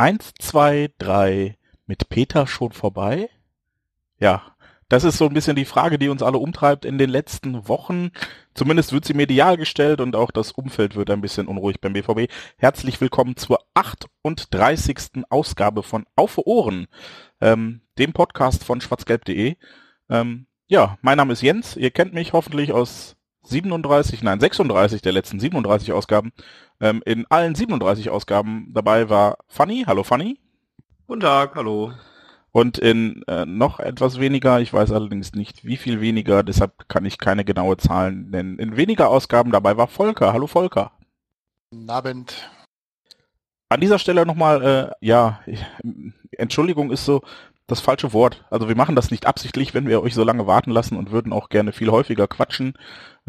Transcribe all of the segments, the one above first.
1, 2, 3 mit Peter schon vorbei? Ja, das ist so ein bisschen die Frage, die uns alle umtreibt in den letzten Wochen. Zumindest wird sie medial gestellt und auch das Umfeld wird ein bisschen unruhig beim BVB. Herzlich willkommen zur 38. Ausgabe von Auf Ohren, ähm, dem Podcast von schwarzgelb.de. Ähm, ja, mein Name ist Jens. Ihr kennt mich hoffentlich aus 37, nein 36 der letzten 37 Ausgaben. Ähm, in allen 37 Ausgaben dabei war Funny. Hallo Funny. Guten Tag, hallo. Und in äh, noch etwas weniger, ich weiß allerdings nicht wie viel weniger, deshalb kann ich keine genaue Zahlen nennen. In weniger Ausgaben dabei war Volker. Hallo Volker. Guten Abend. An dieser Stelle nochmal, äh, ja, Entschuldigung ist so das falsche Wort. Also wir machen das nicht absichtlich, wenn wir euch so lange warten lassen und würden auch gerne viel häufiger quatschen.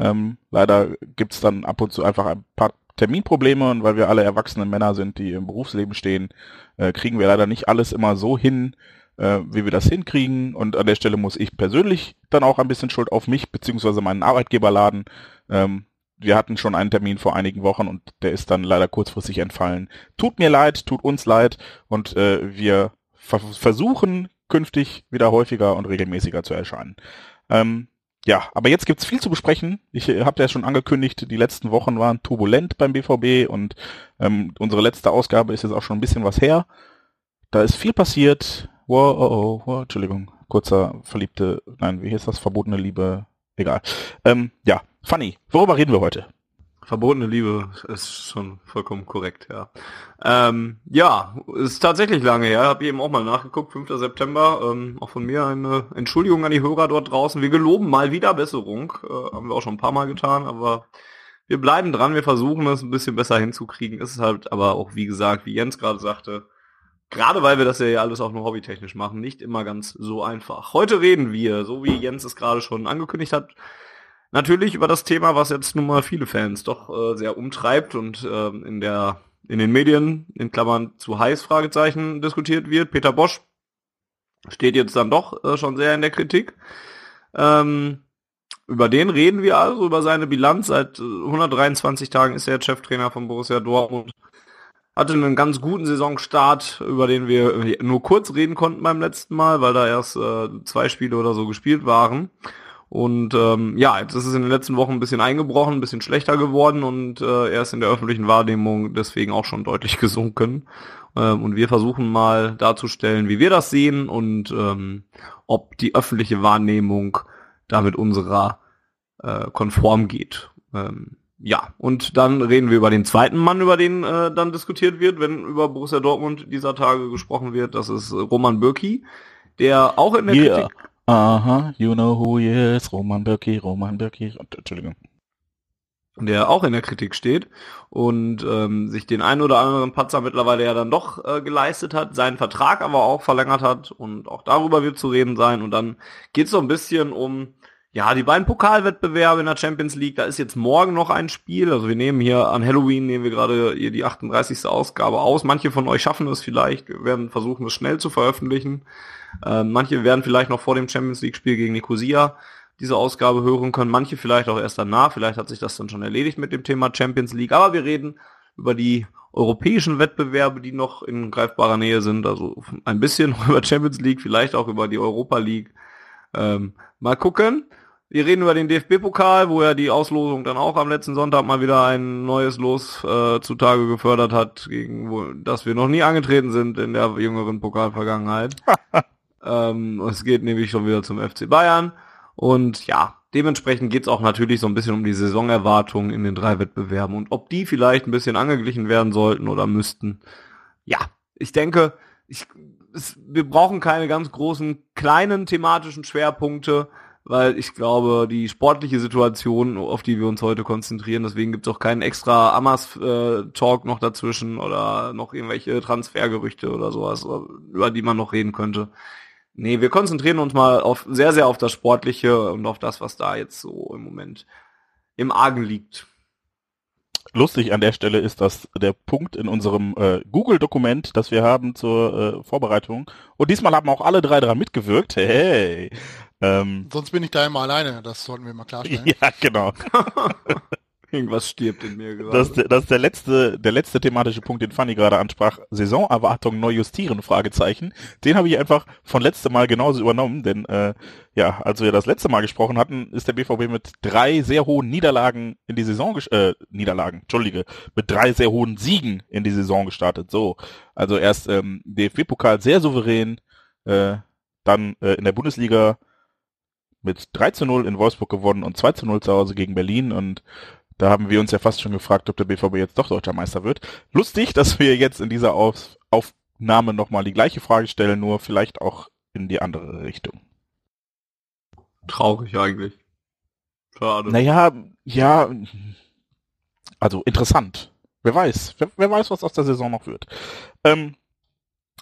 Ähm, leider gibt's dann ab und zu einfach ein paar Terminprobleme und weil wir alle erwachsene Männer sind, die im Berufsleben stehen, äh, kriegen wir leider nicht alles immer so hin, äh, wie wir das hinkriegen. Und an der Stelle muss ich persönlich dann auch ein bisschen Schuld auf mich beziehungsweise meinen Arbeitgeber laden. Ähm, wir hatten schon einen Termin vor einigen Wochen und der ist dann leider kurzfristig entfallen. Tut mir leid, tut uns leid und äh, wir versuchen künftig wieder häufiger und regelmäßiger zu erscheinen. Ähm, ja, aber jetzt gibt's viel zu besprechen. Ich äh, habe ja schon angekündigt, die letzten Wochen waren turbulent beim BVB und ähm, unsere letzte Ausgabe ist jetzt auch schon ein bisschen was her. Da ist viel passiert. Wow, oh, oh, wow, Entschuldigung, kurzer verliebte, nein, wie hieß das? Verbotene Liebe, egal. Ähm, ja, Funny, worüber reden wir heute? Verbotene Liebe ist schon vollkommen korrekt, ja. Ähm, ja, ist tatsächlich lange her. Habe eben auch mal nachgeguckt, 5. September. Ähm, auch von mir eine Entschuldigung an die Hörer dort draußen. Wir geloben mal wieder Besserung. Äh, haben wir auch schon ein paar Mal getan, aber wir bleiben dran. Wir versuchen es ein bisschen besser hinzukriegen. Ist halt aber auch, wie gesagt, wie Jens gerade sagte, gerade weil wir das ja alles auch nur hobbytechnisch machen, nicht immer ganz so einfach. Heute reden wir, so wie Jens es gerade schon angekündigt hat, natürlich über das Thema, was jetzt nun mal viele Fans doch äh, sehr umtreibt und äh, in der in den Medien in Klammern zu heiß Fragezeichen diskutiert wird. Peter Bosch steht jetzt dann doch äh, schon sehr in der Kritik. Ähm, über den reden wir also, über seine Bilanz. Seit 123 äh, Tagen ist er Cheftrainer von Borussia Dortmund. Hatte einen ganz guten Saisonstart, über den wir nur kurz reden konnten beim letzten Mal, weil da erst äh, zwei Spiele oder so gespielt waren. Und ähm, ja, jetzt ist es in den letzten Wochen ein bisschen eingebrochen, ein bisschen schlechter geworden und äh, er ist in der öffentlichen Wahrnehmung deswegen auch schon deutlich gesunken. Ähm, und wir versuchen mal darzustellen, wie wir das sehen und ähm, ob die öffentliche Wahrnehmung damit unserer äh, konform geht. Ähm, ja, und dann reden wir über den zweiten Mann, über den äh, dann diskutiert wird, wenn über Borussia Dortmund dieser Tage gesprochen wird. Das ist Roman Bürki, der auch in der yeah. Kritik Aha, you know who he is, Roman Birki, Roman Birki, Entschuldigung. Der auch in der Kritik steht und ähm, sich den einen oder anderen Patzer mittlerweile ja dann doch äh, geleistet hat, seinen Vertrag aber auch verlängert hat und auch darüber wird zu reden sein. Und dann geht es so ein bisschen um ja, die beiden Pokalwettbewerbe in der Champions League, da ist jetzt morgen noch ein Spiel. Also wir nehmen hier an Halloween, nehmen wir gerade hier die 38. Ausgabe aus. Manche von euch schaffen es vielleicht. Wir werden versuchen, es schnell zu veröffentlichen. Äh, manche werden vielleicht noch vor dem Champions League-Spiel gegen Nicosia diese Ausgabe hören können. Manche vielleicht auch erst danach. Vielleicht hat sich das dann schon erledigt mit dem Thema Champions League. Aber wir reden über die europäischen Wettbewerbe, die noch in greifbarer Nähe sind. Also ein bisschen über Champions League, vielleicht auch über die Europa League. Ähm, mal gucken. Wir reden über den DFB-Pokal, wo ja die Auslosung dann auch am letzten Sonntag mal wieder ein neues Los äh, zutage gefördert hat, gegen wo, das wir noch nie angetreten sind in der jüngeren Pokalvergangenheit. ähm, es geht nämlich schon wieder zum FC Bayern. Und ja, dementsprechend geht's auch natürlich so ein bisschen um die Saisonerwartungen in den drei Wettbewerben und ob die vielleicht ein bisschen angeglichen werden sollten oder müssten. Ja, ich denke, ich, es, wir brauchen keine ganz großen kleinen thematischen Schwerpunkte weil ich glaube, die sportliche Situation, auf die wir uns heute konzentrieren, deswegen gibt es auch keinen extra Amas-Talk äh, noch dazwischen oder noch irgendwelche Transfergerüchte oder sowas, über die man noch reden könnte. Nee, wir konzentrieren uns mal auf sehr, sehr auf das Sportliche und auf das, was da jetzt so im Moment im Argen liegt. Lustig an der Stelle ist, dass der Punkt in unserem äh, Google-Dokument, das wir haben zur äh, Vorbereitung, und diesmal haben auch alle drei daran mitgewirkt, hey, ähm, Sonst bin ich da immer alleine, das sollten wir mal klarstellen. Ja, genau. Irgendwas stirbt in mir gerade. Das, das ist der letzte, der letzte thematische Punkt, den Fanny gerade ansprach. Saisonerwartung neu justieren, Fragezeichen. Den habe ich einfach von letztem Mal genauso übernommen, denn äh, ja, als wir das letzte Mal gesprochen hatten, ist der BVB mit drei sehr hohen Niederlagen in die Saison äh, Niederlagen, entschuldige, mit drei sehr hohen Siegen in die Saison gestartet. So, also erst ähm, DFB-Pokal sehr souverän, äh, dann äh, in der Bundesliga mit 3 zu 0 in Wolfsburg gewonnen und 2 zu 0 zu Hause gegen Berlin und da haben wir uns ja fast schon gefragt, ob der BVB jetzt doch deutscher Meister wird. Lustig, dass wir jetzt in dieser Auf Aufnahme nochmal die gleiche Frage stellen, nur vielleicht auch in die andere Richtung. Traurig eigentlich. Schade. Naja, ja, also interessant. Wer weiß, wer, wer weiß, was aus der Saison noch wird. Ähm,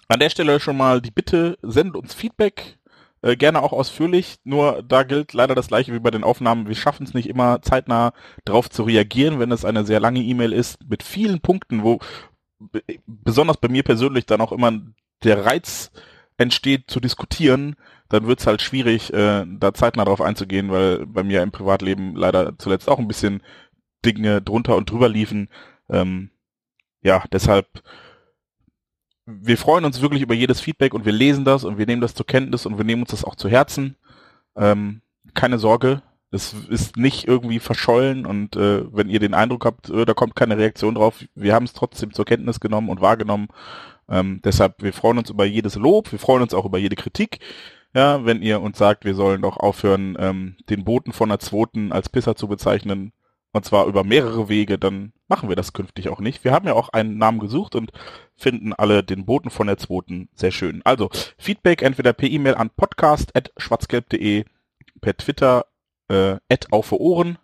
an der Stelle schon mal die Bitte, sendet uns Feedback äh, gerne auch ausführlich, nur da gilt leider das gleiche wie bei den Aufnahmen. Wir schaffen es nicht immer zeitnah darauf zu reagieren, wenn es eine sehr lange E-Mail ist, mit vielen Punkten, wo besonders bei mir persönlich dann auch immer der Reiz entsteht zu diskutieren, dann wird es halt schwierig, äh, da zeitnah darauf einzugehen, weil bei mir im Privatleben leider zuletzt auch ein bisschen Dinge drunter und drüber liefen. Ähm, ja, deshalb wir freuen uns wirklich über jedes Feedback und wir lesen das und wir nehmen das zur Kenntnis und wir nehmen uns das auch zu Herzen. Ähm, keine Sorge, es ist nicht irgendwie verschollen und äh, wenn ihr den Eindruck habt, äh, da kommt keine Reaktion drauf, wir haben es trotzdem zur Kenntnis genommen und wahrgenommen. Ähm, deshalb, wir freuen uns über jedes Lob, wir freuen uns auch über jede Kritik. Ja, wenn ihr uns sagt, wir sollen doch aufhören, ähm, den Boten von der Zweiten als Pisser zu bezeichnen, und zwar über mehrere Wege, dann machen wir das künftig auch nicht. Wir haben ja auch einen Namen gesucht und finden alle den Boten von der zweiten sehr schön. Also Feedback entweder per E-Mail an podcast.schwarzgelb.de, per Twitter äh, auf Ohren,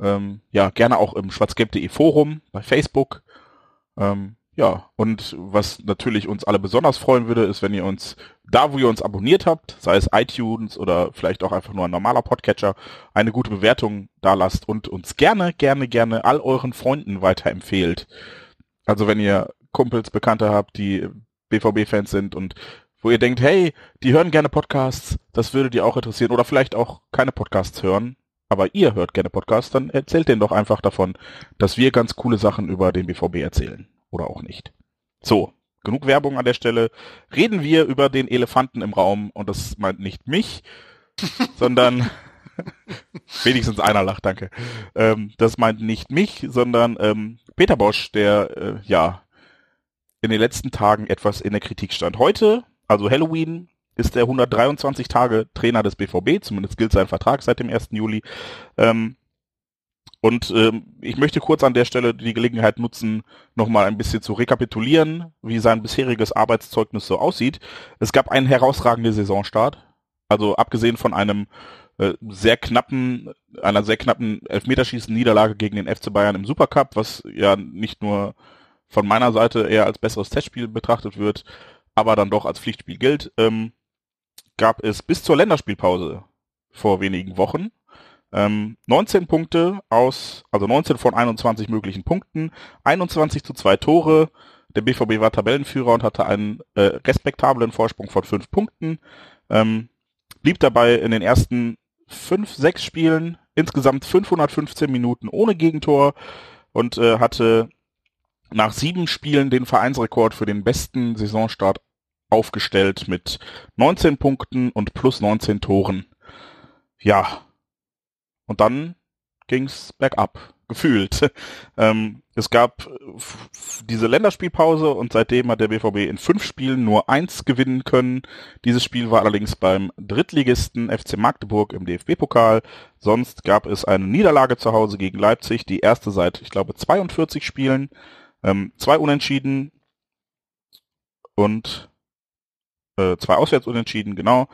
ähm, ja, gerne auch im schwarzgelb.de Forum, bei Facebook. Ähm, ja, und was natürlich uns alle besonders freuen würde, ist, wenn ihr uns da, wo ihr uns abonniert habt, sei es iTunes oder vielleicht auch einfach nur ein normaler Podcatcher, eine gute Bewertung da lasst und uns gerne, gerne, gerne all euren Freunden weiterempfehlt. Also wenn ihr Kumpels, Bekannte habt, die BVB-Fans sind und wo ihr denkt, hey, die hören gerne Podcasts, das würde die auch interessieren oder vielleicht auch keine Podcasts hören, aber ihr hört gerne Podcasts, dann erzählt denen doch einfach davon, dass wir ganz coole Sachen über den BVB erzählen oder auch nicht. So, genug Werbung an der Stelle. Reden wir über den Elefanten im Raum und das meint nicht mich, sondern wenigstens einer lacht, danke. Ähm, das meint nicht mich, sondern ähm, Peter Bosch, der äh, ja in den letzten Tagen etwas in der Kritik stand. Heute, also Halloween, ist der 123 Tage Trainer des BVB, zumindest gilt sein Vertrag seit dem 1. Juli. Ähm, und ähm, ich möchte kurz an der Stelle die Gelegenheit nutzen, nochmal ein bisschen zu rekapitulieren, wie sein bisheriges Arbeitszeugnis so aussieht. Es gab einen herausragenden Saisonstart. Also abgesehen von einem äh, sehr knappen, einer sehr knappen Elfmeterschießen-Niederlage gegen den FC Bayern im Supercup, was ja nicht nur von meiner Seite eher als besseres Testspiel betrachtet wird, aber dann doch als Pflichtspiel gilt, ähm, gab es bis zur Länderspielpause vor wenigen Wochen ähm, 19 Punkte aus, also 19 von 21 möglichen Punkten, 21 zu 2 Tore. Der BVB war Tabellenführer und hatte einen äh, respektablen Vorsprung von 5 Punkten. Ähm, blieb dabei in den ersten 5, 6 Spielen insgesamt 515 Minuten ohne Gegentor und äh, hatte nach sieben Spielen den Vereinsrekord für den besten Saisonstart aufgestellt mit 19 Punkten und plus 19 Toren. Ja, und dann ging's bergab, gefühlt. ähm, es gab diese Länderspielpause und seitdem hat der BVB in fünf Spielen nur eins gewinnen können. Dieses Spiel war allerdings beim Drittligisten FC Magdeburg im DFB-Pokal. Sonst gab es eine Niederlage zu Hause gegen Leipzig, die erste seit, ich glaube, 42 Spielen. Ähm, zwei Unentschieden und äh, zwei Auswärtsunentschieden, genau.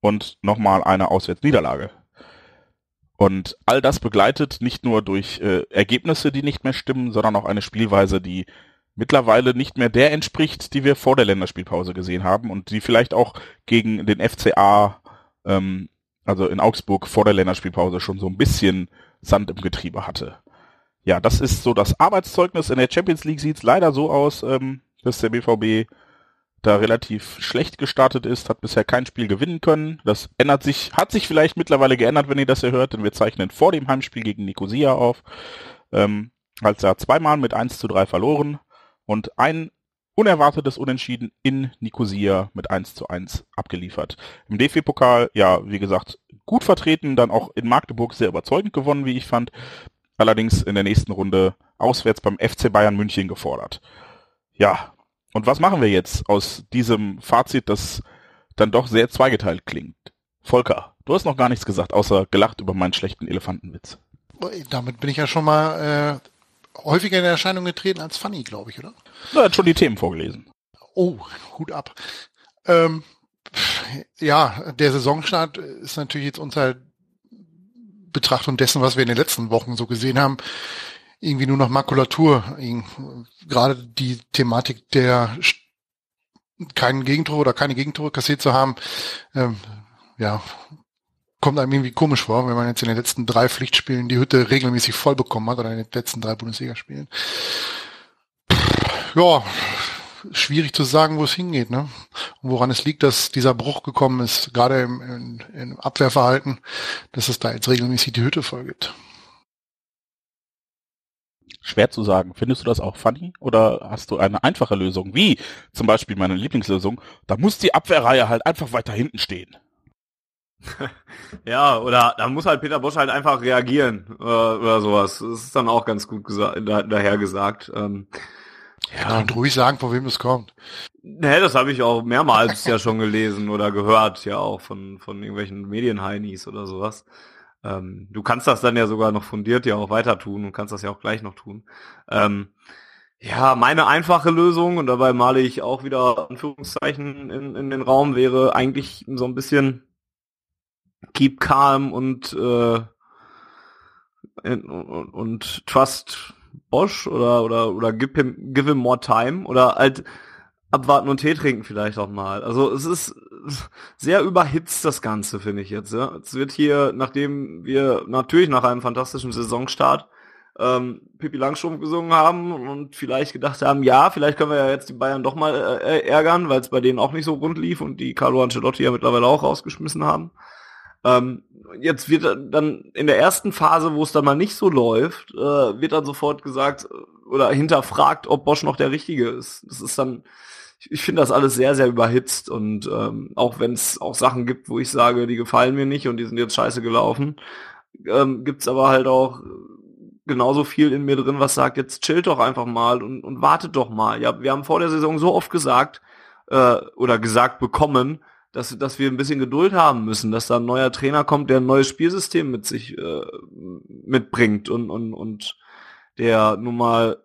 und nochmal eine Auswärtsniederlage. Und all das begleitet nicht nur durch äh, Ergebnisse, die nicht mehr stimmen, sondern auch eine Spielweise, die mittlerweile nicht mehr der entspricht, die wir vor der Länderspielpause gesehen haben und die vielleicht auch gegen den FCA, ähm, also in Augsburg vor der Länderspielpause schon so ein bisschen Sand im Getriebe hatte. Ja, das ist so das Arbeitszeugnis. In der Champions League sieht es leider so aus, ähm, dass der BVB da relativ schlecht gestartet ist, hat bisher kein Spiel gewinnen können. Das ändert sich, hat sich vielleicht mittlerweile geändert, wenn ihr das hier hört, denn wir zeichnen vor dem Heimspiel gegen Nicosia auf. Ähm, als er zweimal mit 1 zu 3 verloren und ein unerwartetes Unentschieden in Nicosia mit 1 zu 1 abgeliefert. Im DFB-Pokal, ja, wie gesagt, gut vertreten, dann auch in Magdeburg sehr überzeugend gewonnen, wie ich fand. Allerdings in der nächsten Runde auswärts beim FC Bayern München gefordert. Ja, und was machen wir jetzt aus diesem Fazit, das dann doch sehr zweigeteilt klingt? Volker, du hast noch gar nichts gesagt, außer gelacht über meinen schlechten Elefantenwitz. Damit bin ich ja schon mal äh, häufiger in Erscheinung getreten als Funny, glaube ich, oder? Er hat schon die Themen vorgelesen. Oh, Hut ab. Ähm, ja, der Saisonstart ist natürlich jetzt unter Betrachtung dessen, was wir in den letzten Wochen so gesehen haben, irgendwie nur noch Makulatur. Gerade die Thematik der keinen Gegentore oder keine Gegentore kassiert zu haben, ähm, ja, kommt einem irgendwie komisch vor, wenn man jetzt in den letzten drei Pflichtspielen die Hütte regelmäßig voll bekommen hat oder in den letzten drei Bundesligaspielen. Ja, schwierig zu sagen, wo es hingeht, ne? Und woran es liegt, dass dieser Bruch gekommen ist, gerade im, im, im Abwehrverhalten, dass es da jetzt regelmäßig die Hütte voll gibt. Schwer zu sagen. Findest du das auch funny? Oder hast du eine einfache Lösung? Wie zum Beispiel meine Lieblingslösung. Da muss die Abwehrreihe halt einfach weiter hinten stehen. ja, oder da muss halt Peter Bosch halt einfach reagieren äh, oder sowas. Das ist dann auch ganz gut da, daher gesagt. Ähm, ja, und ruhig sagen, von wem es kommt. Ne, das habe ich auch mehrmals ja schon gelesen oder gehört, ja auch von, von irgendwelchen Medienheinis oder sowas. Ähm, du kannst das dann ja sogar noch fundiert ja auch weiter tun und kannst das ja auch gleich noch tun. Ähm, ja, meine einfache Lösung, und dabei male ich auch wieder Anführungszeichen in, in den Raum, wäre eigentlich so ein bisschen keep calm und, äh, und, und trust Bosch oder oder oder give him give him more time oder halt abwarten und Tee trinken vielleicht auch mal. Also es ist sehr überhitzt das Ganze, finde ich jetzt. Ja. Es wird hier, nachdem wir natürlich nach einem fantastischen Saisonstart ähm, Pippi Langstrumpf gesungen haben und vielleicht gedacht haben, ja, vielleicht können wir ja jetzt die Bayern doch mal äh, ärgern, weil es bei denen auch nicht so rund lief und die Carlo Ancelotti ja mittlerweile auch rausgeschmissen haben. Ähm, jetzt wird dann in der ersten Phase, wo es dann mal nicht so läuft, äh, wird dann sofort gesagt äh, oder hinterfragt, ob Bosch noch der Richtige ist. Das ist dann, ich, ich finde das alles sehr, sehr überhitzt und ähm, auch wenn es auch Sachen gibt, wo ich sage, die gefallen mir nicht und die sind jetzt scheiße gelaufen, ähm, gibt es aber halt auch genauso viel in mir drin, was sagt, jetzt chillt doch einfach mal und, und wartet doch mal. Ja, wir haben vor der Saison so oft gesagt äh, oder gesagt bekommen, dass, dass wir ein bisschen Geduld haben müssen, dass da ein neuer Trainer kommt, der ein neues Spielsystem mit sich äh, mitbringt und, und, und der nun mal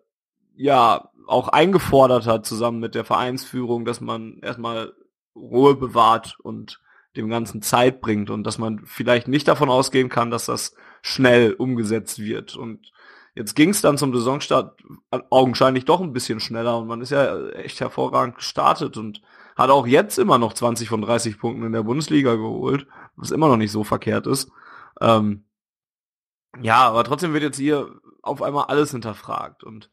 ja auch eingefordert hat, zusammen mit der Vereinsführung, dass man erstmal Ruhe bewahrt und dem Ganzen Zeit bringt und dass man vielleicht nicht davon ausgehen kann, dass das schnell umgesetzt wird. Und jetzt ging es dann zum Saisonstart augenscheinlich doch ein bisschen schneller und man ist ja echt hervorragend gestartet und hat auch jetzt immer noch 20 von 30 Punkten in der Bundesliga geholt, was immer noch nicht so verkehrt ist. Ähm, ja, aber trotzdem wird jetzt hier auf einmal alles hinterfragt. Und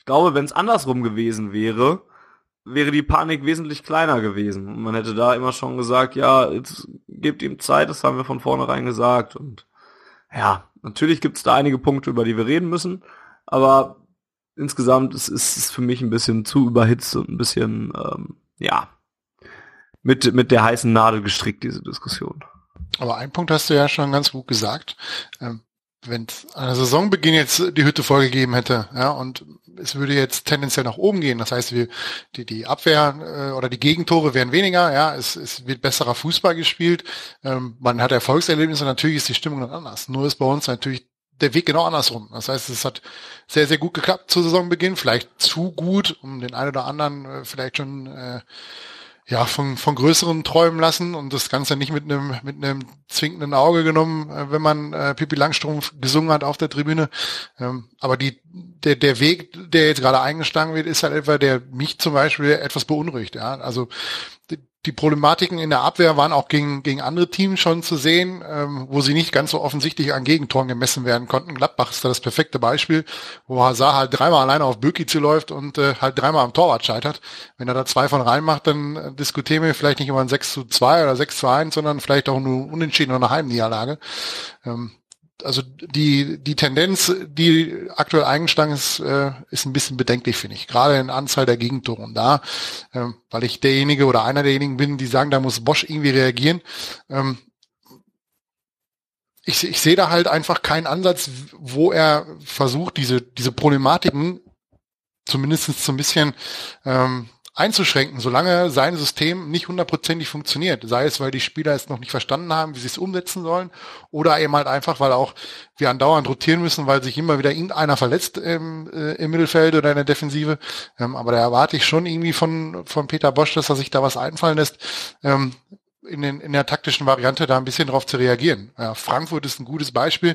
ich glaube, wenn es andersrum gewesen wäre, wäre die Panik wesentlich kleiner gewesen. Und man hätte da immer schon gesagt, ja, jetzt gebt ihm Zeit, das haben wir von vornherein gesagt. Und ja, natürlich gibt es da einige Punkte, über die wir reden müssen, aber insgesamt ist es für mich ein bisschen zu überhitzt und ein bisschen, ähm, ja, mit, mit der heißen Nadel gestrickt, diese Diskussion. Aber ein Punkt hast du ja schon ganz gut gesagt. Ähm, wenn es an Saisonbeginn jetzt die Hütte vorgegeben hätte, ja, und es würde jetzt tendenziell nach oben gehen, das heißt, wir, die, die Abwehr äh, oder die Gegentore werden weniger, ja, es, es wird besserer Fußball gespielt, ähm, man hat Erfolgserlebnisse, natürlich ist die Stimmung dann anders. Nur ist bei uns natürlich der Weg genau andersrum. Das heißt, es hat sehr, sehr gut geklappt zu Saisonbeginn, vielleicht zu gut, um den einen oder anderen äh, vielleicht schon äh, ja, von, von größeren träumen lassen und das Ganze nicht mit einem, mit einem zwinkenden Auge genommen, äh, wenn man äh, Pippi Langstrumpf gesungen hat auf der Tribüne. Ähm, aber die, der, der Weg, der jetzt gerade eingeschlagen wird, ist halt etwa, der mich zum Beispiel etwas beunruhigt. Ja? Also die Problematiken in der Abwehr waren auch gegen, gegen andere Teams schon zu sehen, ähm, wo sie nicht ganz so offensichtlich an Gegentoren gemessen werden konnten. Gladbach ist da das perfekte Beispiel, wo Hazard halt dreimal alleine auf Böki zuläuft und äh, halt dreimal am Torwart scheitert. Wenn er da zwei von reinmacht, dann äh, diskutieren wir vielleicht nicht über ein 6 zu 2 oder 6 zu 1, sondern vielleicht auch nur unentschieden oder eine Heimniederlage. Ähm, also die, die Tendenz, die aktuell eingeschlagen ist, äh, ist ein bisschen bedenklich, finde ich. Gerade in Anzahl der Gegentore. Und da, ähm, weil ich derjenige oder einer derjenigen bin, die sagen, da muss Bosch irgendwie reagieren. Ähm, ich, ich sehe da halt einfach keinen Ansatz, wo er versucht, diese, diese Problematiken zumindest so ein bisschen ähm, einzuschränken, solange sein System nicht hundertprozentig funktioniert. Sei es, weil die Spieler es noch nicht verstanden haben, wie sie es umsetzen sollen, oder eben halt einfach, weil auch wir andauernd rotieren müssen, weil sich immer wieder irgendeiner verletzt im, äh, im Mittelfeld oder in der Defensive. Ähm, aber da erwarte ich schon irgendwie von, von Peter Bosch, dass er sich da was einfallen lässt, ähm, in, den, in der taktischen Variante da ein bisschen drauf zu reagieren. Ja, Frankfurt ist ein gutes Beispiel.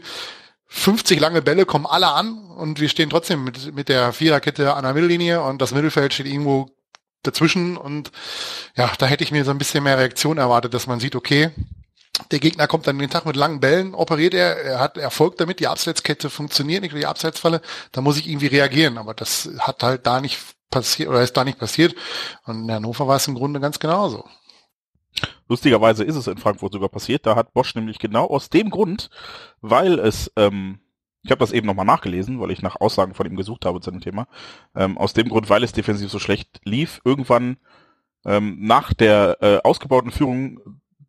50 lange Bälle kommen alle an und wir stehen trotzdem mit, mit der Viererkette an der Mittellinie und das Mittelfeld steht irgendwo dazwischen und ja, da hätte ich mir so ein bisschen mehr Reaktion erwartet, dass man sieht, okay, der Gegner kommt dann den Tag mit langen Bällen, operiert er, er hat Erfolg damit, die Abseitskette funktioniert nicht, die Abseitsfalle, da muss ich irgendwie reagieren, aber das hat halt da nicht passiert oder ist da nicht passiert und in Hannover war es im Grunde ganz genauso. Lustigerweise ist es in Frankfurt sogar passiert, da hat Bosch nämlich genau aus dem Grund, weil es ähm, ich habe das eben nochmal nachgelesen, weil ich nach Aussagen von ihm gesucht habe zu dem Thema. Ähm, aus dem Grund, weil es defensiv so schlecht lief, irgendwann ähm, nach der äh, ausgebauten Führung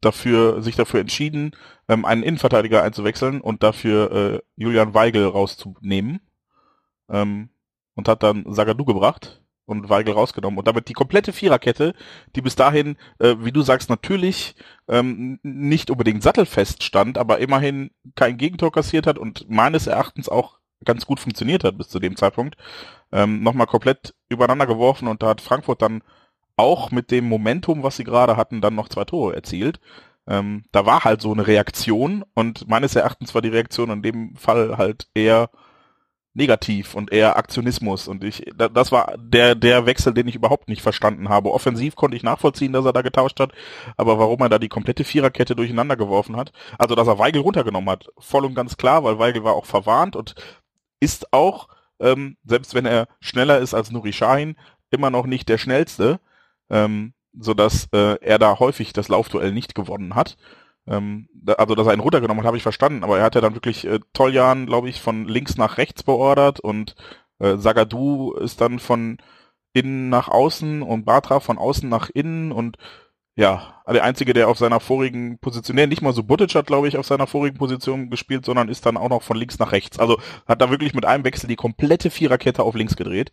dafür sich dafür entschieden, ähm, einen Innenverteidiger einzuwechseln und dafür äh, Julian Weigel rauszunehmen ähm, und hat dann Sagadu gebracht und Weigel rausgenommen und damit die komplette Viererkette, die bis dahin, äh, wie du sagst, natürlich ähm, nicht unbedingt sattelfest stand, aber immerhin kein Gegentor kassiert hat und meines Erachtens auch ganz gut funktioniert hat bis zu dem Zeitpunkt, ähm, nochmal komplett übereinander geworfen und da hat Frankfurt dann auch mit dem Momentum, was sie gerade hatten, dann noch zwei Tore erzielt. Ähm, da war halt so eine Reaktion und meines Erachtens war die Reaktion in dem Fall halt eher negativ und eher Aktionismus. Und ich, das war der, der Wechsel, den ich überhaupt nicht verstanden habe. Offensiv konnte ich nachvollziehen, dass er da getauscht hat, aber warum er da die komplette Viererkette durcheinander geworfen hat, also dass er Weigel runtergenommen hat, voll und ganz klar, weil Weigel war auch verwarnt und ist auch, ähm, selbst wenn er schneller ist als Nuri Shahin, immer noch nicht der schnellste, ähm, so dass äh, er da häufig das Laufduell nicht gewonnen hat. Ähm, also, dass er ihn runtergenommen hat, habe ich verstanden, aber er hat ja dann wirklich äh, Toljan, glaube ich, von links nach rechts beordert und äh, Sagadu ist dann von innen nach außen und Batra von außen nach innen und ja, der einzige, der auf seiner vorigen Position, nee, nicht mal so Butic hat, glaube ich, auf seiner vorigen Position gespielt, sondern ist dann auch noch von links nach rechts. Also hat da wirklich mit einem Wechsel die komplette Viererkette auf links gedreht.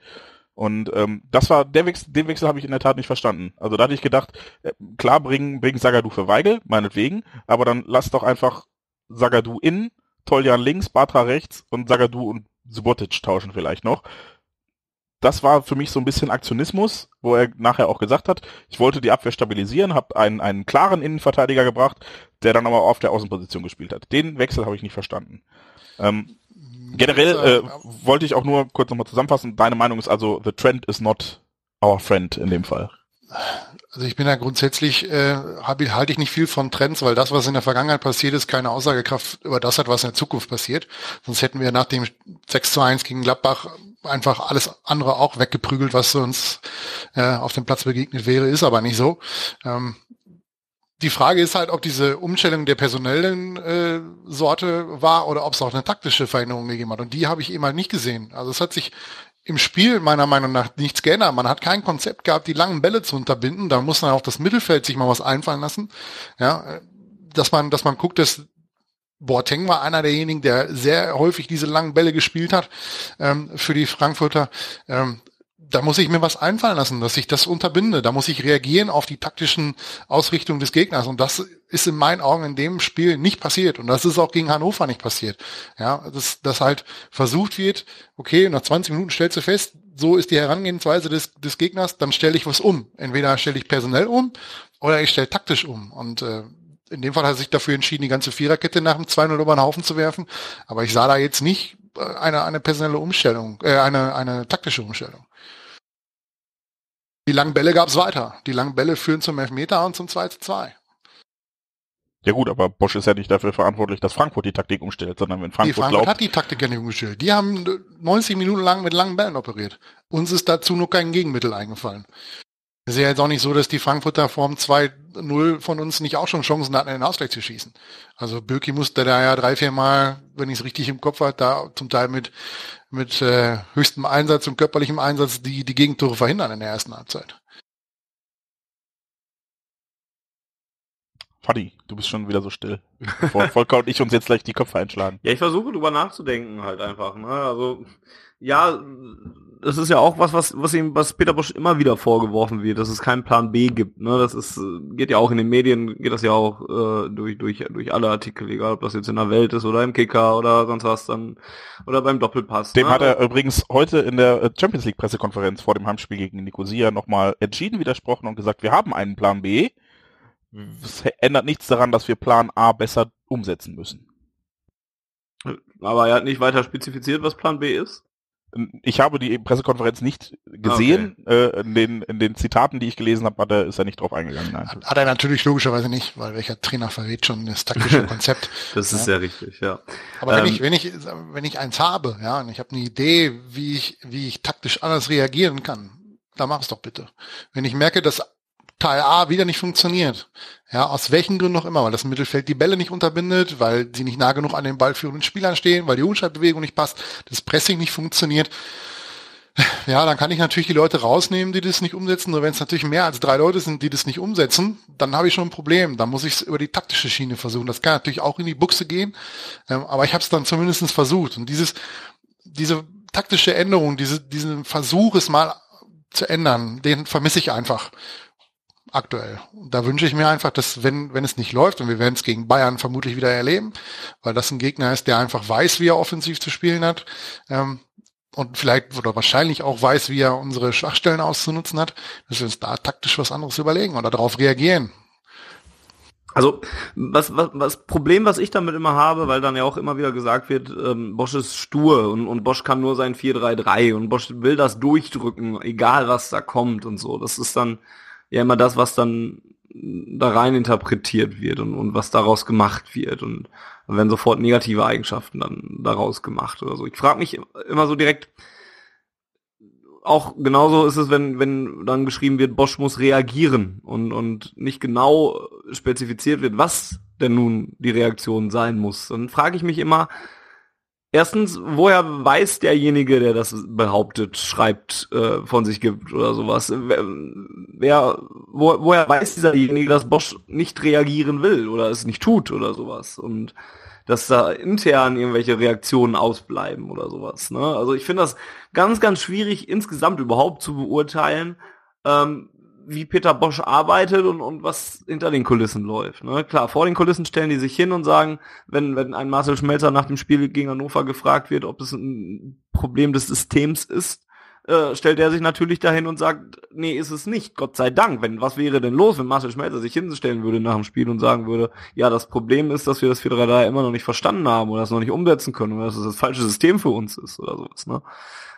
Und ähm, das war der Wechsel, den Wechsel habe ich in der Tat nicht verstanden. Also da hatte ich gedacht, äh, klar bringen bring Sagadu für Weigel, meinetwegen, aber dann lass doch einfach Sagadu in, Toljan links, Batra rechts und Sagadu und Subotic tauschen vielleicht noch. Das war für mich so ein bisschen Aktionismus, wo er nachher auch gesagt hat, ich wollte die Abwehr stabilisieren, habe einen, einen klaren Innenverteidiger gebracht, der dann aber auf der Außenposition gespielt hat. Den Wechsel habe ich nicht verstanden. Ähm, Generell äh, wollte ich auch nur kurz nochmal zusammenfassen. Deine Meinung ist also, the trend is not our friend in dem Fall. Also ich bin ja grundsätzlich, äh, halte ich nicht viel von Trends, weil das, was in der Vergangenheit passiert ist, keine Aussagekraft über das hat, was in der Zukunft passiert. Sonst hätten wir nach dem 6 zu 1 gegen Gladbach einfach alles andere auch weggeprügelt, was uns äh, auf dem Platz begegnet wäre, ist aber nicht so. Ähm, die Frage ist halt, ob diese Umstellung der personellen äh, Sorte war oder ob es auch eine taktische Veränderung gegeben hat. Und die habe ich eben halt nicht gesehen. Also es hat sich im Spiel meiner Meinung nach nichts geändert. Man hat kein Konzept gehabt, die langen Bälle zu unterbinden. Da muss man auch das Mittelfeld sich mal was einfallen lassen. Ja, dass man, dass man guckt, dass Boateng war einer derjenigen, der sehr häufig diese langen Bälle gespielt hat ähm, für die Frankfurter. Ähm, da muss ich mir was einfallen lassen, dass ich das unterbinde. Da muss ich reagieren auf die taktischen Ausrichtungen des Gegners. Und das ist in meinen Augen in dem Spiel nicht passiert. Und das ist auch gegen Hannover nicht passiert. Ja, dass, dass halt versucht wird, okay, nach 20 Minuten stellst du fest, so ist die Herangehensweise des, des Gegners, dann stelle ich was um. Entweder stelle ich personell um oder ich stelle taktisch um. Und äh, in dem Fall hat er sich dafür entschieden, die ganze Viererkette nach dem 2-0 über den Haufen zu werfen. Aber ich sah da jetzt nicht eine, eine personelle Umstellung, äh, eine, eine taktische Umstellung. Die langen Bälle gab's weiter. Die langen Bälle führen zum Elfmeter und zum 2 zu 2. Ja gut, aber Bosch ist ja nicht dafür verantwortlich, dass Frankfurt die Taktik umstellt, sondern wenn Frankfurt, nee, Frankfurt glaubt, hat die Taktik ja nicht umgestellt. Die haben 90 Minuten lang mit langen Bällen operiert. Uns ist dazu nur kein Gegenmittel eingefallen. Es ist ja jetzt auch nicht so, dass die Frankfurter Form 2-0 von uns nicht auch schon Chancen hatten, den Ausgleich zu schießen. Also Böki musste da ja drei, vier Mal, wenn ich es richtig im Kopf hatte, da zum Teil mit, mit äh, höchstem Einsatz und körperlichem Einsatz die, die Gegentore verhindern in der ersten Halbzeit. Fadi, du bist schon wieder so still. Bevor Volker und ich uns jetzt gleich die Köpfe einschlagen. Ja, ich versuche drüber nachzudenken halt einfach. Ne? Also ja, das ist ja auch was, was, was ihm, was Peter Bosch immer wieder vorgeworfen wird, dass es keinen Plan B gibt. Ne? Das ist, geht ja auch in den Medien, geht das ja auch äh, durch, durch, durch alle Artikel, egal ob das jetzt in der Welt ist oder im Kicker oder sonst was dann oder beim Doppelpass. Dem ne? hat er übrigens heute in der Champions League Pressekonferenz vor dem Heimspiel gegen Nicosia nochmal entschieden widersprochen und gesagt, wir haben einen Plan B. Es ändert nichts daran, dass wir Plan A besser umsetzen müssen. Aber er hat nicht weiter spezifiziert, was Plan B ist. Ich habe die Pressekonferenz nicht gesehen. Okay. Äh, in, den, in den Zitaten, die ich gelesen habe, hat er, ist er nicht drauf eingegangen. Nein. Hat er natürlich logischerweise nicht, weil welcher Trainer verrät schon das taktische Konzept. das ist ja. sehr richtig, ja. Aber ähm, wenn ich, wenn ich, wenn ich eins habe, ja, und ich habe eine Idee, wie ich, wie ich taktisch anders reagieren kann, dann mach es doch bitte. Wenn ich merke, dass Teil A wieder nicht funktioniert. Ja, aus welchen Gründen noch immer, weil das Mittelfeld die Bälle nicht unterbindet, weil sie nicht nah genug an den ballführenden Spielern stehen, weil die Umschaltbewegung nicht passt, das Pressing nicht funktioniert. Ja, dann kann ich natürlich die Leute rausnehmen, die das nicht umsetzen. Nur wenn es natürlich mehr als drei Leute sind, die das nicht umsetzen, dann habe ich schon ein Problem. Dann muss ich es über die taktische Schiene versuchen. Das kann natürlich auch in die Buchse gehen, ähm, aber ich habe es dann zumindest versucht. Und dieses, diese taktische Änderung, diese, diesen Versuch, es mal zu ändern, den vermisse ich einfach aktuell. Da wünsche ich mir einfach, dass wenn, wenn es nicht läuft, und wir werden es gegen Bayern vermutlich wieder erleben, weil das ein Gegner ist, der einfach weiß, wie er offensiv zu spielen hat, ähm, und vielleicht oder wahrscheinlich auch weiß, wie er unsere Schwachstellen auszunutzen hat, dass wir uns da taktisch was anderes überlegen oder darauf reagieren. Also was, was, was Problem, was ich damit immer habe, weil dann ja auch immer wieder gesagt wird, ähm, Bosch ist stur und, und Bosch kann nur sein 4-3-3 und Bosch will das durchdrücken, egal was da kommt und so. Das ist dann ja immer das, was dann da rein interpretiert wird und, und was daraus gemacht wird und werden sofort negative Eigenschaften dann daraus gemacht oder so. Ich frage mich immer so direkt, auch genauso ist es, wenn, wenn dann geschrieben wird, Bosch muss reagieren und, und nicht genau spezifiziert wird, was denn nun die Reaktion sein muss. Dann frage ich mich immer, Erstens, woher weiß derjenige, der das behauptet, schreibt, äh, von sich gibt oder sowas? Wer, wo, woher weiß dieserjenige, dass Bosch nicht reagieren will oder es nicht tut oder sowas? Und dass da intern irgendwelche Reaktionen ausbleiben oder sowas. Ne? Also ich finde das ganz, ganz schwierig, insgesamt überhaupt zu beurteilen, ähm, wie Peter Bosch arbeitet und, und was hinter den Kulissen läuft. Ne? Klar, vor den Kulissen stellen die sich hin und sagen, wenn, wenn ein Marcel Schmelzer nach dem Spiel gegen Hannover gefragt wird, ob es ein Problem des Systems ist, äh, stellt er sich natürlich dahin und sagt, nee, ist es nicht, Gott sei Dank. Wenn, was wäre denn los, wenn Marcel Schmelzer sich hinstellen würde nach dem Spiel und sagen würde, ja, das Problem ist, dass wir das 4-3-3 immer noch nicht verstanden haben oder das noch nicht umsetzen können oder dass es das falsche System für uns ist oder sowas, ne?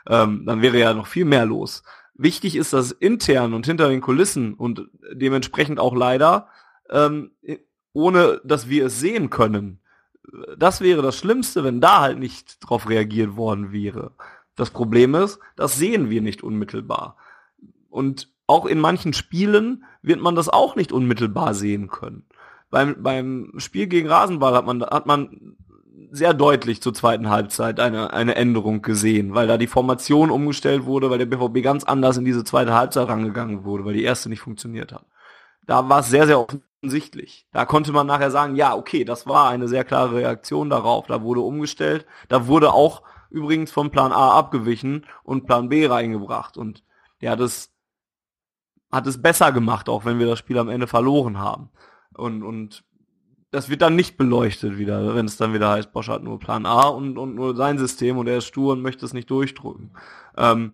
Ähm, dann wäre ja noch viel mehr los. Wichtig ist, dass intern und hinter den Kulissen und dementsprechend auch leider, ähm, ohne dass wir es sehen können, das wäre das Schlimmste, wenn da halt nicht drauf reagiert worden wäre. Das Problem ist, das sehen wir nicht unmittelbar. Und auch in manchen Spielen wird man das auch nicht unmittelbar sehen können. Beim, beim Spiel gegen Rasenball hat man, hat man sehr deutlich zur zweiten Halbzeit eine, eine Änderung gesehen, weil da die Formation umgestellt wurde, weil der BVB ganz anders in diese zweite Halbzeit rangegangen wurde, weil die erste nicht funktioniert hat. Da war es sehr, sehr offensichtlich. Da konnte man nachher sagen, ja, okay, das war eine sehr klare Reaktion darauf. Da wurde umgestellt. Da wurde auch übrigens vom Plan A abgewichen und Plan B reingebracht. Und der hat es, hat es besser gemacht, auch wenn wir das Spiel am Ende verloren haben. Und, und das wird dann nicht beleuchtet wieder, wenn es dann wieder heißt, Bosch hat nur Plan A und, und nur sein System und er ist stur und möchte es nicht durchdrücken. Ähm,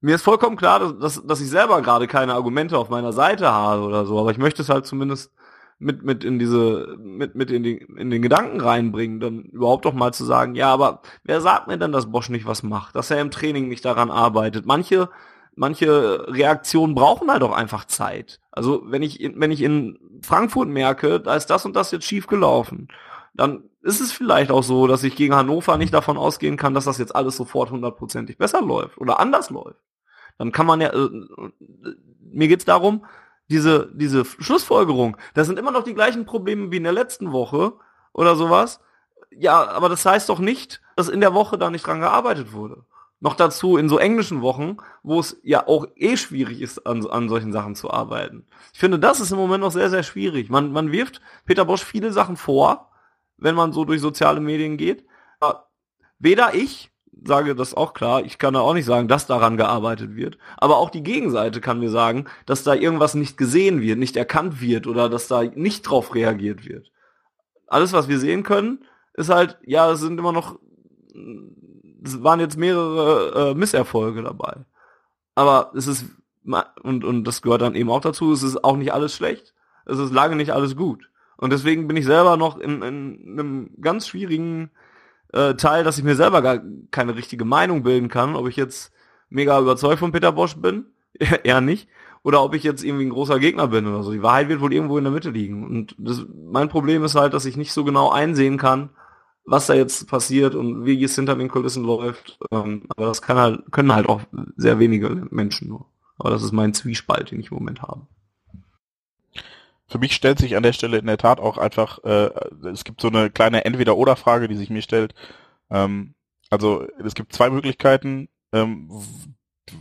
mir ist vollkommen klar, dass, dass ich selber gerade keine Argumente auf meiner Seite habe oder so, aber ich möchte es halt zumindest mit, mit in diese, mit, mit in, die, in den Gedanken reinbringen, dann überhaupt doch mal zu sagen, ja, aber wer sagt mir denn, dass Bosch nicht was macht, dass er im Training nicht daran arbeitet? Manche, manche Reaktionen brauchen halt auch einfach Zeit. Also wenn ich, wenn ich in Frankfurt merke, da ist das und das jetzt schief gelaufen, dann ist es vielleicht auch so, dass ich gegen Hannover nicht davon ausgehen kann, dass das jetzt alles sofort hundertprozentig besser läuft oder anders läuft. Dann kann man ja, äh, mir geht's darum, diese, diese Schlussfolgerung, das sind immer noch die gleichen Probleme wie in der letzten Woche oder sowas. Ja, aber das heißt doch nicht, dass in der Woche da nicht dran gearbeitet wurde. Noch dazu in so englischen Wochen, wo es ja auch eh schwierig ist, an, an solchen Sachen zu arbeiten. Ich finde, das ist im Moment noch sehr, sehr schwierig. Man, man wirft Peter Bosch viele Sachen vor, wenn man so durch soziale Medien geht. Aber weder ich sage das auch klar. Ich kann da auch nicht sagen, dass daran gearbeitet wird. Aber auch die Gegenseite kann mir sagen, dass da irgendwas nicht gesehen wird, nicht erkannt wird oder dass da nicht drauf reagiert wird. Alles, was wir sehen können, ist halt, ja, es sind immer noch, es waren jetzt mehrere äh, Misserfolge dabei. Aber es ist, und, und das gehört dann eben auch dazu, es ist auch nicht alles schlecht. Es ist lange nicht alles gut. Und deswegen bin ich selber noch in, in einem ganz schwierigen äh, Teil, dass ich mir selber gar keine richtige Meinung bilden kann, ob ich jetzt mega überzeugt von Peter Bosch bin, eher nicht, oder ob ich jetzt irgendwie ein großer Gegner bin oder so. Die Wahrheit wird wohl irgendwo in der Mitte liegen. Und das, mein Problem ist halt, dass ich nicht so genau einsehen kann, was da jetzt passiert und wie es hinter den Kulissen läuft. Ähm, aber das kann halt, können halt auch sehr wenige Menschen nur. Aber das ist mein Zwiespalt, den ich im Moment habe für mich stellt sich an der Stelle in der Tat auch einfach, äh, es gibt so eine kleine Entweder-Oder-Frage, die sich mir stellt. Ähm, also es gibt zwei Möglichkeiten, ähm,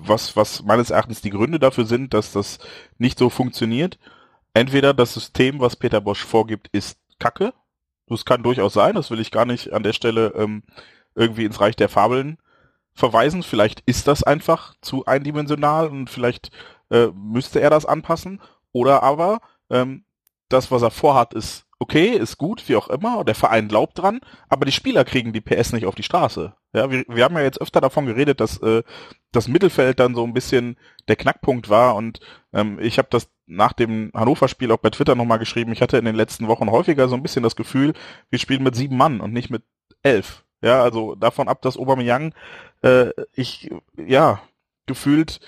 was, was meines Erachtens die Gründe dafür sind, dass das nicht so funktioniert. Entweder das System, was Peter Bosch vorgibt, ist Kacke. Das kann durchaus sein, das will ich gar nicht an der Stelle ähm, irgendwie ins Reich der Fabeln verweisen. Vielleicht ist das einfach zu eindimensional und vielleicht äh, müsste er das anpassen. Oder aber ähm, das, was er vorhat, ist okay, ist gut, wie auch immer, der Verein glaubt dran, aber die Spieler kriegen die PS nicht auf die Straße. Ja, wir, wir haben ja jetzt öfter davon geredet, dass äh, das Mittelfeld dann so ein bisschen der Knackpunkt war und ähm, ich habe das nach dem Hannover-Spiel auch bei Twitter nochmal geschrieben, ich hatte in den letzten Wochen häufiger so ein bisschen das Gefühl, wir spielen mit sieben Mann und nicht mit elf. Ja, also davon ab, dass Aubameyang äh, ich, ja, gefühlt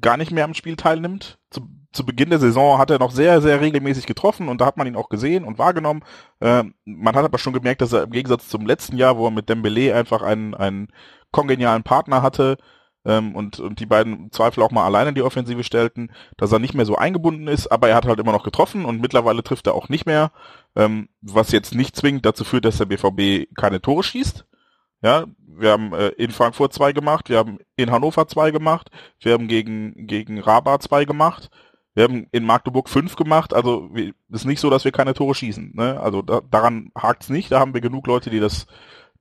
gar nicht mehr am Spiel teilnimmt. Zu, zu Beginn der Saison hat er noch sehr, sehr regelmäßig getroffen und da hat man ihn auch gesehen und wahrgenommen. Äh, man hat aber schon gemerkt, dass er im Gegensatz zum letzten Jahr, wo er mit Dembele einfach einen, einen kongenialen Partner hatte ähm, und, und die beiden Zweifel auch mal alleine in die Offensive stellten, dass er nicht mehr so eingebunden ist, aber er hat halt immer noch getroffen und mittlerweile trifft er auch nicht mehr, ähm, was jetzt nicht zwingend dazu führt, dass der BVB keine Tore schießt. Ja, wir haben äh, in Frankfurt zwei gemacht, wir haben in Hannover zwei gemacht, wir haben gegen, gegen Rabat zwei gemacht, wir haben in Magdeburg fünf gemacht, also es ist nicht so, dass wir keine Tore schießen. Ne? Also da, daran hakt's nicht, da haben wir genug Leute, die das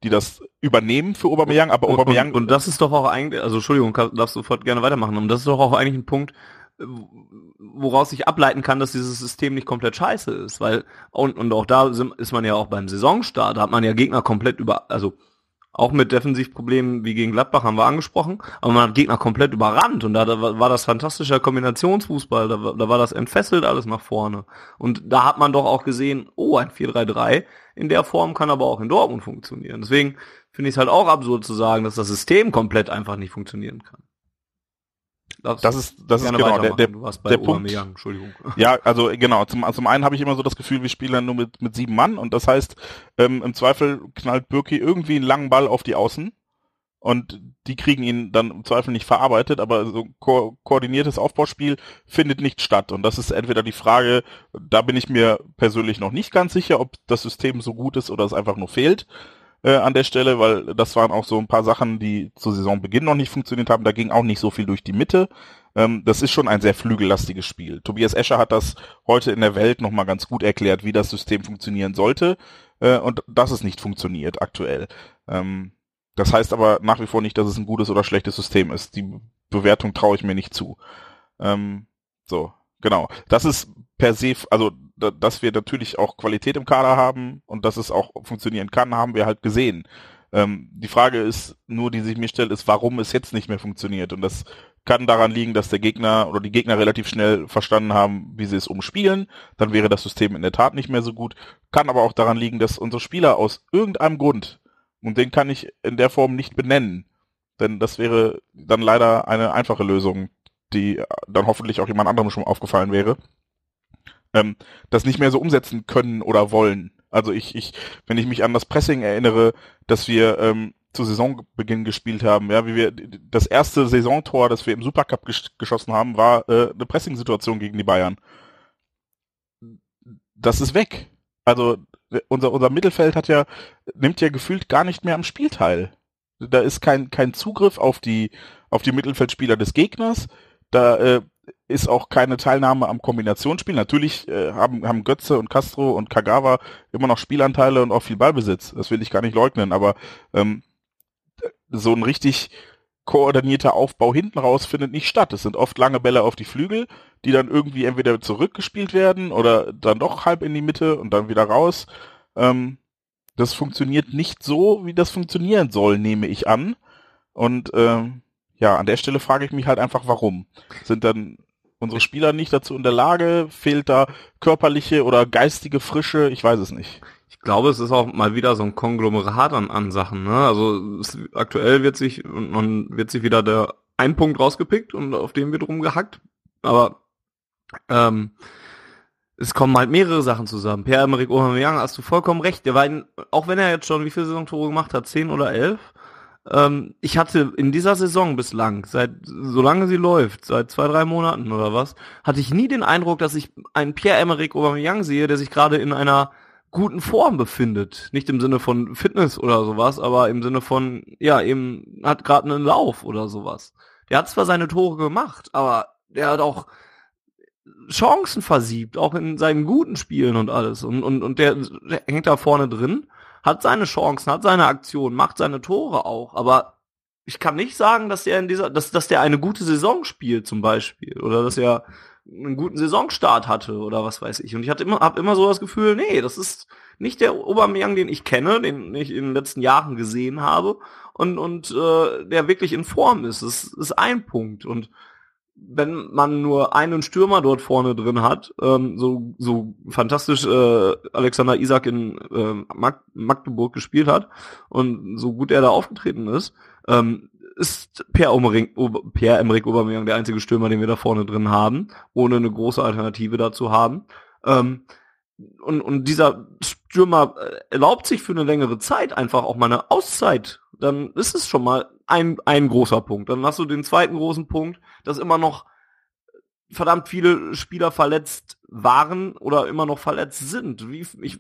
die das übernehmen für Aubameyang, aber und, Aubameyang... Und, und das ist doch auch eigentlich, also Entschuldigung, darfst du sofort gerne weitermachen, und das ist doch auch eigentlich ein Punkt, woraus ich ableiten kann, dass dieses System nicht komplett scheiße ist, weil, und, und auch da ist man ja auch beim Saisonstart, da hat man ja Gegner komplett über, also auch mit Defensivproblemen wie gegen Gladbach haben wir angesprochen, aber man hat Gegner komplett überrannt und da, da war das fantastischer Kombinationsfußball, da, da war das entfesselt alles nach vorne. Und da hat man doch auch gesehen, oh, ein 4-3-3 in der Form kann aber auch in Dortmund funktionieren. Deswegen finde ich es halt auch absurd zu sagen, dass das System komplett einfach nicht funktionieren kann. Das ist, das ist genau der, der, der Punkt. Entschuldigung. Ja, also genau. Zum, zum einen habe ich immer so das Gefühl, wir spielen dann nur mit, mit sieben Mann und das heißt, ähm, im Zweifel knallt Birki irgendwie einen langen Ball auf die Außen und die kriegen ihn dann im Zweifel nicht verarbeitet, aber so ko koordiniertes Aufbauspiel findet nicht statt. Und das ist entweder die Frage, da bin ich mir persönlich noch nicht ganz sicher, ob das System so gut ist oder es einfach nur fehlt äh, an der Stelle, weil das waren auch so ein paar Sachen, die zu Saisonbeginn noch nicht funktioniert haben. Da ging auch nicht so viel durch die Mitte. Ähm, das ist schon ein sehr flügellastiges Spiel. Tobias Escher hat das heute in der Welt nochmal ganz gut erklärt, wie das System funktionieren sollte äh, und dass es nicht funktioniert aktuell. Ähm, Das heißt aber nach wie vor nicht, dass es ein gutes oder schlechtes System ist. Die Bewertung traue ich mir nicht zu. Ähm, so, genau. Das ist per se, also dass wir natürlich auch Qualität im Kader haben und dass es auch funktionieren kann, haben wir halt gesehen. Ähm, die Frage ist nur, die sich mir stellt, ist, warum es jetzt nicht mehr funktioniert. Und das kann daran liegen, dass der Gegner oder die Gegner relativ schnell verstanden haben, wie sie es umspielen. Dann wäre das System in der Tat nicht mehr so gut. Kann aber auch daran liegen, dass unsere Spieler aus irgendeinem Grund und den kann ich in der Form nicht benennen. Denn das wäre dann leider eine einfache Lösung, die dann hoffentlich auch jemand anderem schon aufgefallen wäre. Ähm, das nicht mehr so umsetzen können oder wollen. Also ich, ich, wenn ich mich an das Pressing erinnere, dass wir ähm, zu Saisonbeginn gespielt haben, ja, wie wir das erste Saisontor, das wir im Supercup gesch geschossen haben, war äh, eine Pressing-Situation gegen die Bayern. Das ist weg. Also unser, unser Mittelfeld hat ja, nimmt ja gefühlt gar nicht mehr am Spiel teil. Da ist kein, kein Zugriff auf die, auf die Mittelfeldspieler des Gegners. Da äh, ist auch keine Teilnahme am Kombinationsspiel. Natürlich äh, haben, haben Götze und Castro und Kagawa immer noch Spielanteile und auch viel Ballbesitz. Das will ich gar nicht leugnen, aber ähm, so ein richtig koordinierter Aufbau hinten raus findet nicht statt. Es sind oft lange Bälle auf die Flügel, die dann irgendwie entweder zurückgespielt werden oder dann doch halb in die Mitte und dann wieder raus. Ähm, das funktioniert nicht so, wie das funktionieren soll, nehme ich an. Und ähm, ja, an der Stelle frage ich mich halt einfach, warum. Sind dann unsere Spieler nicht dazu in der Lage? Fehlt da körperliche oder geistige Frische? Ich weiß es nicht glaube, es ist auch mal wieder so ein Konglomerat an, an Sachen. Ne? Also es, aktuell wird sich und wird sich wieder der ein Punkt rausgepickt und auf dem wird rumgehackt. Aber ähm, es kommen halt mehrere Sachen zusammen. Pierre-Emerick Aubameyang, hast du vollkommen recht. Der war, in, auch wenn er jetzt schon wie viele Saisontore gemacht hat, zehn oder elf. Ähm, ich hatte in dieser Saison bislang, seit solange sie läuft, seit zwei drei Monaten oder was, hatte ich nie den Eindruck, dass ich einen Pierre-Emerick Aubameyang sehe, der sich gerade in einer guten Form befindet. Nicht im Sinne von Fitness oder sowas, aber im Sinne von, ja, eben hat gerade einen Lauf oder sowas. Der hat zwar seine Tore gemacht, aber der hat auch Chancen versiebt, auch in seinen guten Spielen und alles. Und, und, und der, der hängt da vorne drin, hat seine Chancen, hat seine Aktionen, macht seine Tore auch, aber ich kann nicht sagen, dass der in dieser, dass, dass der eine gute Saison spielt zum Beispiel oder dass er einen guten Saisonstart hatte oder was weiß ich. Und ich hatte immer, habe immer so das Gefühl, nee, das ist nicht der Aubameyang, den ich kenne, den ich in den letzten Jahren gesehen habe und und äh, der wirklich in Form ist. Das ist ein Punkt und wenn man nur einen Stürmer dort vorne drin hat, ähm, so, so fantastisch äh, Alexander Isak in äh, Mag Magdeburg gespielt hat und so gut er da aufgetreten ist, ähm, ist Pierre-Emerick Pierre Aubameyang der einzige Stürmer, den wir da vorne drin haben, ohne eine große Alternative dazu haben. Ähm, und, und dieser Stürmer äh, erlaubt sich für eine längere Zeit einfach auch mal eine Auszeit. Dann ist es schon mal ein, ein großer Punkt. Dann hast du den zweiten großen Punkt, dass immer noch verdammt viele Spieler verletzt waren oder immer noch verletzt sind. Wie, ich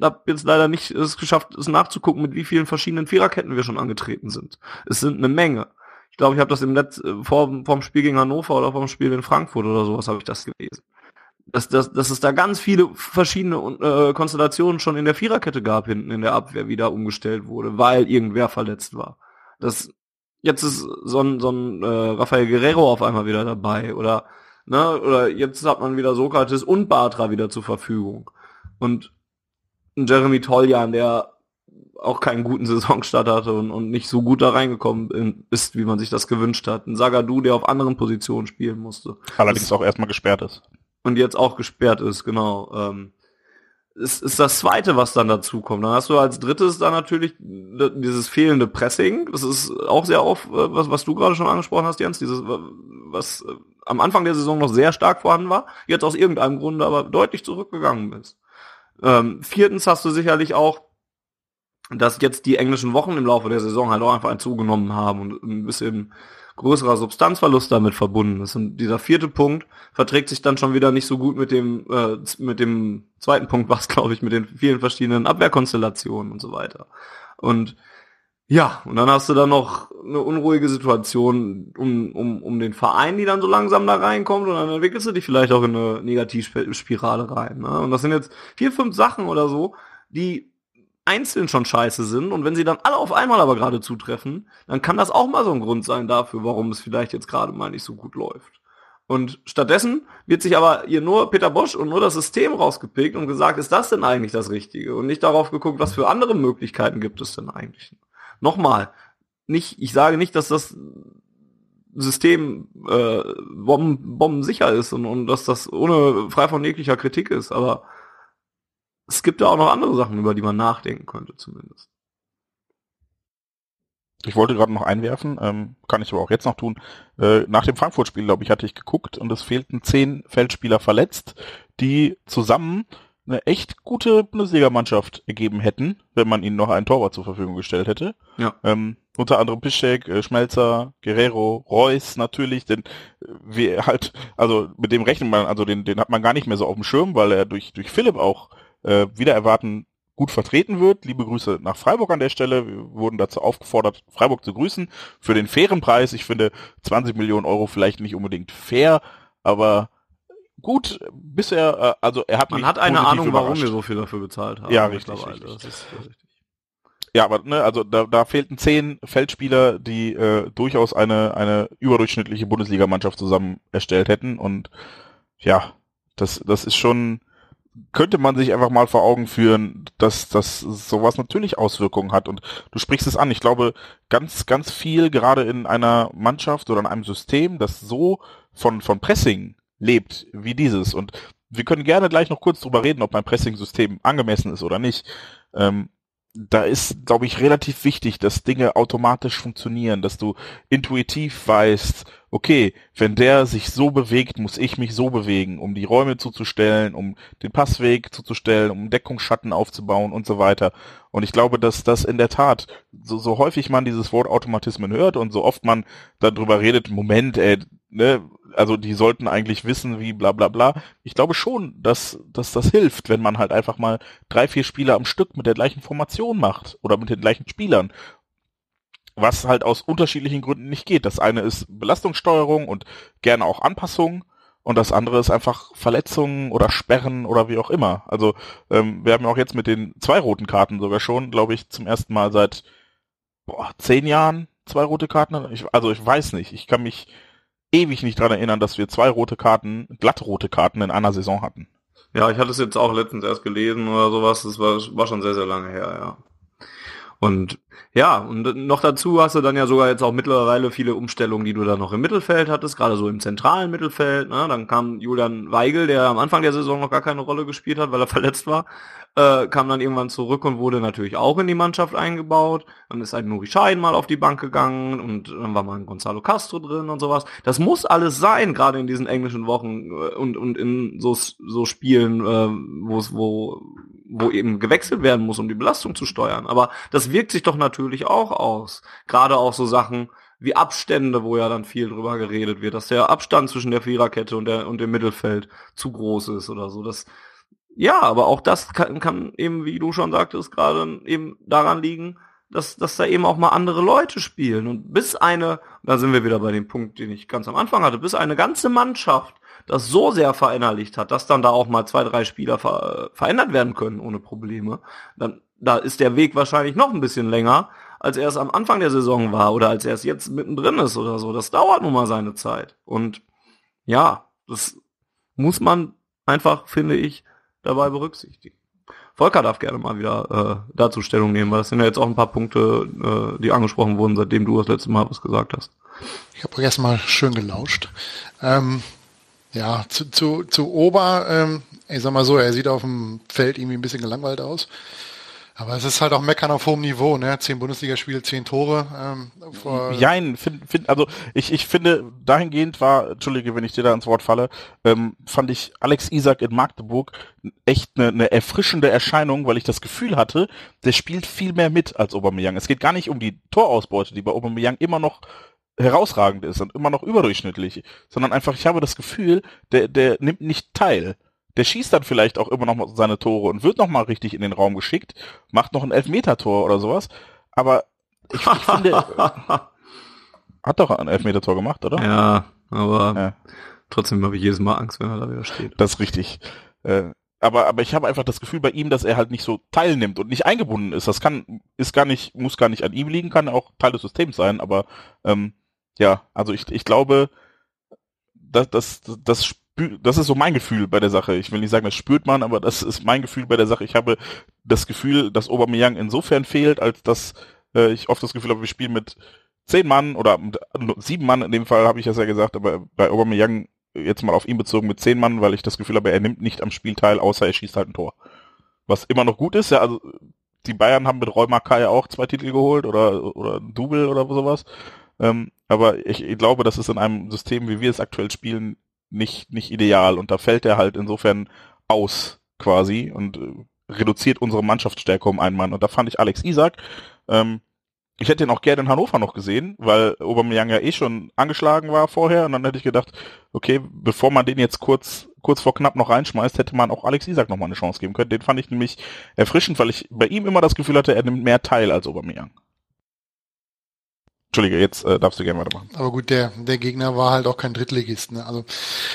habe jetzt leider nicht es geschafft, es nachzugucken, mit wie vielen verschiedenen Viererketten wir schon angetreten sind. Es sind eine Menge. Ich glaube, ich habe das im Netz äh, vor vom Spiel gegen Hannover oder vom Spiel in Frankfurt oder sowas habe ich das gelesen. Dass, dass, dass es da ganz viele verschiedene äh, Konstellationen schon in der Viererkette gab, hinten in der Abwehr wieder umgestellt wurde, weil irgendwer verletzt war. Das jetzt ist so ein, so ein äh, Rafael Guerrero auf einmal wieder dabei oder Ne? Oder jetzt hat man wieder Sokrates und Batra wieder zur Verfügung. Und Jeremy Toljan, der auch keinen guten Saisonstart hatte und, und nicht so gut da reingekommen ist, wie man sich das gewünscht hat. Ein Sagadu, der auf anderen Positionen spielen musste. Allerdings auch erstmal gesperrt ist. Und jetzt auch gesperrt ist, genau. Ähm, ist, ist das zweite, was dann dazu kommt. Dann hast du als drittes dann natürlich dieses fehlende Pressing. Das ist auch sehr auf, was, was du gerade schon angesprochen hast, Jens, dieses, was am Anfang der Saison noch sehr stark vorhanden war, jetzt aus irgendeinem Grunde aber deutlich zurückgegangen ist. Ähm, viertens hast du sicherlich auch, dass jetzt die englischen Wochen im Laufe der Saison halt auch einfach zugenommen haben und ein bisschen größerer Substanzverlust damit verbunden ist. Und dieser vierte Punkt verträgt sich dann schon wieder nicht so gut mit dem, äh, mit dem zweiten Punkt, was glaube ich, mit den vielen verschiedenen Abwehrkonstellationen und so weiter. Und ja, und dann hast du dann noch eine unruhige Situation um, um, um den Verein, die dann so langsam da reinkommt und dann entwickelst du dich vielleicht auch in eine Negativspirale rein. Ne? Und das sind jetzt vier, fünf Sachen oder so, die einzeln schon scheiße sind und wenn sie dann alle auf einmal aber gerade zutreffen, dann kann das auch mal so ein Grund sein dafür, warum es vielleicht jetzt gerade mal nicht so gut läuft. Und stattdessen wird sich aber hier nur Peter Bosch und nur das System rausgepickt und gesagt, ist das denn eigentlich das Richtige? Und nicht darauf geguckt, was für andere Möglichkeiten gibt es denn eigentlich. Nochmal, nicht, ich sage nicht, dass das System äh, bomben, bombensicher ist und, und dass das ohne frei von jeglicher Kritik ist, aber es gibt da auch noch andere Sachen, über die man nachdenken könnte zumindest. Ich wollte gerade noch einwerfen, ähm, kann ich aber auch jetzt noch tun. Äh, nach dem Frankfurt-Spiel, glaube ich, hatte ich geguckt und es fehlten zehn Feldspieler verletzt, die zusammen eine echt gute Bundesligamannschaft ergeben hätten, wenn man ihnen noch einen Torwart zur Verfügung gestellt hätte. Ja. Ähm, unter anderem Piszczek, äh, Schmelzer, Guerrero, Reus natürlich, denn äh, wir halt, also mit dem rechnet man, also den, den hat man gar nicht mehr so auf dem Schirm, weil er durch, durch Philipp auch äh, wieder erwarten gut vertreten wird. Liebe Grüße nach Freiburg an der Stelle. Wir wurden dazu aufgefordert, Freiburg zu grüßen für den fairen Preis. Ich finde 20 Millionen Euro vielleicht nicht unbedingt fair, aber gut, bisher, äh, also er hat Man hat eine Ahnung, warum wir so viel dafür bezahlt haben. Ja, richtig. richtig. Ist. Ja, aber ne, also da, da fehlten zehn Feldspieler, die äh, durchaus eine eine überdurchschnittliche Bundesligamannschaft zusammen erstellt hätten und ja, das das ist schon könnte man sich einfach mal vor Augen führen, dass dass sowas natürlich Auswirkungen hat und du sprichst es an. Ich glaube, ganz ganz viel gerade in einer Mannschaft oder in einem System, das so von von Pressing lebt wie dieses und wir können gerne gleich noch kurz drüber reden, ob mein Pressing-System angemessen ist oder nicht. Ähm, da ist, glaube ich, relativ wichtig, dass Dinge automatisch funktionieren, dass du intuitiv weißt, okay, wenn der sich so bewegt, muss ich mich so bewegen, um die Räume zuzustellen, um den Passweg zuzustellen, um Deckungsschatten aufzubauen und so weiter. Und ich glaube, dass das in der Tat, so, so häufig man dieses Wort Automatismen hört und so oft man darüber redet, Moment, ey, ne, also die sollten eigentlich wissen, wie bla bla bla. Ich glaube schon, dass, dass das hilft, wenn man halt einfach mal drei, vier Spieler am Stück mit der gleichen Formation macht oder mit den gleichen Spielern was halt aus unterschiedlichen Gründen nicht geht. Das eine ist Belastungssteuerung und gerne auch Anpassungen und das andere ist einfach Verletzungen oder Sperren oder wie auch immer. Also ähm, wir haben ja auch jetzt mit den zwei roten Karten sogar schon, glaube ich, zum ersten Mal seit boah, zehn Jahren zwei rote Karten. Ich, also ich weiß nicht, ich kann mich ewig nicht dran erinnern, dass wir zwei rote Karten, glattrote Karten in einer Saison hatten. Ja, ich hatte es jetzt auch letztens erst gelesen oder sowas. Das war, war schon sehr, sehr lange her, ja. Und ja, und noch dazu hast du dann ja sogar jetzt auch mittlerweile viele Umstellungen, die du da noch im Mittelfeld hattest, gerade so im zentralen Mittelfeld. Ne? Dann kam Julian Weigel, der am Anfang der Saison noch gar keine Rolle gespielt hat, weil er verletzt war, äh, kam dann irgendwann zurück und wurde natürlich auch in die Mannschaft eingebaut. Dann ist ein Nuri Schein mal auf die Bank gegangen und dann war mal ein Gonzalo Castro drin und sowas. Das muss alles sein, gerade in diesen englischen Wochen äh, und, und in so, so Spielen, äh, wo es, wo wo eben gewechselt werden muss, um die Belastung zu steuern. Aber das wirkt sich doch natürlich auch aus. Gerade auch so Sachen wie Abstände, wo ja dann viel drüber geredet wird, dass der Abstand zwischen der Viererkette und, der, und dem Mittelfeld zu groß ist oder so. Das, ja, aber auch das kann, kann eben, wie du schon sagtest, gerade eben daran liegen, dass, dass da eben auch mal andere Leute spielen. Und bis eine, da sind wir wieder bei dem Punkt, den ich ganz am Anfang hatte, bis eine ganze Mannschaft das so sehr verinnerlicht hat, dass dann da auch mal zwei, drei Spieler ver verändert werden können ohne Probleme, dann da ist der Weg wahrscheinlich noch ein bisschen länger, als er es am Anfang der Saison war oder als er es jetzt mittendrin ist oder so. Das dauert nun mal seine Zeit. Und ja, das muss man einfach, finde ich, dabei berücksichtigen. Volker darf gerne mal wieder äh, dazu Stellung nehmen, weil es sind ja jetzt auch ein paar Punkte, äh, die angesprochen wurden, seitdem du das letzte Mal was gesagt hast. Ich habe erstmal schön gelauscht. Ähm, ja, zu, zu, zu Ober, ähm, ich sag mal so, er sieht auf dem Feld irgendwie ein bisschen gelangweilt aus. Aber es ist halt auch Meckern auf hohem Niveau, ne? Zehn Bundesligaspiele, zehn Tore. Ähm, Jein, find, find, also ich, ich finde, dahingehend war, entschuldige, wenn ich dir da ins Wort falle, ähm, fand ich Alex Isaac in Magdeburg echt eine, eine erfrischende Erscheinung, weil ich das Gefühl hatte, der spielt viel mehr mit als Aubameyang. Es geht gar nicht um die Torausbeute, die bei Aubameyang immer noch herausragend ist und immer noch überdurchschnittlich, sondern einfach, ich habe das Gefühl, der, der nimmt nicht teil. Der schießt dann vielleicht auch immer noch mal seine Tore und wird noch mal richtig in den Raum geschickt, macht noch ein Elfmeter-Tor oder sowas, aber ich, ich finde, hat doch ein Elfmeter-Tor gemacht, oder? Ja, aber ja. trotzdem habe ich jedes Mal Angst, wenn er da wieder steht. Das ist richtig. Äh, aber, aber ich habe einfach das Gefühl bei ihm, dass er halt nicht so teilnimmt und nicht eingebunden ist. Das kann, ist gar nicht, muss gar nicht an ihm liegen, kann auch Teil des Systems sein, aber ähm, ja, also ich, ich glaube, das, das, das, das ist so mein Gefühl bei der Sache. Ich will nicht sagen, das spürt man, aber das ist mein Gefühl bei der Sache. Ich habe das Gefühl, dass Aubameyang insofern fehlt, als dass äh, ich oft das Gefühl habe, wir spielen mit zehn Mann oder sieben Mann in dem Fall, habe ich das ja gesagt, aber bei Aubameyang jetzt mal auf ihn bezogen mit zehn Mann, weil ich das Gefühl habe, er nimmt nicht am Spiel teil, außer er schießt halt ein Tor. Was immer noch gut ist, ja, also die Bayern haben mit Roy Mackay auch zwei Titel geholt oder, oder ein Double oder sowas. Ähm, aber ich, ich glaube, das ist in einem System, wie wir es aktuell spielen, nicht, nicht ideal. Und da fällt er halt insofern aus quasi und äh, reduziert unsere Mannschaftsstärke um einen Mann. Und da fand ich Alex Isaac, ähm, ich hätte ihn auch gerne in Hannover noch gesehen, weil Aubameyang ja eh schon angeschlagen war vorher und dann hätte ich gedacht, okay, bevor man den jetzt kurz kurz vor knapp noch reinschmeißt, hätte man auch Alex Isaac noch mal eine Chance geben können. Den fand ich nämlich erfrischend, weil ich bei ihm immer das Gefühl hatte, er nimmt mehr teil als Aubameyang. Entschuldige, jetzt äh, darfst du gerne weitermachen. Aber gut, der, der Gegner war halt auch kein Drittligist. Ne? Also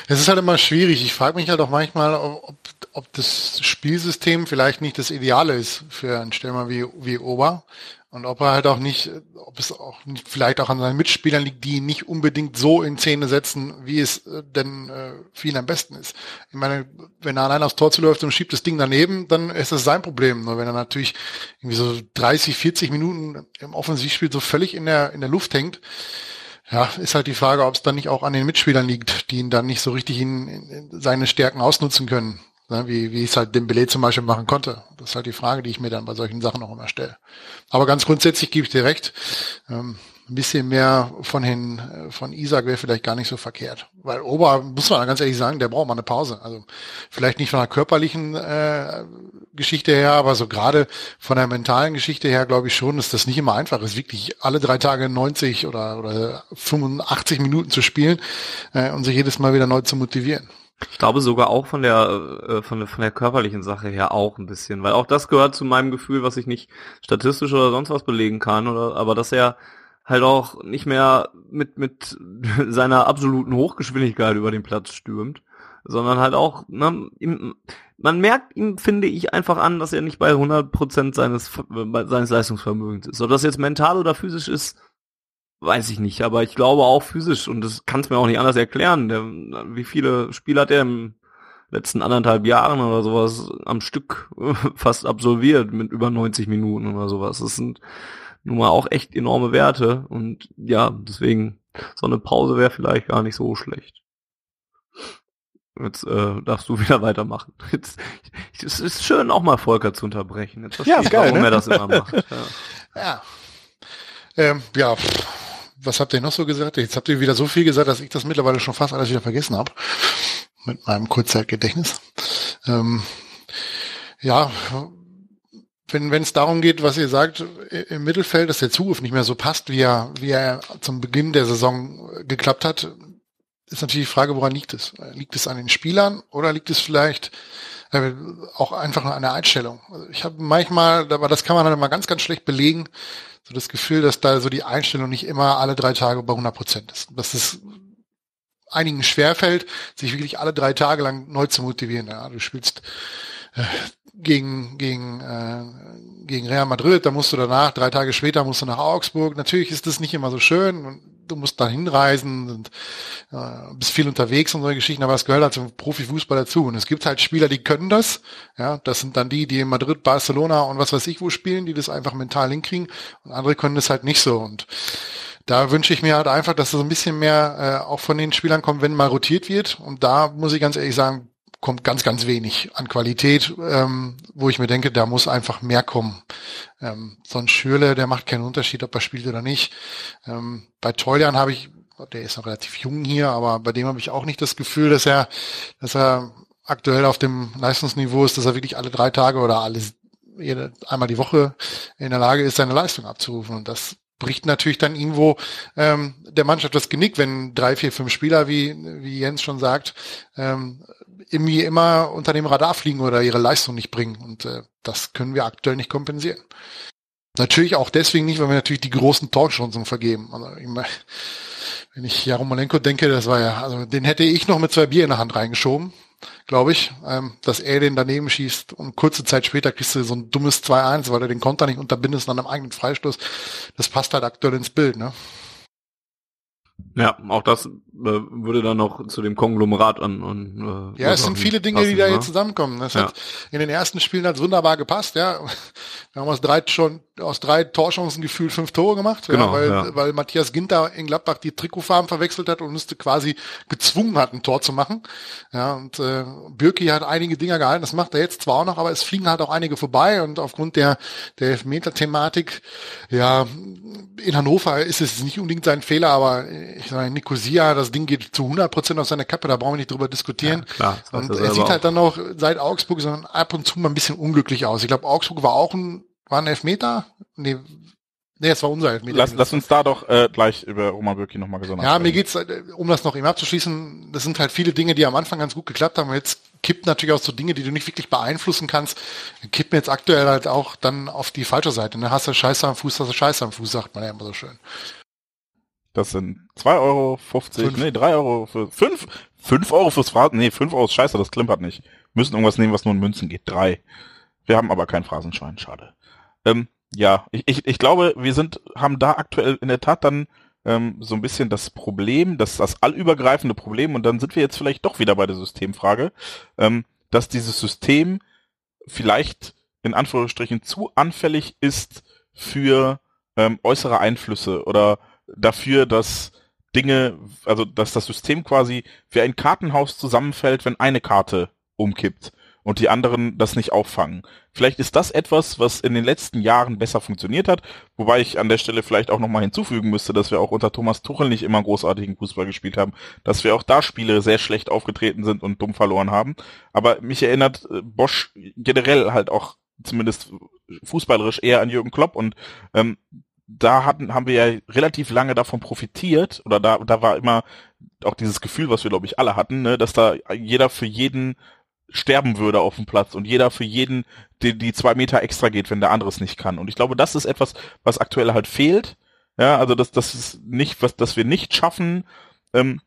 es ist halt immer schwierig. Ich frage mich halt auch manchmal, ob, ob das Spielsystem vielleicht nicht das Ideale ist für einen Stürmer wie, wie Ober. Und ob er halt auch nicht, ob es auch nicht vielleicht auch an seinen Mitspielern liegt, die ihn nicht unbedingt so in Szene setzen, wie es äh, denn äh, für ihn am besten ist. Ich meine, wenn er allein aufs Tor zuläuft und schiebt das Ding daneben, dann ist das sein Problem. Nur wenn er natürlich irgendwie so 30, 40 Minuten im Offensivspiel so völlig in der, in der Luft hängt, ja, ist halt die Frage, ob es dann nicht auch an den Mitspielern liegt, die ihn dann nicht so richtig in, in seine Stärken ausnutzen können. Ne, wie, wie es halt Dembele zum Beispiel machen konnte. Das ist halt die Frage, die ich mir dann bei solchen Sachen auch immer stelle. Aber ganz grundsätzlich gebe ich dir recht. Ähm, ein bisschen mehr von hin, äh, von Isaac wäre vielleicht gar nicht so verkehrt. Weil Ober, muss man ganz ehrlich sagen, der braucht mal eine Pause. Also vielleicht nicht von der körperlichen äh, Geschichte her, aber so gerade von der mentalen Geschichte her glaube ich schon, dass das nicht immer einfach ist, wirklich alle drei Tage 90 oder, oder 85 Minuten zu spielen äh, und sich jedes Mal wieder neu zu motivieren. Ich glaube sogar auch von der, äh, von der von der körperlichen Sache her auch ein bisschen, weil auch das gehört zu meinem Gefühl, was ich nicht statistisch oder sonst was belegen kann, oder aber dass er halt auch nicht mehr mit mit seiner absoluten Hochgeschwindigkeit über den Platz stürmt, sondern halt auch, ne, ihm, man merkt ihm, finde ich, einfach an, dass er nicht bei 100% seines seines Leistungsvermögens ist. Ob das jetzt mental oder physisch ist, Weiß ich nicht, aber ich glaube auch physisch und das kann es mir auch nicht anders erklären. Der, wie viele Spiele hat er im letzten anderthalb Jahren oder sowas am Stück fast absolviert mit über 90 Minuten oder sowas. Das sind nun mal auch echt enorme Werte und ja, deswegen so eine Pause wäre vielleicht gar nicht so schlecht. Jetzt äh, darfst du wieder weitermachen. Jetzt, es ist schön, auch mal Volker zu unterbrechen. Jetzt ja, ist geil, warum ne? er das immer macht. Ja. ja. Ähm, ja, was habt ihr noch so gesagt? Jetzt habt ihr wieder so viel gesagt, dass ich das mittlerweile schon fast alles wieder vergessen habe. Mit meinem Kurzzeitgedächtnis. Ähm, ja, wenn es darum geht, was ihr sagt im Mittelfeld, dass der Zugriff nicht mehr so passt, wie er wie er zum Beginn der Saison geklappt hat, ist natürlich die Frage, woran liegt es? Liegt es an den Spielern oder liegt es vielleicht auch einfach an der Einstellung? Also ich habe manchmal, aber das kann man dann immer ganz ganz schlecht belegen, so das Gefühl, dass da so die Einstellung nicht immer alle drei Tage bei 100 Prozent ist. Dass es einigen schwerfällt, sich wirklich alle drei Tage lang neu zu motivieren. Ja, du spielst äh, gegen gegen äh, gegen Real Madrid, da musst du danach drei Tage später musst du nach Augsburg. Natürlich ist das nicht immer so schön du musst da hinreisen und äh, bist viel unterwegs und solche Geschichten, aber es gehört halt zum Profifußball dazu. Und es gibt halt Spieler, die können das. Ja, das sind dann die, die in Madrid, Barcelona und was weiß ich wo spielen, die das einfach mental hinkriegen. Und andere können das halt nicht so. Und da wünsche ich mir halt einfach, dass so ein bisschen mehr äh, auch von den Spielern kommt, wenn mal rotiert wird. Und da muss ich ganz ehrlich sagen, kommt ganz, ganz wenig an Qualität, ähm, wo ich mir denke, da muss einfach mehr kommen. Ähm, so ein Schürle, der macht keinen Unterschied, ob er spielt oder nicht. Ähm, bei Teulian habe ich, der ist noch relativ jung hier, aber bei dem habe ich auch nicht das Gefühl, dass er, dass er aktuell auf dem Leistungsniveau ist, dass er wirklich alle drei Tage oder alle jede, einmal die Woche in der Lage ist, seine Leistung abzurufen. Und das bricht natürlich dann irgendwo ähm, der Mannschaft das Genick, wenn drei, vier, fünf Spieler, wie, wie Jens schon sagt, ähm, irgendwie immer unter dem Radar fliegen oder ihre Leistung nicht bringen. Und äh, das können wir aktuell nicht kompensieren. Natürlich auch deswegen nicht, weil wir natürlich die großen Torchancen vergeben. Also ich mein, wenn ich Jaromolenko denke, das war ja, also den hätte ich noch mit zwei Bier in der Hand reingeschoben. glaube ich, ähm, dass er den daneben schießt und kurze Zeit später kriegst du so ein dummes 2-1, weil er den Konter nicht unterbindest an einem eigenen Freistoß. Das passt halt aktuell ins Bild, ne? Ja, auch das äh, würde dann noch zu dem Konglomerat an. an äh, ja, es sind viele Dinge, passen, die da ne? jetzt zusammenkommen. Das ja. hat in den ersten Spielen hat wunderbar gepasst, ja. Wir haben aus drei schon aus drei Torchancen gefühlt fünf Tore gemacht, genau, ja, weil, ja. weil Matthias Ginter in Gladbach die Trikotfarben verwechselt hat und uns quasi gezwungen hat, ein Tor zu machen. Ja, und äh, Birki hat einige Dinger gehalten, das macht er jetzt zwar auch noch, aber es fliegen halt auch einige vorbei und aufgrund der, der Elfmeter-Thematik, ja, in Hannover ist es nicht unbedingt sein Fehler, aber ich sage, Nicosia, das Ding geht zu 100 Prozent auf seine Kappe, da brauchen wir nicht drüber diskutieren. Ja, klar, und er sieht halt dann noch seit Augsburg so ab und zu mal ein bisschen unglücklich aus. Ich glaube, Augsburg war auch ein war ein Elfmeter? Nee, Nee, es war unser Elfmeter. Lass, lass uns da doch äh, gleich über Roman Bürki nochmal gesondert Ja, mir geht's, äh, um das noch eben abzuschließen, das sind halt viele Dinge, die am Anfang ganz gut geklappt haben. Jetzt kippt natürlich auch so Dinge, die du nicht wirklich beeinflussen kannst, kippen jetzt aktuell halt auch dann auf die falsche Seite. Ne? Hast du Scheiße am Fuß, hast du Scheiße am Fuß, sagt man ja immer so schön. Das sind 2,50 Euro, nee, 3 Euro für 5, 5 Euro fürs Phrasen, nee, 5 Euro ist scheiße, das klimpert nicht. Müssen irgendwas nehmen, was nur in Münzen geht. 3. Wir haben aber kein Phrasenschwein, schade. Ähm, ja, ich, ich, ich glaube, wir sind, haben da aktuell in der Tat dann ähm, so ein bisschen das Problem, das, das allübergreifende Problem, und dann sind wir jetzt vielleicht doch wieder bei der Systemfrage, ähm, dass dieses System vielleicht in Anführungsstrichen zu anfällig ist für ähm, äußere Einflüsse oder dafür, dass Dinge, also dass das System quasi wie ein Kartenhaus zusammenfällt, wenn eine Karte umkippt und die anderen das nicht auffangen. Vielleicht ist das etwas, was in den letzten Jahren besser funktioniert hat, wobei ich an der Stelle vielleicht auch nochmal hinzufügen müsste, dass wir auch unter Thomas Tuchel nicht immer großartigen Fußball gespielt haben, dass wir auch da Spiele sehr schlecht aufgetreten sind und dumm verloren haben. Aber mich erinnert äh, Bosch generell halt auch zumindest fußballerisch eher an Jürgen Klopp und ähm, da hatten, haben wir ja relativ lange davon profitiert, oder da, da war immer auch dieses Gefühl, was wir, glaube ich, alle hatten, ne, dass da jeder für jeden sterben würde auf dem Platz und jeder für jeden die, die zwei Meter extra geht, wenn der andere es nicht kann. Und ich glaube, das ist etwas, was aktuell halt fehlt. Ja, also das, das ist nicht, was, dass wir nicht schaffen, ähm,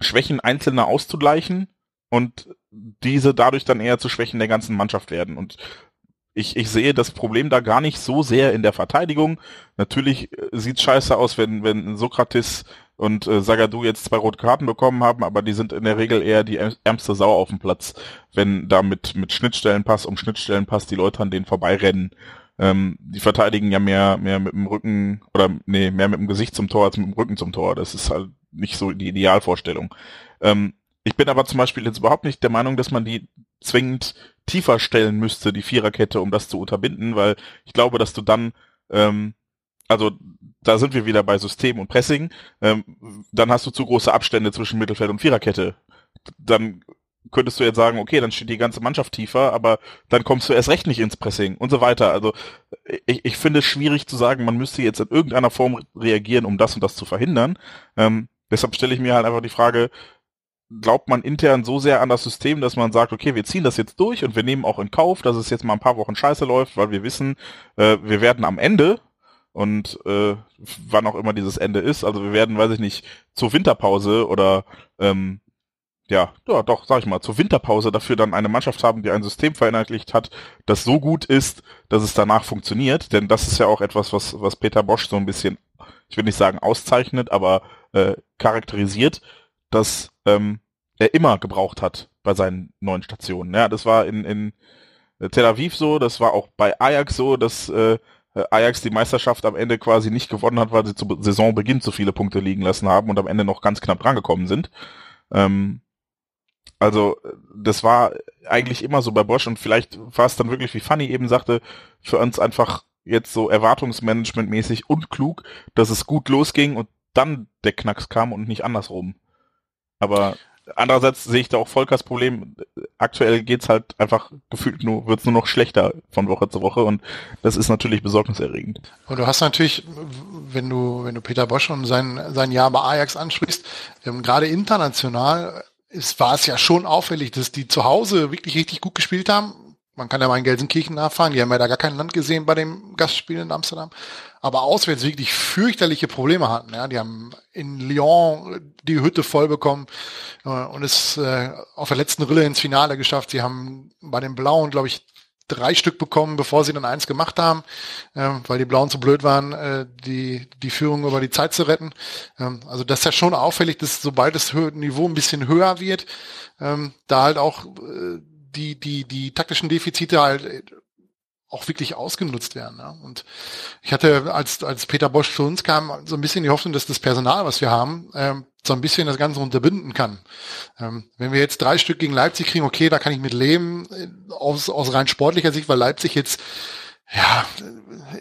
Schwächen Einzelner auszugleichen und diese dadurch dann eher zu Schwächen der ganzen Mannschaft werden. Und ich, ich sehe das Problem da gar nicht so sehr in der Verteidigung. Natürlich äh, sieht scheiße aus, wenn, wenn Sokrates und äh, Sagadu jetzt zwei rote Karten bekommen haben, aber die sind in der Regel eher die ärmste Sau auf dem Platz, wenn da mit, mit Schnittstellenpass um Schnittstellenpass die Leute an denen vorbeirennen. Ähm, die verteidigen ja mehr, mehr mit dem Rücken oder nee, mehr mit dem Gesicht zum Tor als mit dem Rücken zum Tor. Das ist halt nicht so die Idealvorstellung. Ähm, ich bin aber zum Beispiel jetzt überhaupt nicht der Meinung, dass man die zwingend tiefer stellen müsste, die Viererkette, um das zu unterbinden, weil ich glaube, dass du dann ähm, also da sind wir wieder bei System und Pressing, ähm, dann hast du zu große Abstände zwischen Mittelfeld und Viererkette. Dann könntest du jetzt sagen, okay, dann steht die ganze Mannschaft tiefer, aber dann kommst du erst recht nicht ins Pressing und so weiter. Also ich, ich finde es schwierig zu sagen, man müsste jetzt in irgendeiner Form reagieren, um das und das zu verhindern. Ähm, deshalb stelle ich mir halt einfach die Frage, glaubt man intern so sehr an das System, dass man sagt, okay, wir ziehen das jetzt durch und wir nehmen auch in Kauf, dass es jetzt mal ein paar Wochen scheiße läuft, weil wir wissen, äh, wir werden am Ende und äh, wann auch immer dieses Ende ist. Also wir werden, weiß ich nicht, zur Winterpause oder ähm, ja, ja, doch, sag ich mal, zur Winterpause dafür dann eine Mannschaft haben, die ein System vereinheitlicht hat, das so gut ist, dass es danach funktioniert. Denn das ist ja auch etwas, was, was Peter Bosch so ein bisschen, ich will nicht sagen auszeichnet, aber äh, charakterisiert, dass ähm, er immer gebraucht hat bei seinen neuen Stationen. Ja, das war in, in Tel Aviv so, das war auch bei Ajax so, dass äh, Ajax die Meisterschaft am Ende quasi nicht gewonnen hat, weil sie zu Saisonbeginn zu viele Punkte liegen lassen haben und am Ende noch ganz knapp drangekommen sind. Ähm, also das war eigentlich immer so bei Bosch und vielleicht war es dann wirklich, wie Fanny eben sagte, für uns einfach jetzt so erwartungsmanagementmäßig unklug, dass es gut losging und dann der Knacks kam und nicht andersrum. Aber andererseits sehe ich da auch Volkers Problem. Aktuell geht's halt einfach gefühlt nur, wird's nur noch schlechter von Woche zu Woche und das ist natürlich besorgniserregend. Und du hast natürlich, wenn du, wenn du Peter Bosch und sein, sein Jahr bei Ajax ansprichst, ähm, gerade international ist, war es ja schon auffällig, dass die zu Hause wirklich richtig gut gespielt haben. man kann ja mal in Gelsenkirchen nachfahren, die haben ja da gar kein Land gesehen bei dem Gastspiel in Amsterdam, aber auswärts wirklich fürchterliche Probleme hatten. Ja, die haben in Lyon die Hütte voll bekommen äh, und es äh, auf der letzten Rille ins Finale geschafft. Sie haben bei den Blauen, glaube ich, drei Stück bekommen, bevor sie dann eins gemacht haben, äh, weil die Blauen zu blöd waren, äh, die, die Führung über die Zeit zu retten. Ähm, also das ist ja schon auffällig, dass sobald das Niveau ein bisschen höher wird, ähm, da halt auch äh, die, die, die taktischen Defizite halt äh, auch wirklich ausgenutzt werden. Ja. Und ich hatte, als, als Peter Bosch zu uns kam, so ein bisschen die Hoffnung, dass das Personal, was wir haben, ähm, so ein bisschen das Ganze unterbinden kann. Ähm, wenn wir jetzt drei Stück gegen Leipzig kriegen, okay, da kann ich mit leben, äh, aus, aus rein sportlicher Sicht, weil Leipzig jetzt ja,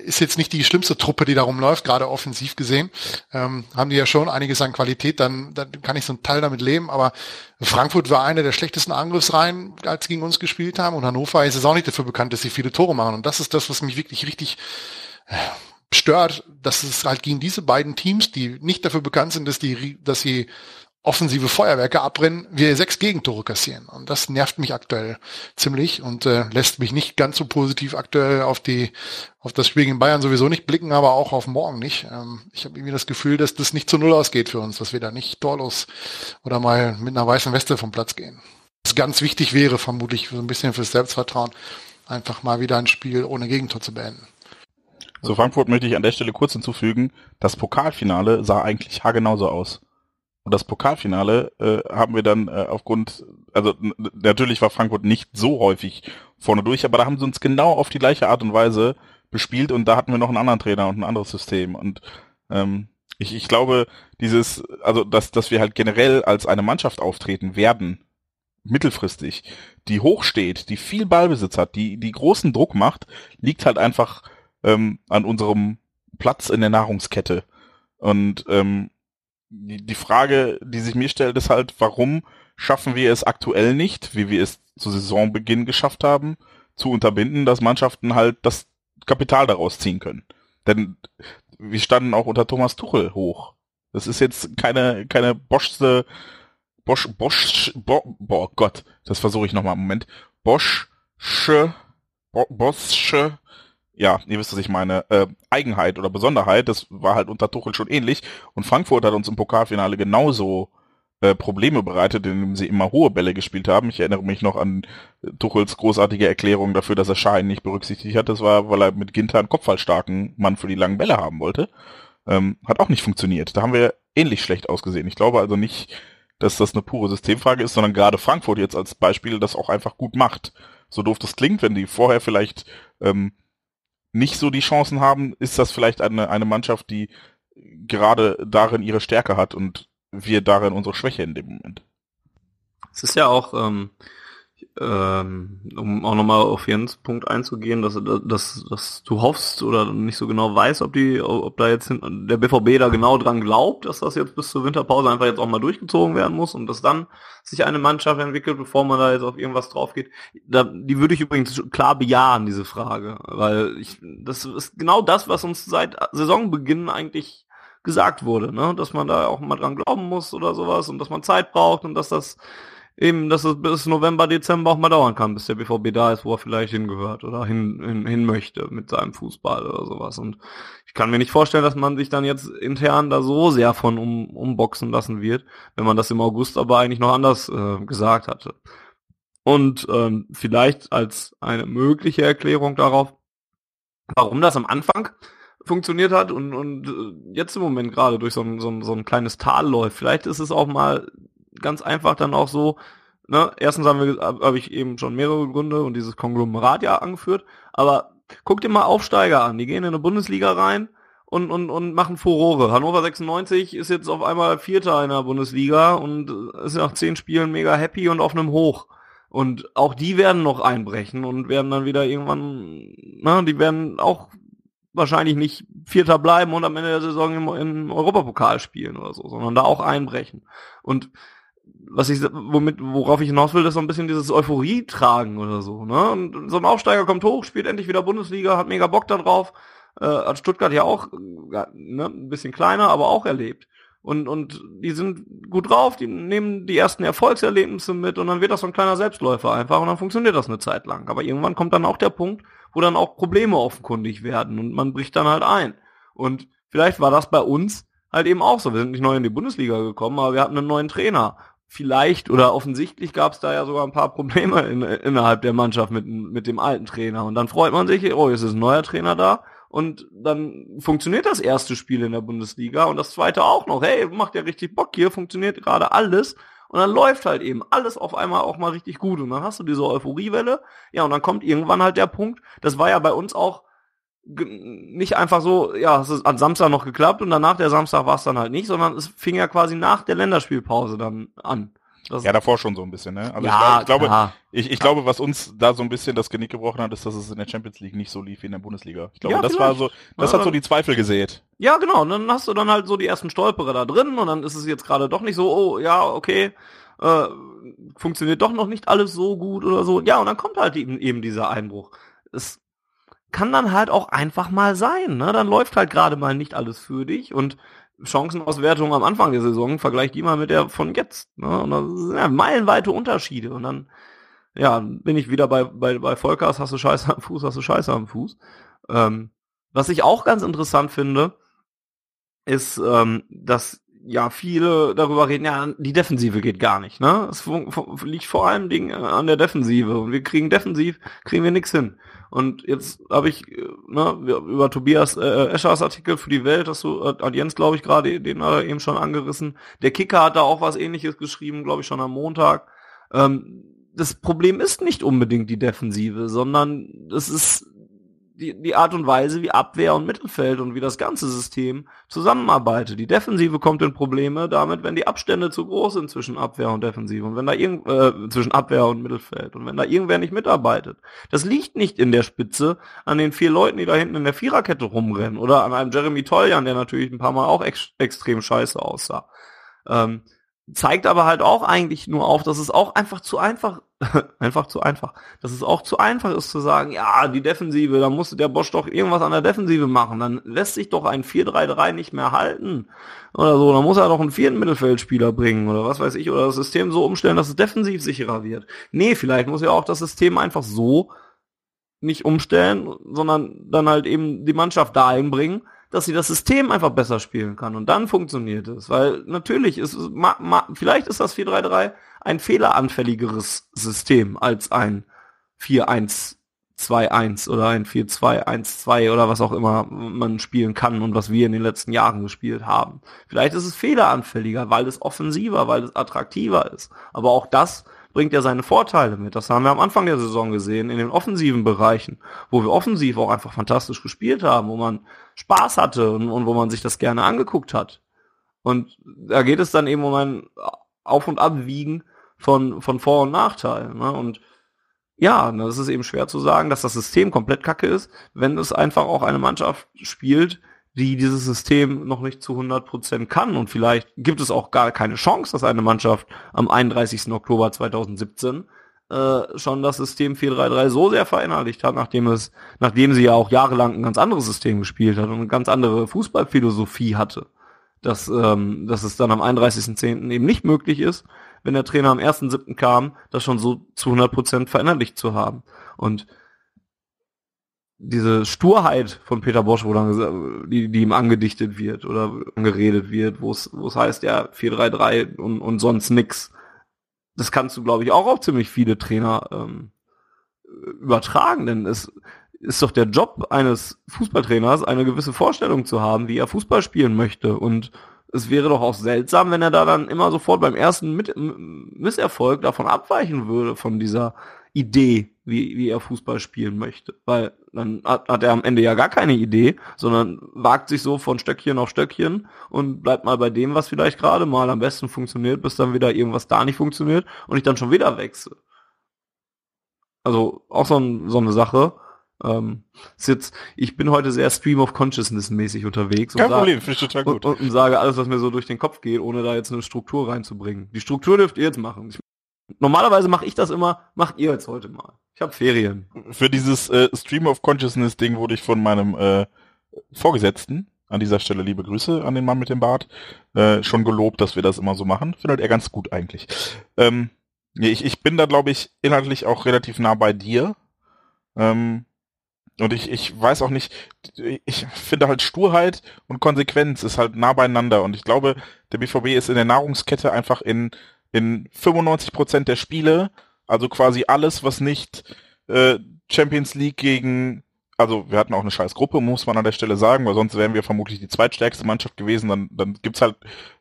ist jetzt nicht die schlimmste Truppe, die da rumläuft, gerade offensiv gesehen. Ähm, haben die ja schon einiges an Qualität, dann, dann kann ich so einen Teil damit leben. Aber Frankfurt war eine der schlechtesten Angriffsreihen, als sie gegen uns gespielt haben. Und Hannover ist es auch nicht dafür bekannt, dass sie viele Tore machen. Und das ist das, was mich wirklich richtig äh, stört, dass es halt gegen diese beiden Teams, die nicht dafür bekannt sind, dass die, dass sie offensive Feuerwerke abbrennen, wir sechs Gegentore kassieren. Und das nervt mich aktuell ziemlich und äh, lässt mich nicht ganz so positiv aktuell auf die auf das Spiel gegen Bayern sowieso nicht blicken, aber auch auf morgen nicht. Ähm, ich habe irgendwie das Gefühl, dass das nicht zu null ausgeht für uns, dass wir da nicht torlos oder mal mit einer weißen Weste vom Platz gehen. Was ganz wichtig wäre, vermutlich so ein bisschen fürs Selbstvertrauen, einfach mal wieder ein Spiel ohne Gegentor zu beenden. Zu Frankfurt möchte ich an der Stelle kurz hinzufügen, das Pokalfinale sah eigentlich haargenauso aus. Und das Pokalfinale äh, haben wir dann äh, aufgrund, also natürlich war Frankfurt nicht so häufig vorne durch, aber da haben sie uns genau auf die gleiche Art und Weise bespielt und da hatten wir noch einen anderen Trainer und ein anderes System. Und ähm, ich, ich glaube, dieses, also dass, dass wir halt generell als eine Mannschaft auftreten werden, mittelfristig, die hoch steht, die viel Ballbesitz hat, die, die großen Druck macht, liegt halt einfach ähm, an unserem Platz in der Nahrungskette. Und ähm, die, Frage, die sich mir stellt, ist halt, warum schaffen wir es aktuell nicht, wie wir es zu Saisonbeginn geschafft haben, zu unterbinden, dass Mannschaften halt das Kapital daraus ziehen können. Denn wir standen auch unter Thomas Tuchel hoch. Das ist jetzt keine, keine Boschste, Bosch, Bosch, Bo, boah Gott, das versuche ich nochmal, Moment. Boschsche, Bo, Boschsche ja, ihr wisst, was ich meine, äh, Eigenheit oder Besonderheit, das war halt unter Tuchel schon ähnlich. Und Frankfurt hat uns im Pokalfinale genauso äh, Probleme bereitet, indem sie immer hohe Bälle gespielt haben. Ich erinnere mich noch an Tuchels großartige Erklärung dafür, dass er Schein nicht berücksichtigt hat. Das war, weil er mit Ginter einen kopfballstarken Mann für die langen Bälle haben wollte. Ähm, hat auch nicht funktioniert. Da haben wir ähnlich schlecht ausgesehen. Ich glaube also nicht, dass das eine pure Systemfrage ist, sondern gerade Frankfurt jetzt als Beispiel das auch einfach gut macht. So doof das klingt, wenn die vorher vielleicht ähm, nicht so die Chancen haben, ist das vielleicht eine, eine Mannschaft, die gerade darin ihre Stärke hat und wir darin unsere Schwäche in dem Moment. Es ist ja auch, ähm, ähm, um auch nochmal auf Jens Punkt einzugehen, dass, dass, dass du hoffst oder nicht so genau weißt, ob die, ob da jetzt der BVB da genau dran glaubt, dass das jetzt bis zur Winterpause einfach jetzt auch mal durchgezogen werden muss und dass dann sich eine Mannschaft entwickelt, bevor man da jetzt auf irgendwas drauf geht. Da, die würde ich übrigens klar bejahen, diese Frage, weil ich, das ist genau das, was uns seit Saisonbeginn eigentlich gesagt wurde, ne? dass man da auch mal dran glauben muss oder sowas und dass man Zeit braucht und dass das eben, dass es bis November, Dezember auch mal dauern kann, bis der BVB da ist, wo er vielleicht hingehört oder hin, hin, hin möchte mit seinem Fußball oder sowas. Und ich kann mir nicht vorstellen, dass man sich dann jetzt intern da so sehr von um, umboxen lassen wird, wenn man das im August aber eigentlich noch anders äh, gesagt hatte. Und ähm, vielleicht als eine mögliche Erklärung darauf, warum das am Anfang funktioniert hat und, und äh, jetzt im Moment gerade durch so ein, so, ein, so ein kleines Tal läuft. Vielleicht ist es auch mal ganz einfach dann auch so, ne, erstens haben wir, habe ich eben schon mehrere Gründe und dieses Konglomerat ja angeführt, aber guck dir mal Aufsteiger an, die gehen in eine Bundesliga rein und, und, und machen Furore. Hannover 96 ist jetzt auf einmal Vierter in der Bundesliga und ist nach zehn Spielen mega happy und auf einem Hoch. Und auch die werden noch einbrechen und werden dann wieder irgendwann, na, die werden auch wahrscheinlich nicht Vierter bleiben und am Ende der Saison im, im Europapokal spielen oder so, sondern da auch einbrechen. Und was ich, womit, worauf ich hinaus will, ist so ein bisschen dieses Euphorie tragen oder so, ne? Und so ein Aufsteiger kommt hoch, spielt endlich wieder Bundesliga, hat mega Bock da drauf, äh, hat Stuttgart ja auch, äh, ne, ein bisschen kleiner, aber auch erlebt. und, und die sind gut drauf, die nehmen die ersten Erfolgserlebnisse mit und dann wird das so ein kleiner Selbstläufer einfach und dann funktioniert das eine Zeit lang. Aber irgendwann kommt dann auch der Punkt, wo dann auch Probleme offenkundig werden und man bricht dann halt ein. Und vielleicht war das bei uns halt eben auch so. Wir sind nicht neu in die Bundesliga gekommen, aber wir hatten einen neuen Trainer. Vielleicht oder offensichtlich gab es da ja sogar ein paar Probleme in, innerhalb der Mannschaft mit, mit dem alten Trainer. Und dann freut man sich, oh, jetzt ist ein neuer Trainer da und dann funktioniert das erste Spiel in der Bundesliga und das zweite auch noch. Hey, macht ja richtig Bock hier, funktioniert gerade alles. Und dann läuft halt eben alles auf einmal auch mal richtig gut. Und dann hast du diese Euphoriewelle. Ja, und dann kommt irgendwann halt der Punkt. Das war ja bei uns auch nicht einfach so, ja, es ist an Samstag noch geklappt und danach der Samstag war es dann halt nicht, sondern es fing ja quasi nach der Länderspielpause dann an. Das ja, davor schon so ein bisschen, ne? Also ja, ich, ich glaube, ich, ich glaube, was uns da so ein bisschen das Genick gebrochen hat, ist, dass es in der Champions League nicht so lief wie in der Bundesliga. Ich glaube, ja, das vielleicht. war so, das ja, hat so die Zweifel gesät. Ja, genau. Und dann hast du dann halt so die ersten Stolperer da drin und dann ist es jetzt gerade doch nicht so, oh, ja, okay, äh, funktioniert doch noch nicht alles so gut oder so. Ja, und dann kommt halt eben, eben dieser Einbruch. Es kann dann halt auch einfach mal sein, ne? Dann läuft halt gerade mal nicht alles für dich und Chancenauswertung am Anfang der Saison, vergleich die mal mit der von jetzt. Ne? Und das sind ja meilenweite Unterschiede. Und dann, ja, bin ich wieder bei, bei, bei Volkers, hast du Scheiße am Fuß, hast du Scheiße am Fuß. Ähm, was ich auch ganz interessant finde, ist, ähm, dass ja viele darüber reden, ja, die Defensive geht gar nicht, ne? Es liegt vor allem Ding an der Defensive und wir kriegen defensiv, kriegen wir nichts hin. Und jetzt habe ich äh, ne, über Tobias äh, Eschers Artikel für die Welt, das du, äh, Jens, glaube ich, gerade, den hat er eben schon angerissen. Der Kicker hat da auch was ähnliches geschrieben, glaube ich, schon am Montag. Ähm, das Problem ist nicht unbedingt die Defensive, sondern es ist die, die Art und Weise, wie Abwehr und Mittelfeld und wie das ganze System zusammenarbeitet. Die Defensive kommt in Probleme damit, wenn die Abstände zu groß sind zwischen Abwehr und Defensive und wenn da irgend, äh, zwischen Abwehr und Mittelfeld und wenn da irgendwer nicht mitarbeitet. Das liegt nicht in der Spitze an den vier Leuten, die da hinten in der Viererkette rumrennen oder an einem Jeremy Toljan, der natürlich ein paar Mal auch ex extrem scheiße aussah. Ähm, zeigt aber halt auch eigentlich nur auf, dass es auch einfach zu einfach, einfach zu einfach, dass es auch zu einfach ist zu sagen, ja, die Defensive, da musste der Bosch doch irgendwas an der Defensive machen, dann lässt sich doch ein 4-3-3 nicht mehr halten oder so, dann muss er doch einen vierten Mittelfeldspieler bringen oder was weiß ich, oder das System so umstellen, dass es defensiv sicherer wird. Nee, vielleicht muss ja auch das System einfach so nicht umstellen, sondern dann halt eben die Mannschaft dahin bringen, dass sie das System einfach besser spielen kann. Und dann funktioniert es. Weil natürlich ist es, ma, ma, vielleicht ist das 4-3-3 ein fehleranfälligeres System als ein 4-1-2-1 oder ein 4-2-1-2 oder was auch immer man spielen kann und was wir in den letzten Jahren gespielt haben. Vielleicht ist es fehleranfälliger, weil es offensiver, weil es attraktiver ist. Aber auch das bringt ja seine Vorteile mit. Das haben wir am Anfang der Saison gesehen, in den offensiven Bereichen, wo wir offensiv auch einfach fantastisch gespielt haben, wo man Spaß hatte und, und wo man sich das gerne angeguckt hat. Und da geht es dann eben um ein Auf- und Abwiegen von, von Vor- und Nachteilen. Ne? Und ja, das ist eben schwer zu sagen, dass das System komplett kacke ist, wenn es einfach auch eine Mannschaft spielt, die dieses System noch nicht zu 100% kann. Und vielleicht gibt es auch gar keine Chance, dass eine Mannschaft am 31. Oktober 2017 äh, schon das System 433 so sehr verinnerlicht hat, nachdem es, nachdem sie ja auch jahrelang ein ganz anderes System gespielt hat und eine ganz andere Fußballphilosophie hatte, dass, ähm, dass es dann am 31.10. eben nicht möglich ist, wenn der Trainer am 1.7. kam, das schon so zu 100% verinnerlicht zu haben. Und diese Sturheit von Peter Bosch, wo dann die, die ihm angedichtet wird oder angeredet wird, wo es wo es heißt, ja, 4-3-3 und, und sonst nix. Das kannst du, glaube ich, auch auf ziemlich viele Trainer ähm, übertragen, denn es ist doch der Job eines Fußballtrainers, eine gewisse Vorstellung zu haben, wie er Fußball spielen möchte. Und es wäre doch auch seltsam, wenn er da dann immer sofort beim ersten Mit Misserfolg davon abweichen würde, von dieser Idee, wie, wie er Fußball spielen möchte. Weil dann hat, hat er am Ende ja gar keine Idee, sondern wagt sich so von Stöckchen auf Stöckchen und bleibt mal bei dem, was vielleicht gerade mal am besten funktioniert, bis dann wieder irgendwas da nicht funktioniert und ich dann schon wieder wechsle. Also auch so, ein, so eine Sache. Ähm, jetzt, ich bin heute sehr Stream of Consciousness mäßig unterwegs Kein und, Problem, sage, total gut. Und, und, sage alles, was mir so durch den Kopf geht, ohne da jetzt eine Struktur reinzubringen. Die Struktur dürft ihr jetzt machen. Ich Normalerweise mache ich das immer, macht ihr jetzt heute mal. Ich habe Ferien. Für dieses äh, Stream of Consciousness Ding wurde ich von meinem äh, Vorgesetzten, an dieser Stelle liebe Grüße an den Mann mit dem Bart, äh, schon gelobt, dass wir das immer so machen. Findet er ganz gut eigentlich. Ähm, ich, ich bin da, glaube ich, inhaltlich auch relativ nah bei dir. Ähm, und ich, ich weiß auch nicht, ich finde halt Sturheit und Konsequenz ist halt nah beieinander. Und ich glaube, der BVB ist in der Nahrungskette einfach in, in 95 Prozent der Spiele, also quasi alles, was nicht äh, Champions League gegen, also wir hatten auch eine scheiß Gruppe, muss man an der Stelle sagen, weil sonst wären wir vermutlich die zweitstärkste Mannschaft gewesen. Dann, dann gibt's halt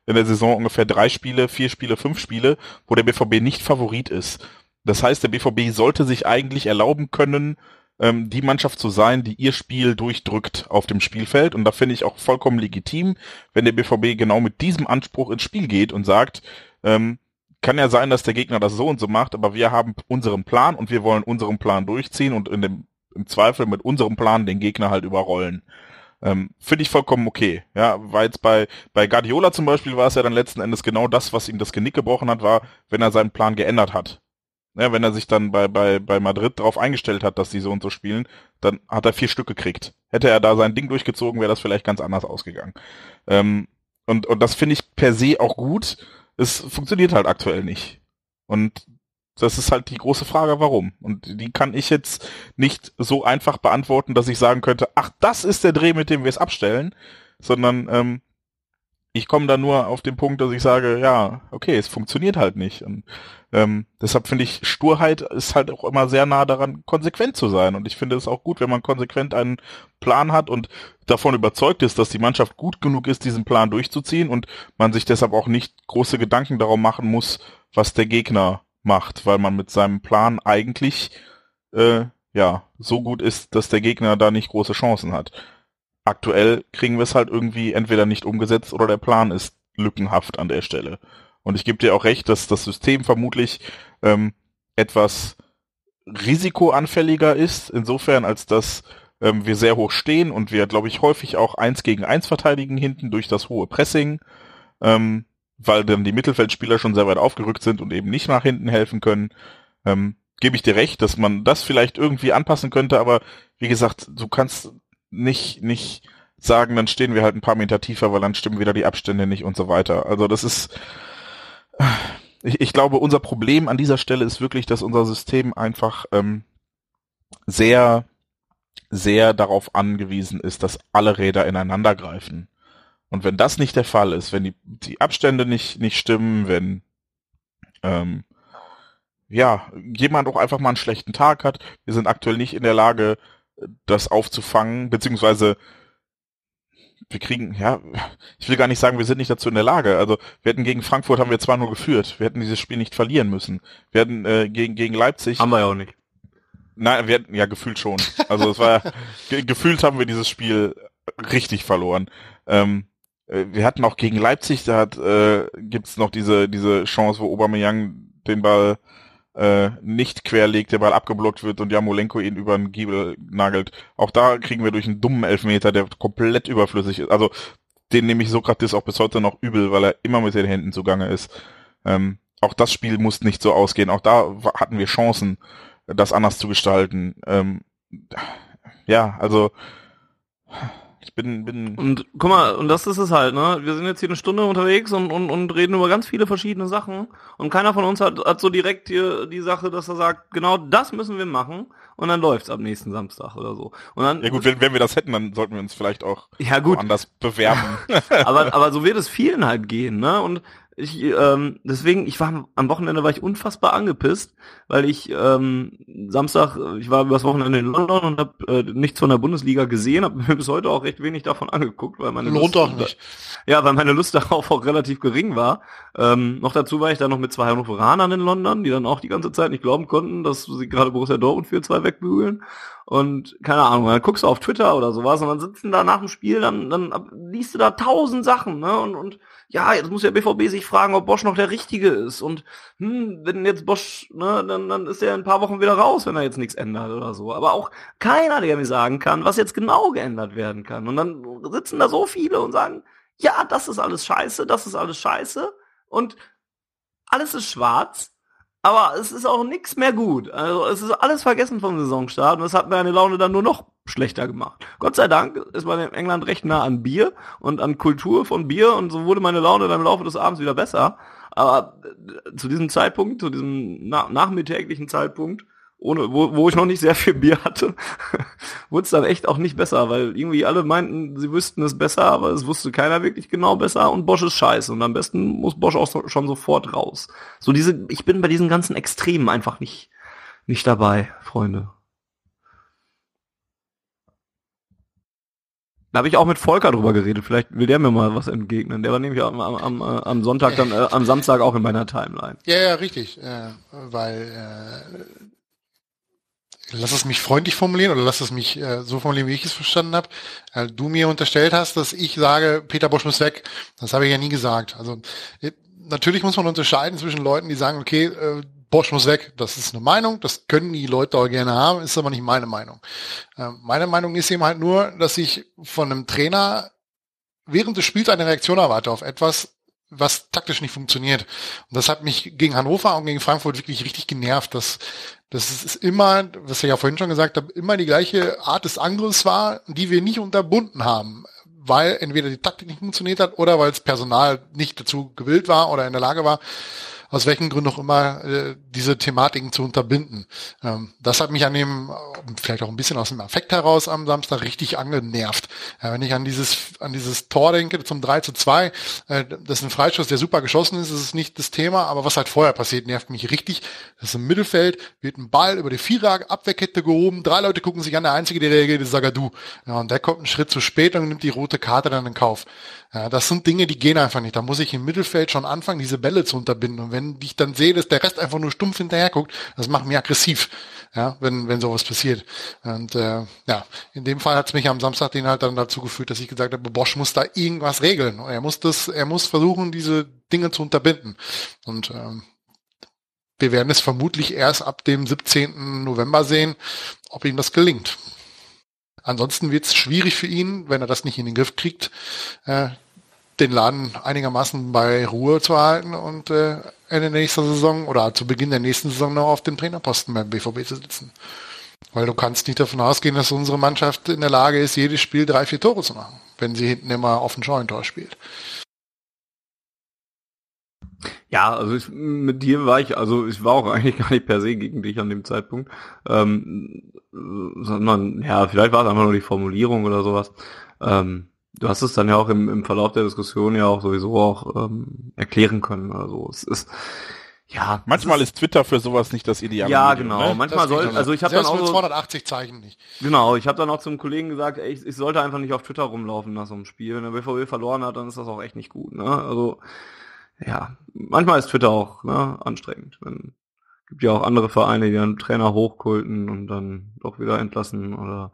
in der Saison ungefähr drei Spiele, vier Spiele, fünf Spiele, wo der BVB nicht Favorit ist. Das heißt, der BVB sollte sich eigentlich erlauben können, ähm, die Mannschaft zu sein, die ihr Spiel durchdrückt auf dem Spielfeld. Und da finde ich auch vollkommen legitim, wenn der BVB genau mit diesem Anspruch ins Spiel geht und sagt, ähm, kann ja sein, dass der Gegner das so und so macht, aber wir haben unseren Plan und wir wollen unseren Plan durchziehen und in dem, im Zweifel mit unserem Plan den Gegner halt überrollen. Ähm, Finde ich vollkommen okay. Ja, weil jetzt bei, bei Guardiola zum Beispiel war es ja dann letzten Endes genau das, was ihm das Genick gebrochen hat, war, wenn er seinen Plan geändert hat. Ja, wenn er sich dann bei, bei, bei Madrid darauf eingestellt hat, dass die so und so spielen, dann hat er vier Stück gekriegt. Hätte er da sein Ding durchgezogen, wäre das vielleicht ganz anders ausgegangen. Ähm, und, und das finde ich per se auch gut. Es funktioniert halt aktuell nicht. Und das ist halt die große Frage, warum. Und die kann ich jetzt nicht so einfach beantworten, dass ich sagen könnte, ach, das ist der Dreh, mit dem wir es abstellen, sondern ähm, ich komme da nur auf den Punkt, dass ich sage, ja, okay, es funktioniert halt nicht. Und ähm, deshalb finde ich, Sturheit ist halt auch immer sehr nah daran, konsequent zu sein. Und ich finde es auch gut, wenn man konsequent einen Plan hat und davon überzeugt ist, dass die Mannschaft gut genug ist, diesen Plan durchzuziehen und man sich deshalb auch nicht große Gedanken darum machen muss, was der Gegner macht, weil man mit seinem Plan eigentlich äh, ja so gut ist, dass der Gegner da nicht große Chancen hat aktuell kriegen wir es halt irgendwie entweder nicht umgesetzt oder der Plan ist lückenhaft an der Stelle. Und ich gebe dir auch recht, dass das System vermutlich ähm, etwas risikoanfälliger ist, insofern als dass ähm, wir sehr hoch stehen und wir, glaube ich, häufig auch eins gegen eins verteidigen hinten durch das hohe Pressing, ähm, weil dann die Mittelfeldspieler schon sehr weit aufgerückt sind und eben nicht nach hinten helfen können. Ähm, gebe ich dir recht, dass man das vielleicht irgendwie anpassen könnte, aber wie gesagt, du kannst nicht, nicht sagen, dann stehen wir halt ein paar Meter tiefer, weil dann stimmen wieder die Abstände nicht und so weiter. Also das ist, ich, ich glaube, unser Problem an dieser Stelle ist wirklich, dass unser System einfach ähm, sehr, sehr darauf angewiesen ist, dass alle Räder ineinander greifen. Und wenn das nicht der Fall ist, wenn die, die Abstände nicht, nicht stimmen, wenn ähm, ja, jemand auch einfach mal einen schlechten Tag hat, wir sind aktuell nicht in der Lage, das aufzufangen, beziehungsweise wir kriegen, ja, ich will gar nicht sagen, wir sind nicht dazu in der Lage. Also wir hätten gegen Frankfurt haben wir zwar nur geführt, wir hätten dieses Spiel nicht verlieren müssen. Wir hätten äh, gegen, gegen Leipzig. Haben wir ja auch nicht. Nein, wir hätten ja gefühlt schon. Also es war ge gefühlt haben wir dieses Spiel richtig verloren. Ähm, äh, wir hatten auch gegen Leipzig, da hat, äh, gibt's noch diese diese Chance, wo Aubameyang den Ball äh, nicht querlegt, der Ball abgeblockt wird und Jamolenko ihn über den Giebel nagelt. Auch da kriegen wir durch einen dummen Elfmeter, der komplett überflüssig ist. Also den nehme ich Sokrates auch bis heute noch übel, weil er immer mit den Händen zugange ist. Ähm, auch das Spiel muss nicht so ausgehen. Auch da hatten wir Chancen, das anders zu gestalten. Ähm, ja, also ich bin, bin. Und guck mal, und das ist es halt, ne? Wir sind jetzt hier eine Stunde unterwegs und, und, und reden über ganz viele verschiedene Sachen. Und keiner von uns hat, hat so direkt hier die Sache, dass er sagt, genau das müssen wir machen und dann läuft's ab nächsten Samstag oder so. Und dann, ja gut, wenn, wenn wir das hätten, dann sollten wir uns vielleicht auch ja, gut. anders bewerben. aber, aber so wird es vielen halt gehen, ne? Und ich, ähm, deswegen, ich war am Wochenende war ich unfassbar angepisst, weil ich ähm, Samstag, ich war übers Wochenende in London und habe äh, nichts von der Bundesliga gesehen, habe mir bis heute auch recht wenig davon angeguckt, weil meine Lohnt Lust, auch nicht. Ja, weil meine Lust darauf auch relativ gering war. Ähm, noch dazu war ich dann noch mit zwei Hannoveranern in London, die dann auch die ganze Zeit nicht glauben konnten, dass sie gerade Borussia Dortmund 4-2 wegbügeln. Und keine Ahnung, dann guckst du auf Twitter oder sowas und dann sitzen da nach dem Spiel, dann, dann liest du da tausend Sachen, ne? Und, und ja, jetzt muss der BVB sich fragen, ob Bosch noch der Richtige ist. Und hm, wenn jetzt Bosch, ne, dann, dann ist er in ein paar Wochen wieder raus, wenn er jetzt nichts ändert oder so. Aber auch keiner, der mir sagen kann, was jetzt genau geändert werden kann. Und dann sitzen da so viele und sagen, ja, das ist alles scheiße, das ist alles scheiße und alles ist schwarz aber es ist auch nichts mehr gut. Also es ist alles vergessen vom Saisonstart und es hat meine Laune dann nur noch schlechter gemacht. Gott sei Dank ist man in England recht nah an Bier und an Kultur von Bier und so wurde meine Laune dann im Laufe des Abends wieder besser. Aber äh, zu diesem Zeitpunkt, zu diesem na nachmittäglichen Zeitpunkt, ohne, wo, wo ich noch nicht sehr viel Bier hatte, wurde es dann echt auch nicht besser, weil irgendwie alle meinten, sie wüssten es besser, aber es wusste keiner wirklich genau besser und Bosch ist scheiße und am besten muss Bosch auch so, schon sofort raus. So diese, ich bin bei diesen ganzen Extremen einfach nicht, nicht dabei, Freunde. Da habe ich auch mit Volker drüber geredet. Vielleicht will der mir mal was entgegnen. Der war nämlich am, am, am, am Sonntag dann, äh, am Samstag auch in meiner Timeline. Ja, ja, richtig. Äh, weil äh, lass es mich freundlich formulieren oder lass es mich äh, so formulieren, wie ich es verstanden habe. Äh, du mir unterstellt hast, dass ich sage, Peter Bosch muss weg. Das habe ich ja nie gesagt. Also äh, natürlich muss man unterscheiden zwischen Leuten, die sagen, okay, äh, Bosch muss weg. Das ist eine Meinung, das können die Leute auch gerne haben, ist aber nicht meine Meinung. Äh, meine Meinung ist eben halt nur, dass ich von einem Trainer während des Spiels eine Reaktion erwarte auf etwas, was taktisch nicht funktioniert. Und das hat mich gegen Hannover und gegen Frankfurt wirklich richtig genervt, dass das ist immer, was ich ja vorhin schon gesagt habe, immer die gleiche Art des Angriffs war, die wir nicht unterbunden haben, weil entweder die Taktik nicht funktioniert hat oder weil das Personal nicht dazu gewillt war oder in der Lage war, aus welchen Gründen auch immer, äh, diese Thematiken zu unterbinden. Ähm, das hat mich an dem, vielleicht auch ein bisschen aus dem Affekt heraus am Samstag richtig angenervt. Wenn ich an dieses, an dieses Tor denke, zum 3 zu 2, äh, das ist ein Freischuss, der super geschossen ist, das ist nicht das Thema, aber was halt vorher passiert, nervt mich richtig. Das ist im Mittelfeld, wird ein Ball über die Vierer-Abwehrkette gehoben, drei Leute gucken sich an, der Einzige, der reagiert, ist Sagadu. Und der kommt einen Schritt zu spät und nimmt die rote Karte dann in Kauf. Das sind Dinge, die gehen einfach nicht. Da muss ich im Mittelfeld schon anfangen, diese Bälle zu unterbinden. Und wenn ich dann sehe, dass der Rest einfach nur stumpf hinterher guckt, das macht mich aggressiv, ja, wenn, wenn sowas passiert. Und äh, ja, in dem Fall hat es mich am Samstag den halt dann dazu geführt, dass ich gesagt habe, Bosch muss da irgendwas regeln. Er muss das, er muss versuchen, diese Dinge zu unterbinden. Und ähm, wir werden es vermutlich erst ab dem 17. November sehen, ob ihm das gelingt. Ansonsten wird es schwierig für ihn, wenn er das nicht in den Griff kriegt, äh, den Laden einigermaßen bei Ruhe zu halten und äh, Ende nächster Saison oder zu Beginn der nächsten Saison noch auf dem Trainerposten beim BVB zu sitzen. Weil du kannst nicht davon ausgehen, dass unsere Mannschaft in der Lage ist, jedes Spiel drei, vier Tore zu machen, wenn sie hinten immer auf ein Scheunentor spielt. Ja, also ich, mit dir war ich, also ich war auch eigentlich gar nicht per se gegen dich an dem Zeitpunkt, ähm, sondern ja, vielleicht war es einfach nur die Formulierung oder sowas. Ähm, du hast es dann ja auch im, im Verlauf der Diskussion ja auch sowieso auch ähm, erklären können oder so. Es ist ja manchmal ist, ist, Twitter für sowas nicht das Ideal. Ja, Medium, genau. Ne? Manchmal soll also ich habe dann auch so, 280 Zeichen nicht. Genau, ich habe dann auch zum Kollegen gesagt, ey, ich, ich sollte einfach nicht auf Twitter rumlaufen nach so einem Spiel. Wenn der BVB verloren hat, dann ist das auch echt nicht gut. Ne? Also ja, manchmal ist Twitter auch ne, anstrengend. Wenn, gibt ja auch andere Vereine, die dann Trainer hochkulten und dann doch wieder entlassen oder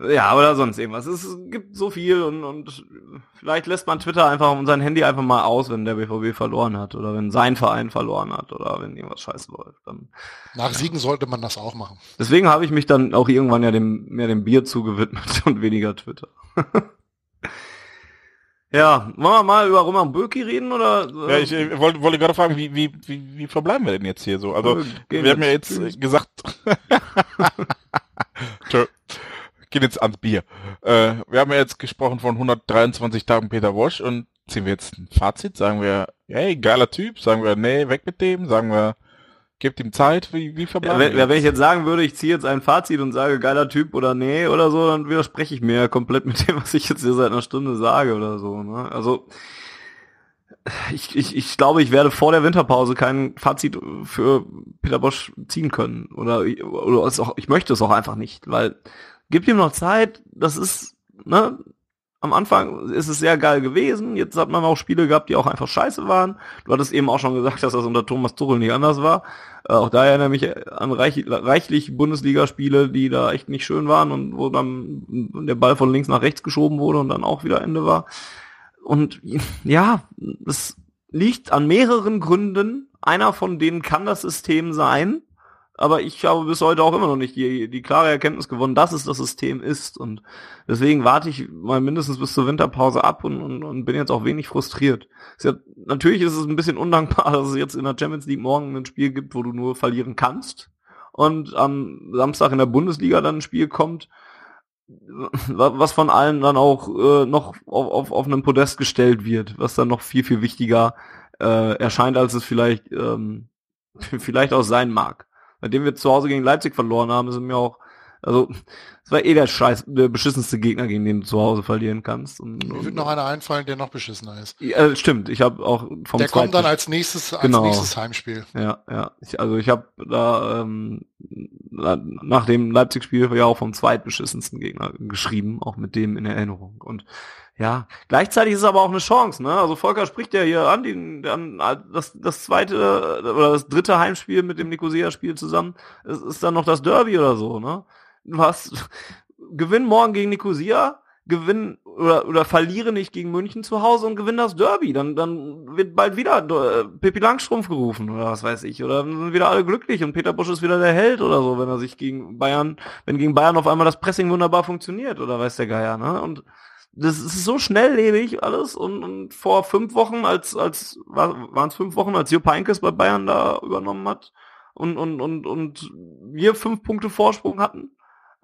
ja, oder sonst irgendwas. Es gibt so viel und, und vielleicht lässt man Twitter einfach und sein Handy einfach mal aus, wenn der BVB verloren hat oder wenn sein Verein verloren hat oder wenn irgendwas scheiße läuft. Dann, Nach ja. Siegen sollte man das auch machen. Deswegen habe ich mich dann auch irgendwann ja dem mehr dem Bier zugewidmet und weniger Twitter. ja, wollen wir mal über Roman Böki reden oder? Ja, ich, ich wollte, wollte gerade fragen, wie, wie, wie, wie verbleiben wir denn jetzt hier so? Also, wir haben ja jetzt gesagt, gehen jetzt ans Bier. Äh, wir haben ja jetzt gesprochen von 123 Tagen Peter Wosch und ziehen wir jetzt ein Fazit? Sagen wir, hey, geiler Typ? Sagen wir, nee, weg mit dem? Sagen wir, gebt ihm Zeit? Wie, wie verbleiben ja, wenn, wenn, ich jetzt sagen würde, ich ziehe jetzt ein Fazit und sage, geiler Typ oder nee oder so, dann widerspreche ich mir ja komplett mit dem, was ich jetzt hier seit einer Stunde sage oder so. Ne? Also, ich, ich, ich glaube, ich werde vor der Winterpause kein Fazit für Peter Bosch ziehen können. Oder, oder auch, ich möchte es auch einfach nicht, weil Gib ihm noch Zeit. Das ist, ne, am Anfang ist es sehr geil gewesen. Jetzt hat man auch Spiele gehabt, die auch einfach scheiße waren. Du hattest eben auch schon gesagt, dass das unter Thomas Tuchel nicht anders war. Äh, auch da erinnere mich an reich, reichlich Bundesligaspiele, die da echt nicht schön waren und wo dann der Ball von links nach rechts geschoben wurde und dann auch wieder Ende war. Und ja, es liegt an mehreren Gründen. Einer von denen kann das System sein. Aber ich habe bis heute auch immer noch nicht die, die klare Erkenntnis gewonnen, dass es das System ist. Und deswegen warte ich mal mindestens bis zur Winterpause ab und, und, und bin jetzt auch wenig frustriert. Ist ja, natürlich ist es ein bisschen undankbar, dass es jetzt in der Champions League morgen ein Spiel gibt, wo du nur verlieren kannst. Und am Samstag in der Bundesliga dann ein Spiel kommt, was von allen dann auch äh, noch auf, auf, auf einem Podest gestellt wird, was dann noch viel, viel wichtiger äh, erscheint, als es vielleicht, ähm, vielleicht auch sein mag nachdem wir zu Hause gegen Leipzig verloren haben, ist mir auch, also es war eh der scheiß, der beschissenste Gegner, gegen den du zu Hause verlieren kannst. Und, Mir wird noch einer einfallen, der noch beschissener ist. Ja, stimmt, ich habe auch vom Der kommt dann als nächstes, als Genau. nächstes Heimspiel. Ja, ja. Ich, also ich habe da ähm, na- nach dem Leipzig-Spiel ja auch vom zweitbeschissensten Gegner geschrieben, auch mit dem in Erinnerung. Und ja, gleichzeitig ist es aber auch eine Chance, ne? Also Volker spricht ja hier an, die, an das, das zweite oder das dritte Heimspiel mit dem Nicosia-Spiel zusammen. Es ist dann noch das Derby oder so, ne? Du hast gewinn morgen gegen Nicosia, gewinn oder, oder verliere nicht gegen München zu Hause und gewinn das Derby. Dann, dann wird bald wieder äh, Pippi Langstrumpf gerufen oder was weiß ich. Oder sind wieder alle glücklich und Peter Busch ist wieder der Held oder so, wenn er sich gegen Bayern, wenn gegen Bayern auf einmal das Pressing wunderbar funktioniert oder weiß der Geier, ne? Und das ist so schnelllebig alles und, und vor fünf Wochen, als, als waren es fünf Wochen, als Jupp Heynckes bei Bayern da übernommen hat und, und, und, und wir fünf Punkte Vorsprung hatten,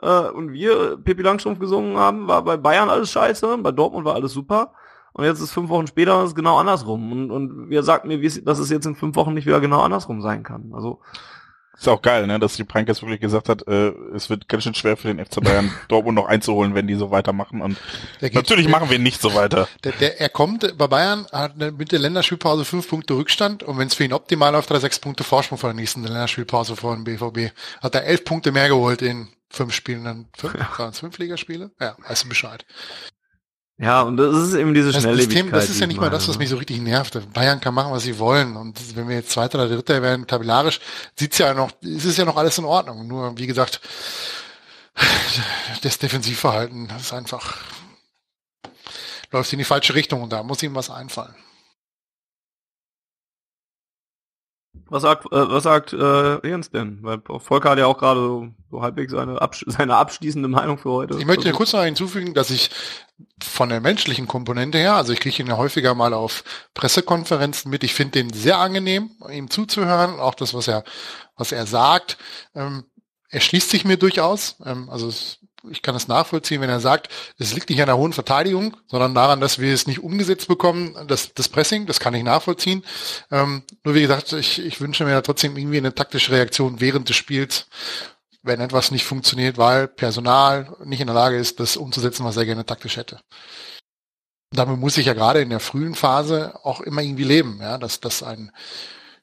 äh, und wir Pippi Langstrumpf gesungen haben, war bei Bayern alles scheiße, bei Dortmund war alles super. Und jetzt ist fünf Wochen später ist genau andersrum. Und, und wir sagt mir, dass es jetzt in fünf Wochen nicht wieder genau andersrum sein kann. Also, Ist auch geil, ne, dass die Prankers wirklich gesagt hat, äh, es wird ganz schön schwer für den FC Bayern Dortmund noch einzuholen, wenn die so weitermachen. Und natürlich machen wir nicht so weiter. Der, der, er kommt bei Bayern, hat mit der Länderspielpause fünf Punkte Rückstand und wenn es für ihn optimal läuft, hat er sechs Punkte Vorsprung vor der nächsten Länderspielpause vor dem BVB. Hat er elf Punkte mehr geholt in fünf Spielen, dann fünf, waren es fünf Ligaspiele? Ja, weißt du Bescheid. Ja, und das ist eben diese Das Schnelllebigkeit. System, das ist ja ich nicht mal das, was ne? mich so richtig nervt. Bayern kann machen, was sie wollen. Und wenn wir jetzt Zweiter oder Dritter werden, tabellarisch, sieht's ja noch, es ist ja noch alles in Ordnung. Nur, wie gesagt, das Defensivverhalten, das ist einfach, läuft in die falsche Richtung und da muss ihm was einfallen. Was sagt, äh, was sagt äh, Jens denn? Weil Volker hat ja auch gerade so, so halbwegs seine, absch seine abschließende Meinung für heute. Ich möchte kurz noch hinzufügen, dass ich von der menschlichen Komponente her, also ich kriege ihn ja häufiger mal auf Pressekonferenzen mit, ich finde den sehr angenehm, ihm zuzuhören, auch das, was er, was er sagt. Ähm, er schließt sich mir durchaus, ähm, also es, ich kann es nachvollziehen, wenn er sagt, es liegt nicht an der hohen Verteidigung, sondern daran, dass wir es nicht umgesetzt bekommen, das, das Pressing, das kann ich nachvollziehen. Ähm, nur wie gesagt, ich, ich wünsche mir da trotzdem irgendwie eine taktische Reaktion während des Spiels, wenn etwas nicht funktioniert, weil Personal nicht in der Lage ist, das umzusetzen, was er gerne taktisch hätte. Damit muss ich ja gerade in der frühen Phase auch immer irgendwie leben, ja, dass, dass ein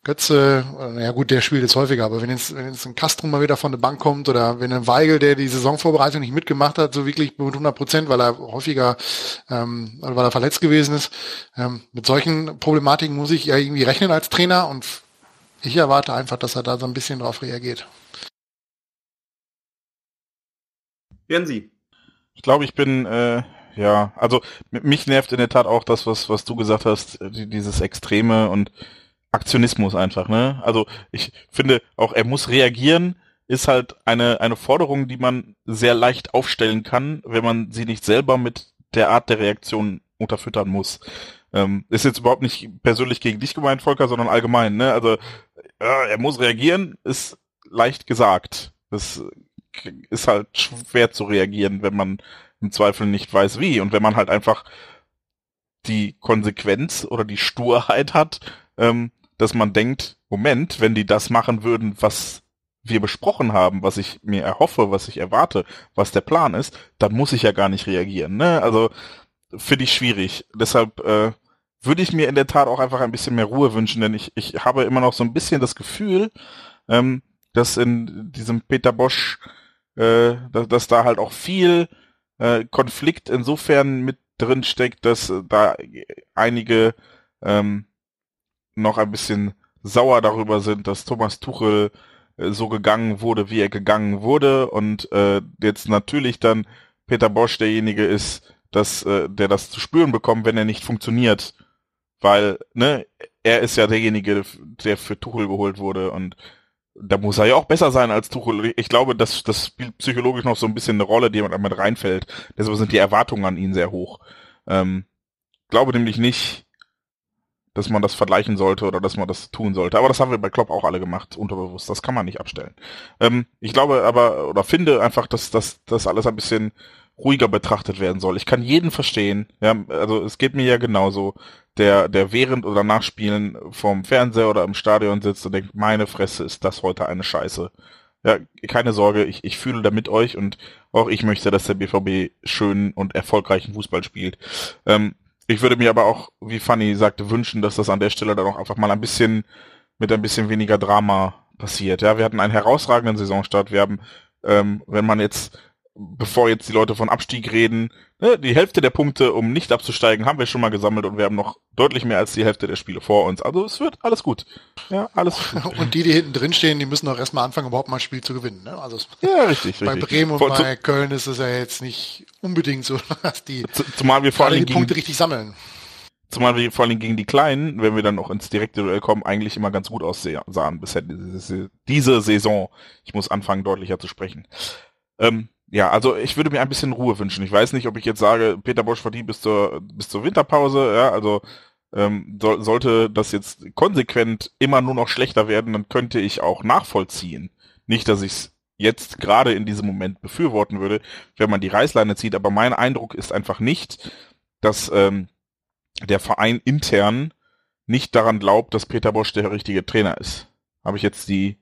Götze, äh, naja gut, der spielt jetzt häufiger, aber wenn jetzt, wenn jetzt ein Castro mal wieder von der Bank kommt oder wenn ein Weigel, der die Saisonvorbereitung nicht mitgemacht hat, so wirklich mit 100 Prozent, weil er häufiger, ähm, weil er verletzt gewesen ist, ähm, mit solchen Problematiken muss ich ja irgendwie rechnen als Trainer und ich erwarte einfach, dass er da so ein bisschen drauf reagiert. Jensi. Ich glaube, ich bin, äh, ja, also mich nervt in der Tat auch das, was, was du gesagt hast, äh, die, dieses Extreme und Aktionismus einfach, ne? Also ich finde auch, er muss reagieren, ist halt eine, eine Forderung, die man sehr leicht aufstellen kann, wenn man sie nicht selber mit der Art der Reaktion unterfüttern muss. Ähm, ist jetzt überhaupt nicht persönlich gegen dich gemeint, Volker, sondern allgemein, ne? Also ja, er muss reagieren, ist leicht gesagt. Das ist halt schwer zu reagieren, wenn man im Zweifel nicht weiß wie. Und wenn man halt einfach die Konsequenz oder die Sturheit hat, ähm, dass man denkt, Moment, wenn die das machen würden, was wir besprochen haben, was ich mir erhoffe, was ich erwarte, was der Plan ist, dann muss ich ja gar nicht reagieren. Ne? Also finde ich schwierig. Deshalb äh, würde ich mir in der Tat auch einfach ein bisschen mehr Ruhe wünschen, denn ich, ich habe immer noch so ein bisschen das Gefühl, ähm, dass in diesem Peter Bosch, äh, dass, dass da halt auch viel äh, Konflikt insofern mit drin steckt, dass äh, da einige ähm, noch ein bisschen sauer darüber sind, dass Thomas Tuchel äh, so gegangen wurde, wie er gegangen wurde und äh, jetzt natürlich dann Peter Bosch derjenige ist, dass äh, der das zu spüren bekommt, wenn er nicht funktioniert, weil ne er ist ja derjenige, der für Tuchel geholt wurde und da muss er ja auch besser sein als Tuchel. Ich glaube, dass das spielt psychologisch noch so ein bisschen eine Rolle, die man damit reinfällt. Deshalb sind die Erwartungen an ihn sehr hoch. Ähm, glaube nämlich nicht, dass man das vergleichen sollte oder dass man das tun sollte. Aber das haben wir bei Klopp auch alle gemacht, unterbewusst. Das kann man nicht abstellen. Ähm, ich glaube aber oder finde einfach, dass das alles ein bisschen ruhiger betrachtet werden soll. Ich kann jeden verstehen. Ja, also es geht mir ja genauso, der, der während oder nach Spielen vom Fernseher oder im Stadion sitzt und denkt, meine Fresse, ist das heute eine Scheiße. Ja, keine Sorge, ich, ich fühle da mit euch und auch ich möchte, dass der BVB schönen und erfolgreichen Fußball spielt. Ähm, ich würde mir aber auch, wie Fanny sagte, wünschen, dass das an der Stelle dann auch einfach mal ein bisschen mit ein bisschen weniger Drama passiert. Ja, wir hatten einen herausragenden Saisonstart. Wir haben, ähm, wenn man jetzt bevor jetzt die Leute von Abstieg reden, ne, die Hälfte der Punkte, um nicht abzusteigen, haben wir schon mal gesammelt und wir haben noch deutlich mehr als die Hälfte der Spiele vor uns. Also es wird alles gut. Ja, alles gut. Und die, die hinten drin stehen, die müssen auch erstmal anfangen, überhaupt mal ein Spiel zu gewinnen. Ne? Also ja, richtig, bei richtig. Bremen und vor, bei Köln ist es ja jetzt nicht unbedingt so, dass die, zumal wir vor allem die Punkte richtig sammeln. Zumal wir vor allem gegen die Kleinen, wenn wir dann noch ins direkte Duell kommen, eigentlich immer ganz gut aussahen bisher diese Saison. Ich muss anfangen, deutlicher zu sprechen. Ähm, ja, also ich würde mir ein bisschen Ruhe wünschen. Ich weiß nicht, ob ich jetzt sage, Peter Bosch verdient bis zur bis zur Winterpause, ja, also ähm, so, sollte das jetzt konsequent immer nur noch schlechter werden, dann könnte ich auch nachvollziehen. Nicht, dass ich es jetzt gerade in diesem Moment befürworten würde, wenn man die Reißleine zieht, aber mein Eindruck ist einfach nicht, dass ähm, der Verein intern nicht daran glaubt, dass Peter Bosch der richtige Trainer ist. Habe ich jetzt die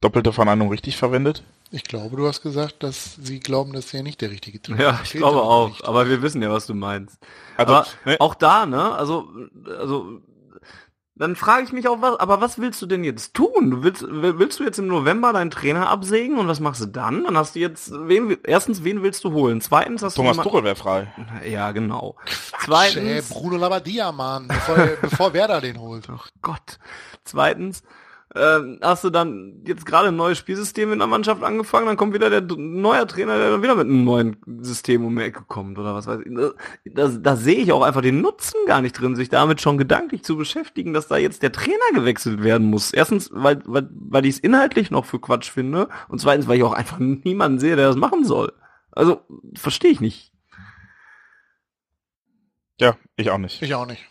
doppelte Verneinung richtig verwendet? Ich glaube, du hast gesagt, dass sie glauben, dass er nicht der richtige Trainer ist. Ja, ich glaube auch. Nicht. Aber wir wissen ja, was du meinst. Also, aber ne? auch da, ne? Also, also, dann frage ich mich auch, was, aber was willst du denn jetzt tun? Du willst, willst du jetzt im November deinen Trainer absägen und was machst du dann? Dann hast du jetzt, wen, erstens, wen willst du holen? Zweitens hast Thomas du Tuchel wäre frei. Ja, genau. Quatsch, Zweitens, ey, Bruno Labbadia, Mann, bevor, bevor Werder den holt. Ach Gott. Zweitens, äh, hast du dann jetzt gerade ein neues Spielsystem in der Mannschaft angefangen, dann kommt wieder der neue Trainer, der dann wieder mit einem neuen System um die Ecke kommt oder was weiß ich. Da, da sehe ich auch einfach den Nutzen gar nicht drin, sich damit schon gedanklich zu beschäftigen, dass da jetzt der Trainer gewechselt werden muss. Erstens, weil, weil, weil ich es inhaltlich noch für Quatsch finde und zweitens, weil ich auch einfach niemanden sehe, der das machen soll. Also, verstehe ich nicht. Ja, ich auch nicht. Ich auch nicht.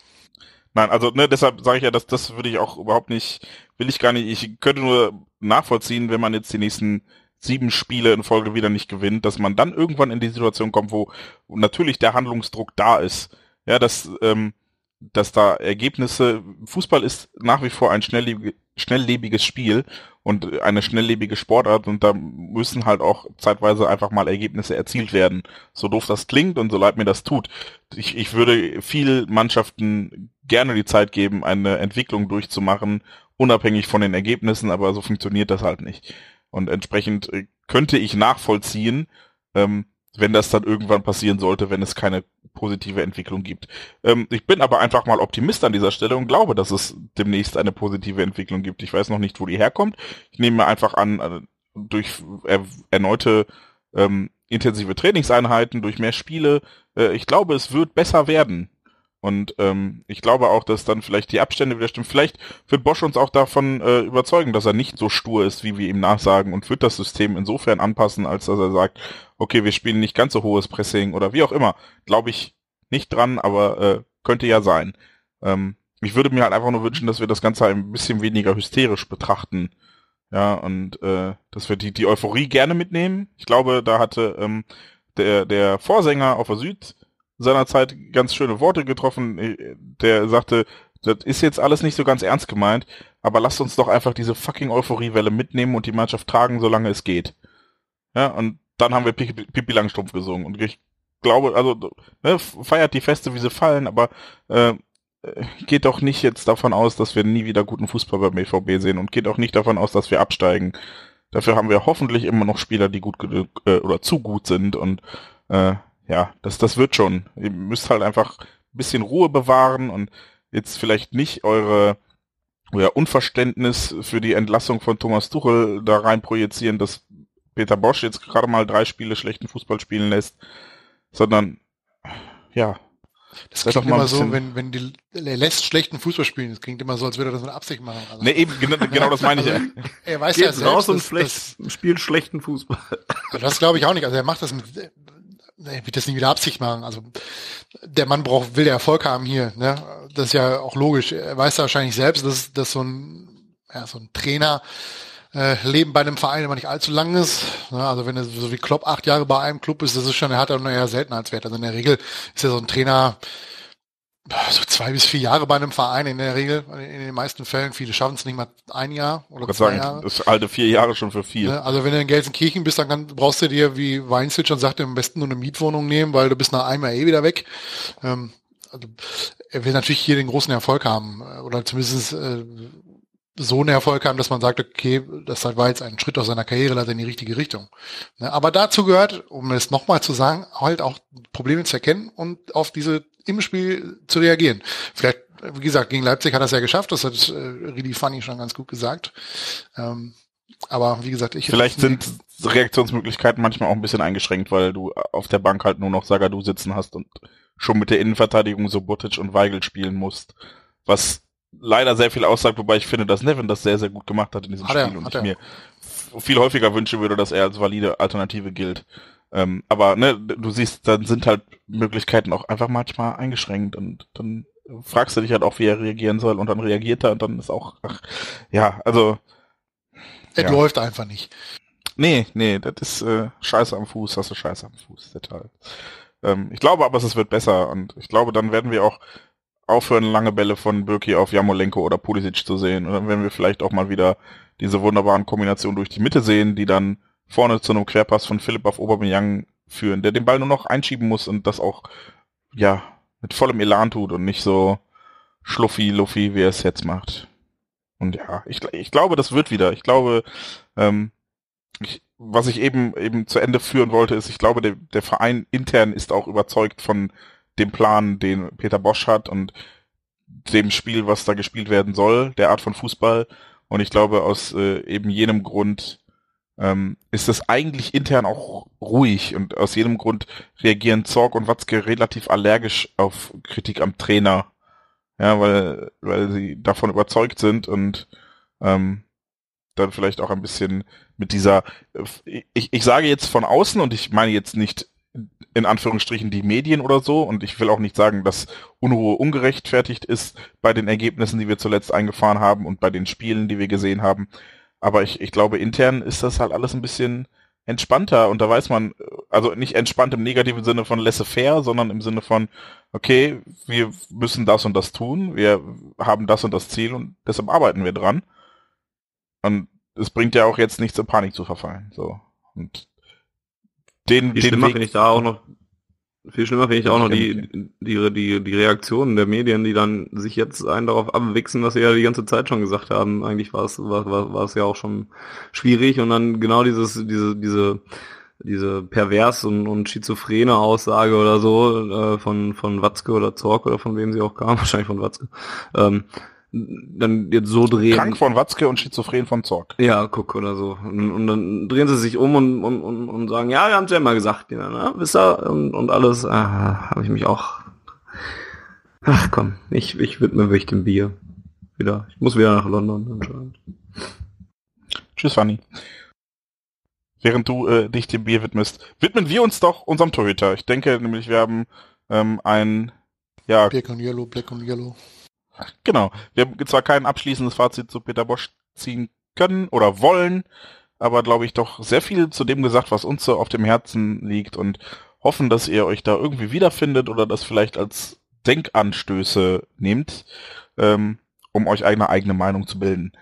Nein, also ne, deshalb sage ich ja, dass das würde ich auch überhaupt nicht, will ich gar nicht. Ich könnte nur nachvollziehen, wenn man jetzt die nächsten sieben Spiele in Folge wieder nicht gewinnt, dass man dann irgendwann in die Situation kommt, wo natürlich der Handlungsdruck da ist. Ja, dass, ähm, dass da Ergebnisse, Fußball ist nach wie vor ein schnelllebig, schnelllebiges Spiel und eine schnelllebige Sportart und da müssen halt auch zeitweise einfach mal Ergebnisse erzielt werden. So doof das klingt und so leid mir das tut. Ich, ich würde viel Mannschaften gerne die Zeit geben, eine Entwicklung durchzumachen, unabhängig von den Ergebnissen, aber so funktioniert das halt nicht. Und entsprechend äh, könnte ich nachvollziehen, ähm, wenn das dann irgendwann passieren sollte, wenn es keine positive Entwicklung gibt. Ähm, ich bin aber einfach mal Optimist an dieser Stelle und glaube, dass es demnächst eine positive Entwicklung gibt. Ich weiß noch nicht, wo die herkommt. Ich nehme mir einfach an, äh, durch er erneute ähm, intensive Trainingseinheiten, durch mehr Spiele. Äh, ich glaube, es wird besser werden. Und ähm, ich glaube auch, dass dann vielleicht die Abstände wieder stimmen. Vielleicht wird Bosch uns auch davon äh, überzeugen, dass er nicht so stur ist, wie wir ihm nachsagen und wird das System insofern anpassen, als dass er sagt, okay, wir spielen nicht ganz so hohes Pressing oder wie auch immer. Glaube ich nicht dran, aber äh, könnte ja sein. Ähm, ich würde mir halt einfach nur wünschen, dass wir das Ganze ein bisschen weniger hysterisch betrachten. Ja, und äh, dass wir die, die Euphorie gerne mitnehmen. Ich glaube, da hatte ähm, der, der Vorsänger auf der Süd seinerzeit ganz schöne Worte getroffen. Der sagte, das ist jetzt alles nicht so ganz ernst gemeint, aber lasst uns doch einfach diese fucking Euphoriewelle mitnehmen und die Mannschaft tragen, solange es geht. Ja, und dann haben wir Pipi Langstrumpf gesungen. Und ich glaube, also ne, feiert die Feste, wie sie fallen, aber äh, geht doch nicht jetzt davon aus, dass wir nie wieder guten Fußball beim BVB sehen und geht auch nicht davon aus, dass wir absteigen. Dafür haben wir hoffentlich immer noch Spieler, die gut äh, oder zu gut sind und äh, ja, das, das wird schon. Ihr müsst halt einfach ein bisschen Ruhe bewahren und jetzt vielleicht nicht eure euer Unverständnis für die Entlassung von Thomas Tuchel da rein projizieren, dass Peter Bosch jetzt gerade mal drei Spiele schlechten Fußball spielen lässt, sondern ja, Das Sei doch klingt mal immer so, wenn, wenn die, er lässt schlechten Fußball spielen. Das klingt immer so, als würde er das mit Absicht machen. Also, Ne, eben, genau, genau das meine ich. ja. er weiß ja Geht selbst, raus und dass, schlecht, spielt schlechten Fußball. das, das glaube ich auch nicht. Also er macht das mit, er wird das nie wieder Absicht machen. Also der Mann braucht, will ja Erfolg haben hier. Ne? Das ist ja auch logisch. Er weiß ja wahrscheinlich selbst, dass, dass so ein, ja, so ein Trainer äh, Leben bei einem Verein immer nicht allzu lang ist. Ne? Also wenn er so wie Klopp acht Jahre bei einem Club ist, das ist schon, er hat er nur eher Seltenheitswert. Also in der Regel ist ja so ein Trainer so zwei bis vier Jahre bei einem Verein in der Regel, in den meisten Fällen. Viele schaffen es nicht mal ein Jahr oder wollte zwei sagen, Jahre. das alte vier Jahre schon für viel. Ne? Also wenn du in Gelsenkirchen bist, dann kann, brauchst du dir, wie Weinzwitsch schon sagte, am besten nur eine Mietwohnung nehmen, weil du bist nach einem Jahr eh wieder weg. Ähm, also, er will natürlich hier den großen Erfolg haben äh, oder zumindest äh, so einen Erfolg haben, dass man sagt, okay, das war jetzt ein Schritt aus seiner Karriere leider in die richtige Richtung. Ne? Aber dazu gehört, um es nochmal zu sagen, halt auch Probleme zu erkennen und auf diese im Spiel zu reagieren. Vielleicht, wie gesagt, gegen Leipzig hat er es ja geschafft, das hat äh, Ridi Funny schon ganz gut gesagt. Ähm, aber wie gesagt, ich Vielleicht sind Reaktionsmöglichkeiten manchmal auch ein bisschen eingeschränkt, weil du auf der Bank halt nur noch Sagadu sitzen hast und schon mit der Innenverteidigung so Botic und Weigel spielen musst. Was leider sehr viel aussagt, wobei ich finde, dass Nevin das sehr, sehr gut gemacht hat in diesem Hat er, Spiel und hat ich er. mir viel häufiger wünschen würde, dass er als valide Alternative gilt. Ähm, aber ne, du siehst, dann sind halt Möglichkeiten auch einfach manchmal eingeschränkt und dann fragst du dich halt auch, wie er reagieren soll und dann reagiert er und dann ist auch, ach, ja, also es ja. läuft einfach nicht. Nee, nee, das ist äh, Scheiße am Fuß, hast du Scheiße am Fuß, total. Ähm, ich glaube aber, es wird besser und ich glaube, dann werden wir auch aufhören, lange Bälle von Birki auf Jamolenko oder Pulisic zu sehen. Und dann werden wir vielleicht auch mal wieder diese wunderbaren Kombinationen durch die Mitte sehen, die dann vorne zu einem Querpass von Philipp auf Aubameyang führen, der den Ball nur noch einschieben muss und das auch, ja, mit vollem Elan tut und nicht so schluffi, luffi, wie er es jetzt macht. Und ja, ich, ich glaube, das wird wieder. Ich glaube, ähm, ich, was ich eben eben zu Ende führen wollte, ist, ich glaube, der, der Verein intern ist auch überzeugt von dem Plan, den Peter Bosch hat und dem Spiel, was da gespielt werden soll, der Art von Fußball. Und ich glaube, aus äh, eben jenem Grund ähm, ist es eigentlich intern auch ruhig und aus jedem Grund reagieren Zorg und Watzke relativ allergisch auf Kritik am Trainer. Ja, weil, weil sie davon überzeugt sind und ähm, dann vielleicht auch ein bisschen mit dieser, äh, ich, ich sage jetzt von außen und ich meine jetzt nicht in Anführungsstrichen die Medien oder so und ich will auch nicht sagen, dass Unruhe ungerechtfertigt ist bei den Ergebnissen, die wir zuletzt eingefahren haben und bei den Spielen, die wir gesehen haben. Aber ich, ich glaube, intern ist das halt alles ein bisschen entspannter und da weiß man, also nicht entspannt im negativen Sinne von laissez-faire, sondern im Sinne von, okay, wir müssen das und das tun, wir haben das und das Ziel und deshalb arbeiten wir dran. Und es bringt ja auch jetzt nichts in Panik zu verfallen. So. Und den, Viel den schlimmer Weg, ich da auch noch, viel schlimmer finde ich auch noch die, die, die, die Reaktionen der Medien, die dann sich jetzt einen darauf abwichsen, was sie ja die ganze Zeit schon gesagt haben. Eigentlich war es, war, war, war es ja auch schon schwierig und dann genau dieses, diese, diese, diese pervers und, und schizophrene Aussage oder so äh, von, von Watzke oder Zorc oder von wem sie auch kam, wahrscheinlich von Watzke, ähm, dann jetzt so drehen. krank von Watzke und schizophren von Zorg. Ja, guck oder so. Und, und dann drehen sie sich um und, und, und, und sagen, ja, wir haben es ja immer gesagt, ja, ne? wisst ihr? Und, und alles, ah, habe ich mich auch. Ach komm, ich, ich widme mich dem Bier. Wieder. Ich muss wieder nach London anscheinend. Tschüss, Fanny. Während du äh, dich dem Bier widmest, widmen wir uns doch unserem Torhüter. Ich denke nämlich, wir haben ähm, ein, ja, Black und Yellow, Black und Yellow. Genau. Wir haben zwar kein abschließendes Fazit zu Peter Bosch ziehen können oder wollen, aber glaube ich doch sehr viel zu dem gesagt, was uns so auf dem Herzen liegt und hoffen, dass ihr euch da irgendwie wiederfindet oder das vielleicht als Denkanstöße nehmt, ähm, um euch eine eigene Meinung zu bilden.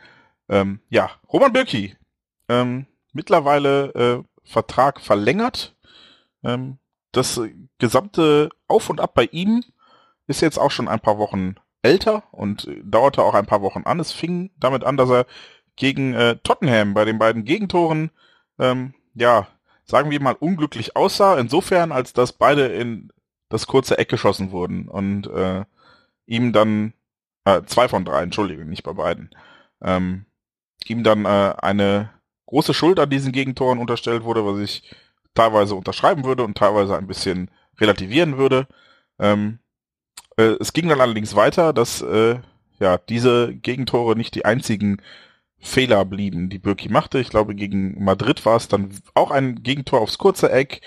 Ähm, ja, Roman Birki, ähm, mittlerweile äh, Vertrag verlängert. Ähm, das gesamte Auf und Ab bei ihm ist jetzt auch schon ein paar Wochen älter und äh, dauerte auch ein paar Wochen an. Es fing damit an, dass er gegen äh, Tottenham bei den beiden Gegentoren, ähm, ja, sagen wir mal, unglücklich aussah, insofern, als dass beide in das kurze Eck geschossen wurden und äh, ihm dann, äh, zwei von drei, Entschuldigung, nicht bei beiden, ähm, ihm dann äh, eine große Schuld an diesen Gegentoren unterstellt wurde, was ich teilweise unterschreiben würde und teilweise ein bisschen relativieren würde. Ähm, Äh, es ging dann allerdings weiter, dass äh, ja diese Gegentore nicht die einzigen Fehler blieben, die Birki machte. Ich glaube, gegen Madrid war es dann auch ein Gegentor aufs kurze Eck,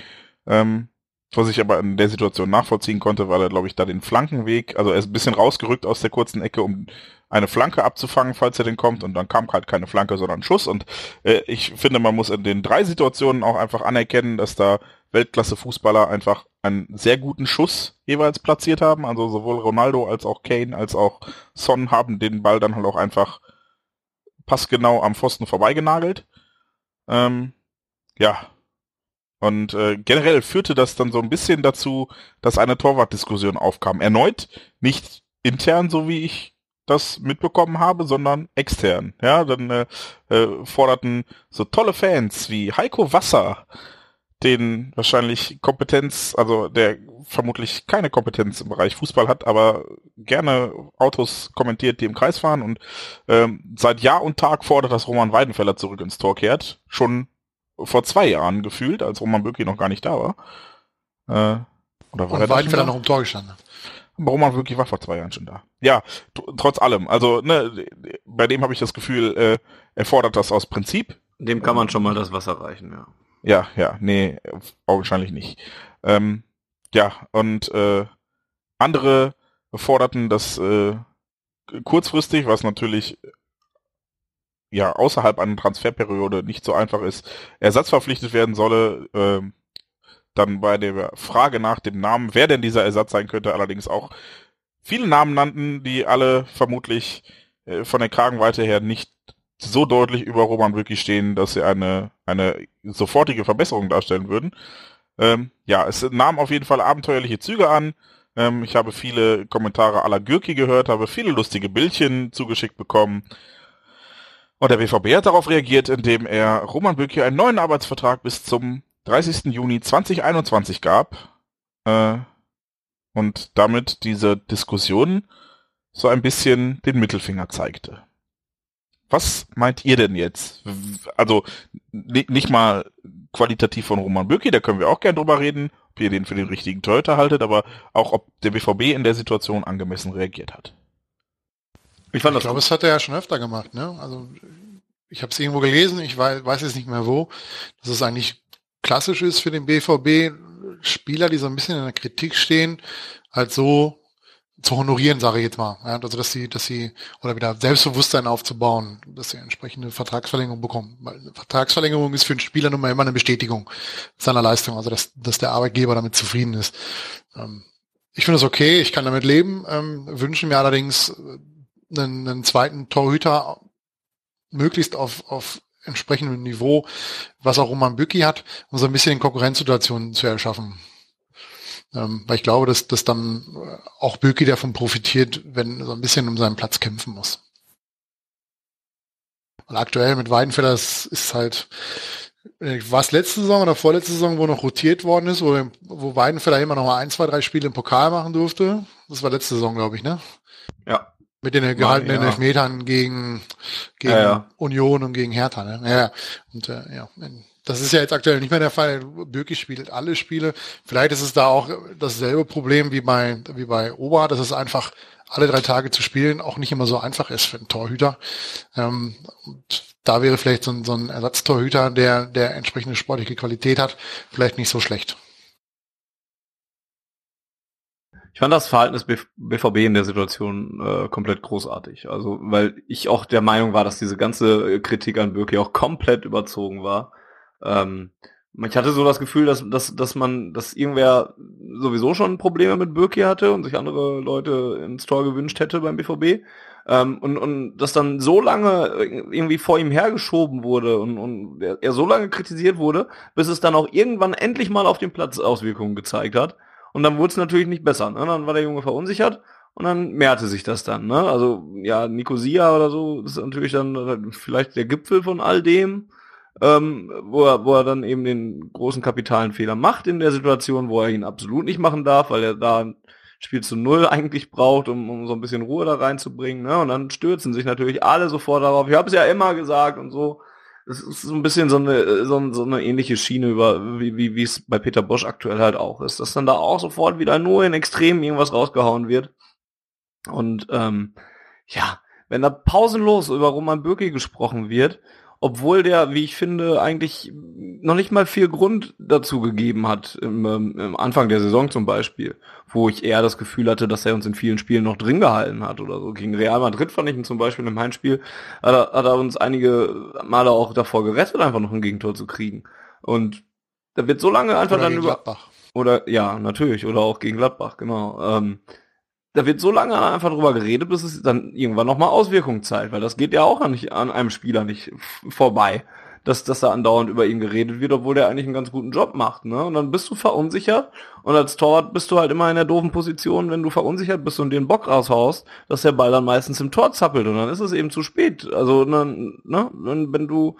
ähm, was ich aber in der Situation nachvollziehen konnte, weil er, glaube ich, da den Flankenweg, also er ist ein bisschen rausgerückt aus der kurzen Ecke, um eine Flanke abzufangen, falls er denn kommt, und dann kam halt keine Flanke, sondern ein Schuss. Und äh, ich finde, man muss in den drei Situationen auch einfach anerkennen, dass da Weltklasse-Fußballer einfach einen sehr guten Schuss jeweils platziert haben. Also sowohl Ronaldo als auch Kane als auch Son haben den Ball dann halt auch einfach passgenau am Pfosten vorbeigenagelt. Ähm, ja. Und äh, generell führte das dann so ein bisschen dazu, dass eine Torwartdiskussion aufkam. Erneut nicht intern, so wie ich das mitbekommen habe, sondern extern. Ja, dann äh, äh, forderten so tolle Fans wie Heiko Wasser, den wahrscheinlich Kompetenz, also der vermutlich keine Kompetenz im Bereich Fußball hat, aber gerne Autos kommentiert, die im Kreis fahren und ähm, seit Jahr und Tag fordert, dass Roman Weidenfeller zurück ins Tor kehrt. Schon vor zwei Jahren gefühlt, als Roman Böcki noch gar nicht da war. Äh, oder war und Weidenfeller noch im Tor gestanden. Roman wirklich war vor zwei Jahren schon da. Ja, trotz allem. Also, ne, bei dem habe ich das Gefühl, äh, er fordert das aus Prinzip. Dem kann man schon mal das Wasser reichen, ja. Ja, ja, nee, augenscheinlich nicht. Ähm, ja, und äh, andere forderten das äh, kurzfristig, was natürlich ja außerhalb einer Transferperiode nicht so einfach ist, ersatzverpflichtet werden solle. Äh, dann bei der Frage nach dem Namen, wer denn dieser Ersatz sein könnte, allerdings auch viele Namen nannten, die alle vermutlich äh, von der Kragenweite her nicht so deutlich über Roman wirklich stehen, dass sie eine, eine sofortige Verbesserung darstellen würden. Ähm, ja, es nahm auf jeden Fall abenteuerliche Züge an. Ähm, ich habe viele Kommentare aller Gürki gehört, habe viele lustige Bildchen zugeschickt bekommen. Und der BVB hat darauf reagiert, indem er Roman Bürki einen neuen Arbeitsvertrag bis zum 30. Juni 2021 gab äh, und damit diese Diskussion so ein bisschen den Mittelfinger zeigte. Was meint ihr denn jetzt? Also nicht mal qualitativ von Roman Böcki, da können wir auch gern drüber reden, ob ihr den für den richtigen Torhüter haltet, aber auch ob der BVB in der Situation angemessen reagiert hat. Ich, fand ich glaube, das hat er ja schon öfter gemacht. Ne? Also ich habe es irgendwo gelesen, ich weiß, weiß jetzt nicht mehr wo, dass es eigentlich klassisch ist für den BVB, Spieler, die so ein bisschen in der Kritik stehen, halt so zu honorieren, sage ich jetzt mal. Ja, also dass sie, dass sie, oder wieder Selbstbewusstsein aufzubauen, dass sie entsprechende Vertragsverlängerung bekommen. Weil eine Vertragsverlängerung ist für einen Spieler nun mal immer eine Bestätigung seiner Leistung, also dass, dass der Arbeitgeber damit zufrieden ist. Ähm, ich finde es okay, ich kann damit leben, ähm, wünsche mir allerdings einen, einen zweiten Torhüter möglichst auf, auf entsprechendem Niveau, was auch Roman Bücki hat, um so ein bisschen Konkurrenzsituationen zu erschaffen. Ähm, weil ich glaube, dass, dass dann auch Bücki davon profitiert, wenn so ein bisschen um seinen Platz kämpfen muss. Und aktuell mit Weidenfeller ist, ist halt, äh, war es letzte Saison oder vorletzte Saison, wo noch rotiert worden ist, wo, wo Weidenfeller immer noch mal ein, zwei, drei Spiele im Pokal machen durfte. Das war letzte Saison, glaube ich, ne? Ja. Mit den gehaltenen ja. Elfmetern gegen, gegen ja, ja. Union und gegen Hertha. Ne? Ja, und äh, ja, das ist ja jetzt aktuell nicht mehr der Fall. Bürki spielt alle Spiele. Vielleicht ist es da auch dasselbe Problem wie bei, wie bei Ober, dass es einfach alle drei Tage zu spielen auch nicht immer so einfach ist für einen Torhüter. Ähm, und da wäre vielleicht so ein, so ein Ersatztorhüter, der, der entsprechende sportliche Qualität hat, vielleicht nicht so schlecht. Ich fand das Verhalten des BVB in der Situation äh, komplett großartig. Also, weil ich auch der Meinung war, dass diese ganze Kritik an Birki auch komplett überzogen war. Ähm, ich hatte so das Gefühl, dass, dass, dass man, dass irgendwer sowieso schon Probleme mit Birki hatte und sich andere Leute ins Tor gewünscht hätte beim BVB. Ähm, und, und das dann so lange irgendwie vor ihm hergeschoben wurde und, und er, er so lange kritisiert wurde, bis es dann auch irgendwann endlich mal auf den Platz Auswirkungen gezeigt hat. Und dann wurde es natürlich nicht besser. Ne? Dann war der Junge verunsichert und dann mehrte sich das dann. Ne? Also ja, Nicosia oder so ist natürlich dann vielleicht der Gipfel von all dem, ähm, wo, er, wo er dann eben den großen kapitalen Fehler macht in der Situation, wo er ihn absolut nicht machen darf, weil er da ein Spiel zu Null eigentlich braucht, um, um so ein bisschen Ruhe da reinzubringen. Ne? Und dann stürzen sich natürlich alle sofort darauf. Ich habe es ja immer gesagt und so. es ist so ein bisschen so eine, so, so eine ähnliche Schiene über, wie, wie, wie es bei Peter Bosch aktuell halt auch ist, dass dann da auch sofort wieder nur in Extremen irgendwas rausgehauen wird. Und ähm, ja, wenn da pausenlos über Roman Bürki gesprochen wird, obwohl der, wie ich finde, eigentlich noch nicht mal viel Grund dazu gegeben hat, im, ähm, im, Anfang der Saison zum Beispiel, wo ich eher das Gefühl hatte, dass er uns in vielen Spielen noch drin gehalten hat oder so. Gegen Real Madrid fand ich ihn zum Beispiel im Heimspiel, hat er, hat er uns einige Male auch davor gerettet, einfach noch ein Gegentor zu kriegen. Und da wird so lange einfach oder dann über... Gladbach. Oder, ja, natürlich, oder auch gegen Gladbach, genau. Ähm, da wird so lange einfach drüber geredet, bis es dann irgendwann nochmal Auswirkungen zeigt, weil das geht ja auch an, an einem Spieler nicht vorbei, dass, dass da andauernd über ihn geredet wird, obwohl der eigentlich einen ganz guten Job macht, ne? Und dann bist du verunsichert und als Torwart bist du halt immer in der doofen Position, wenn du verunsichert bist und den Bock raushaust, dass der Ball dann meistens im Tor zappelt und dann ist es eben zu spät. Also, ne, ne, wenn du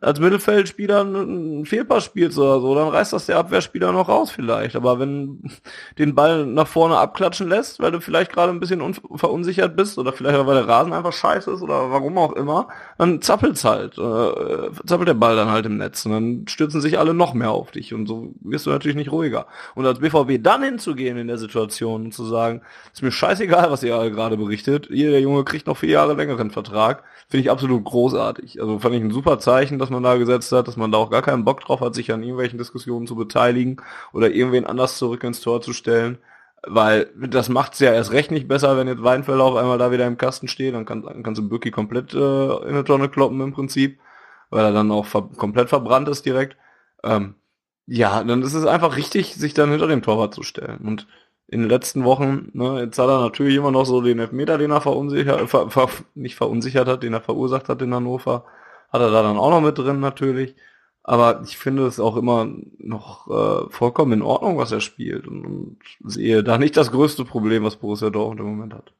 als Mittelfeldspieler einen Fehlpass spielst oder so, dann reißt das der Abwehrspieler noch raus vielleicht. Aber wenn den Ball nach vorne abklatschen lässt, weil du vielleicht gerade ein bisschen verunsichert bist oder vielleicht weil der Rasen einfach scheiße ist oder warum auch immer, dann zappelt's halt. Äh, zappelt der Ball dann halt im Netz und dann stürzen sich alle noch mehr auf dich und so wirst du natürlich nicht ruhiger. Und als BVB dann hinzugehen in der Situation und zu sagen, ist mir scheißegal, was ihr gerade berichtet, ihr, der Junge kriegt noch vier Jahre längeren Vertrag, finde ich absolut großartig. Also fand ich ein super Zeichen, dass man da gesetzt hat, dass man da auch gar keinen Bock drauf hat, sich an irgendwelchen Diskussionen zu beteiligen oder irgendwen anders zurück ins Tor zu stellen. Weil das macht's ja erst recht nicht besser, wenn jetzt Weinfeller auf einmal da wieder im Kasten steht, dann, kann, dann kannst du Bücki komplett äh, in eine Tonne kloppen im Prinzip, weil er dann auch ver komplett verbrannt ist direkt. Ähm, ja, dann ist es einfach richtig, sich dann hinter dem Torwart zu stellen. Und in den letzten Wochen, ne, jetzt hat er natürlich immer noch so den Elfmeter, den er verunsichert, ver, ver, nicht verunsichert hat, den er verursacht hat in Hannover, hat er da dann auch noch mit drin natürlich. Aber ich finde es auch immer noch äh, vollkommen in Ordnung, was er spielt und, und sehe da nicht das größte Problem, was Borussia Dortmund im Moment hat.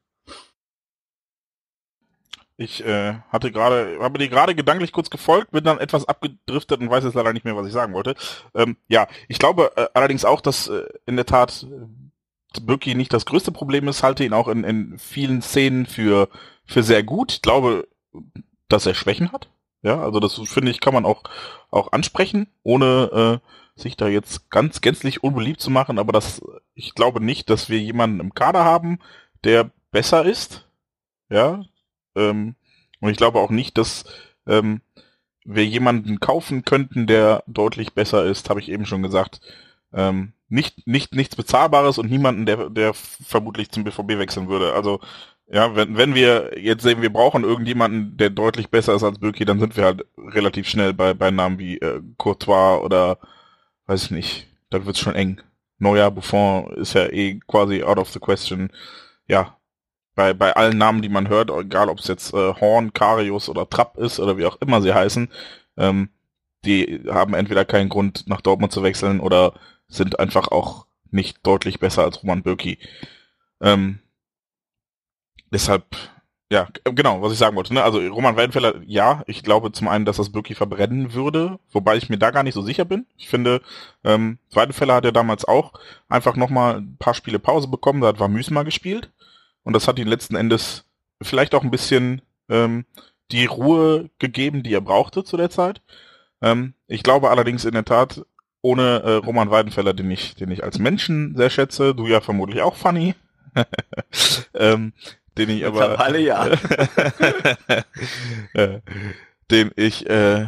Ich äh, hatte gerade, habe dir gerade gedanklich kurz gefolgt, bin dann etwas abgedriftet und weiß jetzt leider nicht mehr, was ich sagen wollte. Ähm, ja, ich glaube äh, allerdings auch, dass äh, in der Tat Birki nicht das größte Problem ist, halte ihn auch in, in vielen Szenen für, für sehr gut. Ich glaube, dass er Schwächen hat. Ja, also das finde ich, kann man auch, auch ansprechen, ohne äh, sich da jetzt ganz gänzlich unbeliebt zu machen. Aber das, ich glaube nicht, dass wir jemanden im Kader haben, der besser ist. Ja. Ähm, und ich glaube auch nicht, dass ähm, wir jemanden kaufen könnten, der deutlich besser ist, habe ich eben schon gesagt. Ähm, nicht, nicht, nichts Bezahlbares und niemanden, der, der vermutlich zum BVB wechseln würde. Also, ja, wenn, wenn wir jetzt sehen, wir brauchen irgendjemanden, der deutlich besser ist als Böki, dann sind wir halt relativ schnell bei, bei Namen wie äh, Courtois oder, weiß ich nicht, dann wird's schon eng. Neuer Buffon ist ja eh quasi out of the question. Ja, bei, bei allen Namen, die man hört, egal ob es jetzt äh, Horn, Karius oder Trapp ist oder wie auch immer sie heißen, ähm, die haben entweder keinen Grund, nach Dortmund zu wechseln oder sind einfach auch nicht deutlich besser als Roman Bürki. Ähm, deshalb, ja, genau, was ich sagen wollte. Ne? Also Roman Weidenfeller, ja, ich glaube zum einen, dass das Bürki verbrennen würde, wobei ich mir da gar nicht so sicher bin. Ich finde, ähm, Weidenfeller hat ja damals auch einfach nochmal ein paar Spiele Pause bekommen, da hat Vamüs mal gespielt. Und das hat ihn letzten Endes vielleicht auch ein bisschen ähm, die Ruhe gegeben, die er brauchte zu der Zeit. Ähm, ich glaube allerdings in der Tat, ohne äh, Roman Weidenfeller, den ich, den ich als Menschen sehr schätze, du ja vermutlich auch funny, ähm, den ich aber alle ja. äh, den ich äh,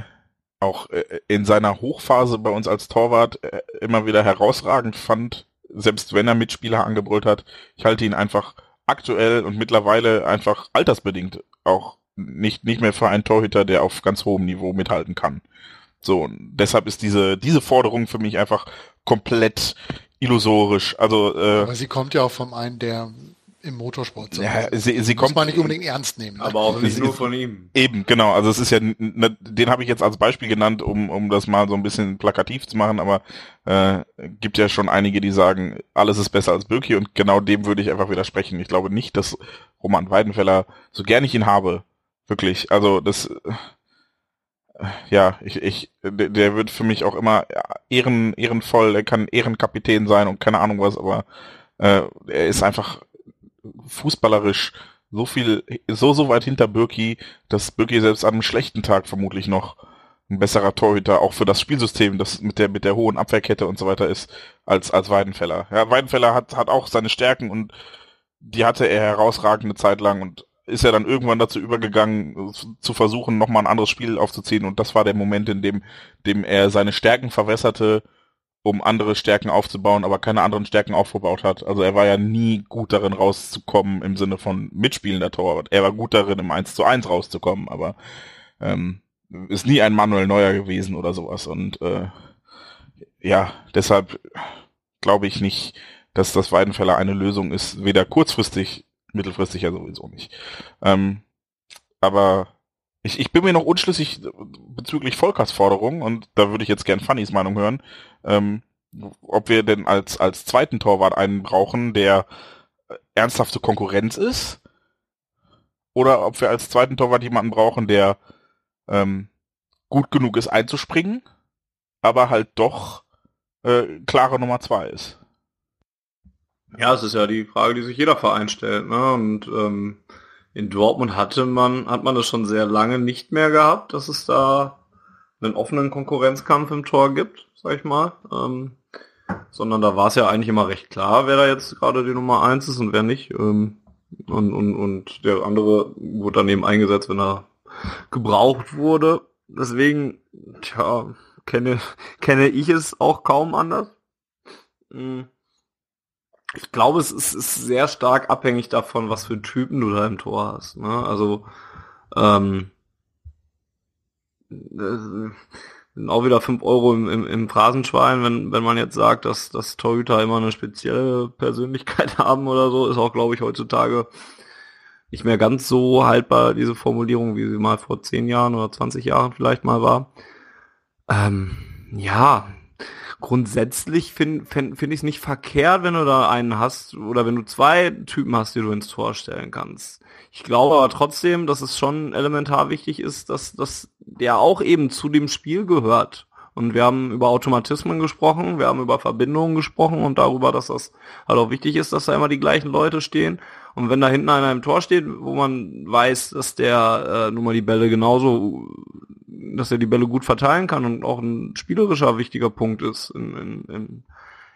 auch äh, in seiner Hochphase bei uns als Torwart äh, immer wieder herausragend fand, selbst wenn er Mitspieler angebrüllt hat. Ich halte ihn einfach aktuell und mittlerweile einfach altersbedingt auch nicht, nicht mehr für einen Torhüter, der auf ganz hohem Niveau mithalten kann. So, deshalb ist diese, diese Forderung für mich einfach komplett illusorisch. Also, äh, Aber sie kommt ja auch vom einen, der im Motorsport. Ja, sie, sie kommt man nicht unbedingt ernst nehmen. Ne? Aber auch nicht nur von ihm. Eben, genau. Also es ist ja, ne, den habe ich jetzt als Beispiel genannt, um, um das mal so ein bisschen plakativ zu machen, aber äh, gibt ja schon einige, die sagen, alles ist besser als Birki und genau dem würde ich einfach widersprechen. Ich glaube nicht, dass Roman Weidenfeller, so gern ich ihn habe, wirklich, also das ja, ich, ich, der, der wird für mich auch immer ehren, ehrenvoll, er kann Ehrenkapitän sein und keine Ahnung was, aber äh, er ist einfach fußballerisch so viel, so, so weit hinter Birki, dass Birki selbst an einem schlechten Tag vermutlich noch ein besserer Torhüter auch für das Spielsystem, das mit der mit der hohen Abwehrkette und so weiter ist als als Weidenfeller. Ja, Weidenfeller hat hat auch seine Stärken und die hatte er herausragende Zeit lang und ist er dann irgendwann dazu übergegangen, zu versuchen, nochmal ein anderes Spiel aufzuziehen. Und das war der Moment, in dem, dem er seine Stärken verwässerte, um andere Stärken aufzubauen, aber keine anderen Stärken aufgebaut hat. Also er war ja nie gut darin rauszukommen im Sinne von mitspielender Torwart. Er war gut darin, im 1 zu 1 rauszukommen, aber ähm, ist nie ein Manuel Neuer gewesen oder sowas. Und äh, ja, deshalb glaube ich nicht, dass das Weidenfeller eine Lösung ist, weder kurzfristig mittelfristig ja sowieso nicht. Ähm, aber ich, ich bin mir noch unschlüssig bezüglich Volkers Forderung und da würde ich jetzt gern Fannys Meinung hören, ähm, ob wir denn als, als zweiten Torwart einen brauchen, der ernsthafte Konkurrenz ist oder ob wir als zweiten Torwart jemanden brauchen, der ähm, gut genug ist einzuspringen, aber halt doch äh, klare Nummer zwei ist. Ja, es ist ja die Frage, die sich jeder Verein stellt. Ne? Und ähm, in Dortmund hatte man, hat man das schon sehr lange nicht mehr gehabt, dass es da einen offenen Konkurrenzkampf im Tor gibt, sag ich mal. Ähm, sondern da war es ja eigentlich immer recht klar, wer da jetzt gerade die Nummer eins ist und wer nicht. Ähm, und, und, und der andere wurde daneben eingesetzt, wenn er gebraucht wurde. Deswegen, tja, kenne, kenne ich es auch kaum anders. Mhm ich glaube, es ist, ist, sehr stark abhängig davon, was für Typen du da im Tor hast. Ne? Also ähm, äh, auch wieder fünf Euro im, im, im Phrasenschwein, wenn, wenn man jetzt sagt, dass, dass Torhüter immer eine spezielle Persönlichkeit haben oder so, ist auch, glaube ich, heutzutage nicht mehr ganz so haltbar, diese Formulierung, wie sie mal vor zehn Jahren oder 20 Jahren vielleicht mal war. Ähm, ja, grundsätzlich finde find, find ich es nicht verkehrt, wenn du da einen hast oder wenn du zwei Typen hast, die du ins Tor stellen kannst. Ich glaube aber trotzdem, dass es schon elementar wichtig ist, dass, dass der auch eben zu dem Spiel gehört. Und wir haben über Automatismen gesprochen, wir haben über Verbindungen gesprochen und darüber, dass das halt auch wichtig ist, dass da immer die gleichen Leute stehen. Und wenn da hinten einer im Tor steht, wo man weiß, dass der äh, nun mal die Bälle genauso dass er die Bälle gut verteilen kann und auch ein spielerischer wichtiger Punkt ist in, in, in,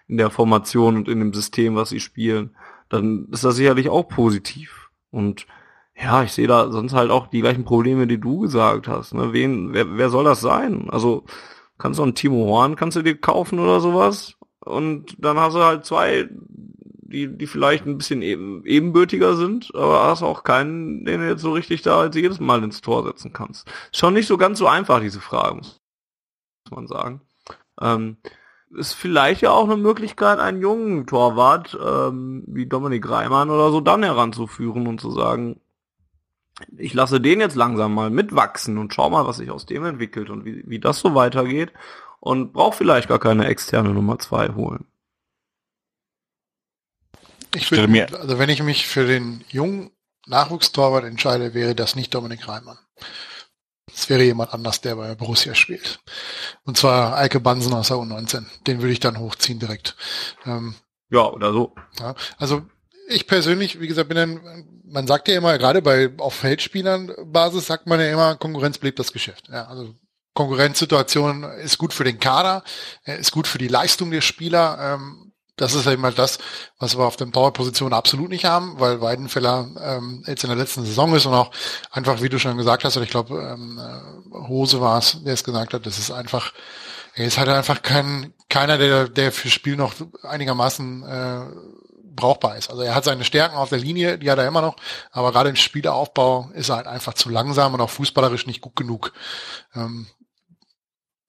in der Formation und in dem System, was sie spielen, dann ist das sicherlich auch positiv. Und ja, ich sehe da sonst halt auch die gleichen Probleme, die du gesagt hast. Ne? Wen, wer, wer soll das sein? Also kannst du einen Timo Horn kannst du dir kaufen oder sowas und dann hast du halt zwei die, die vielleicht ein bisschen eben, ebenbürtiger sind, aber hast auch keinen, den du jetzt so richtig da als jedes Mal ins Tor setzen kannst. Schon nicht so ganz so einfach, diese Frage, muss man sagen. Ähm, ist vielleicht ja auch eine Möglichkeit, einen jungen Torwart ähm, wie Dominik Reimann oder so dann heranzuführen und zu sagen, ich lasse den jetzt langsam mal mitwachsen und schau mal, was sich aus dem entwickelt und wie, wie das so weitergeht und brauche vielleicht gar keine externe Nummer zwei holen. Ich würde mir, also wenn ich mich für den jungen Nachwuchstorwart entscheide, wäre das nicht Dominik Reimann. Es wäre jemand anders, der bei Borussia spielt. Und zwar Eike Bansen aus der U19. Den würde ich dann hochziehen direkt. Ähm, ja, oder so. Ja, also ich persönlich, wie gesagt, bin dann, man sagt ja immer, gerade bei auf Feldspielern Basis sagt man ja immer, Konkurrenz belebt das Geschäft. Ja, also Konkurrenzsituation ist gut für den Kader, ist gut für die Leistung der Spieler. Ähm, das ist eben halt das, was wir auf den Powerpositionen absolut nicht haben, weil Weidenfeller ähm, jetzt in der letzten Saison ist und auch einfach, wie du schon gesagt hast, oder ich glaube, ähm, äh, Hose war es, der es gesagt hat, das ist einfach, er ist halt einfach kein, keiner, der, der für Spiel noch einigermaßen äh, brauchbar ist. Also er hat seine Stärken auf der Linie, die hat er immer noch, aber gerade im Spielaufbau ist er halt einfach zu langsam und auch fußballerisch nicht gut genug. Ähm,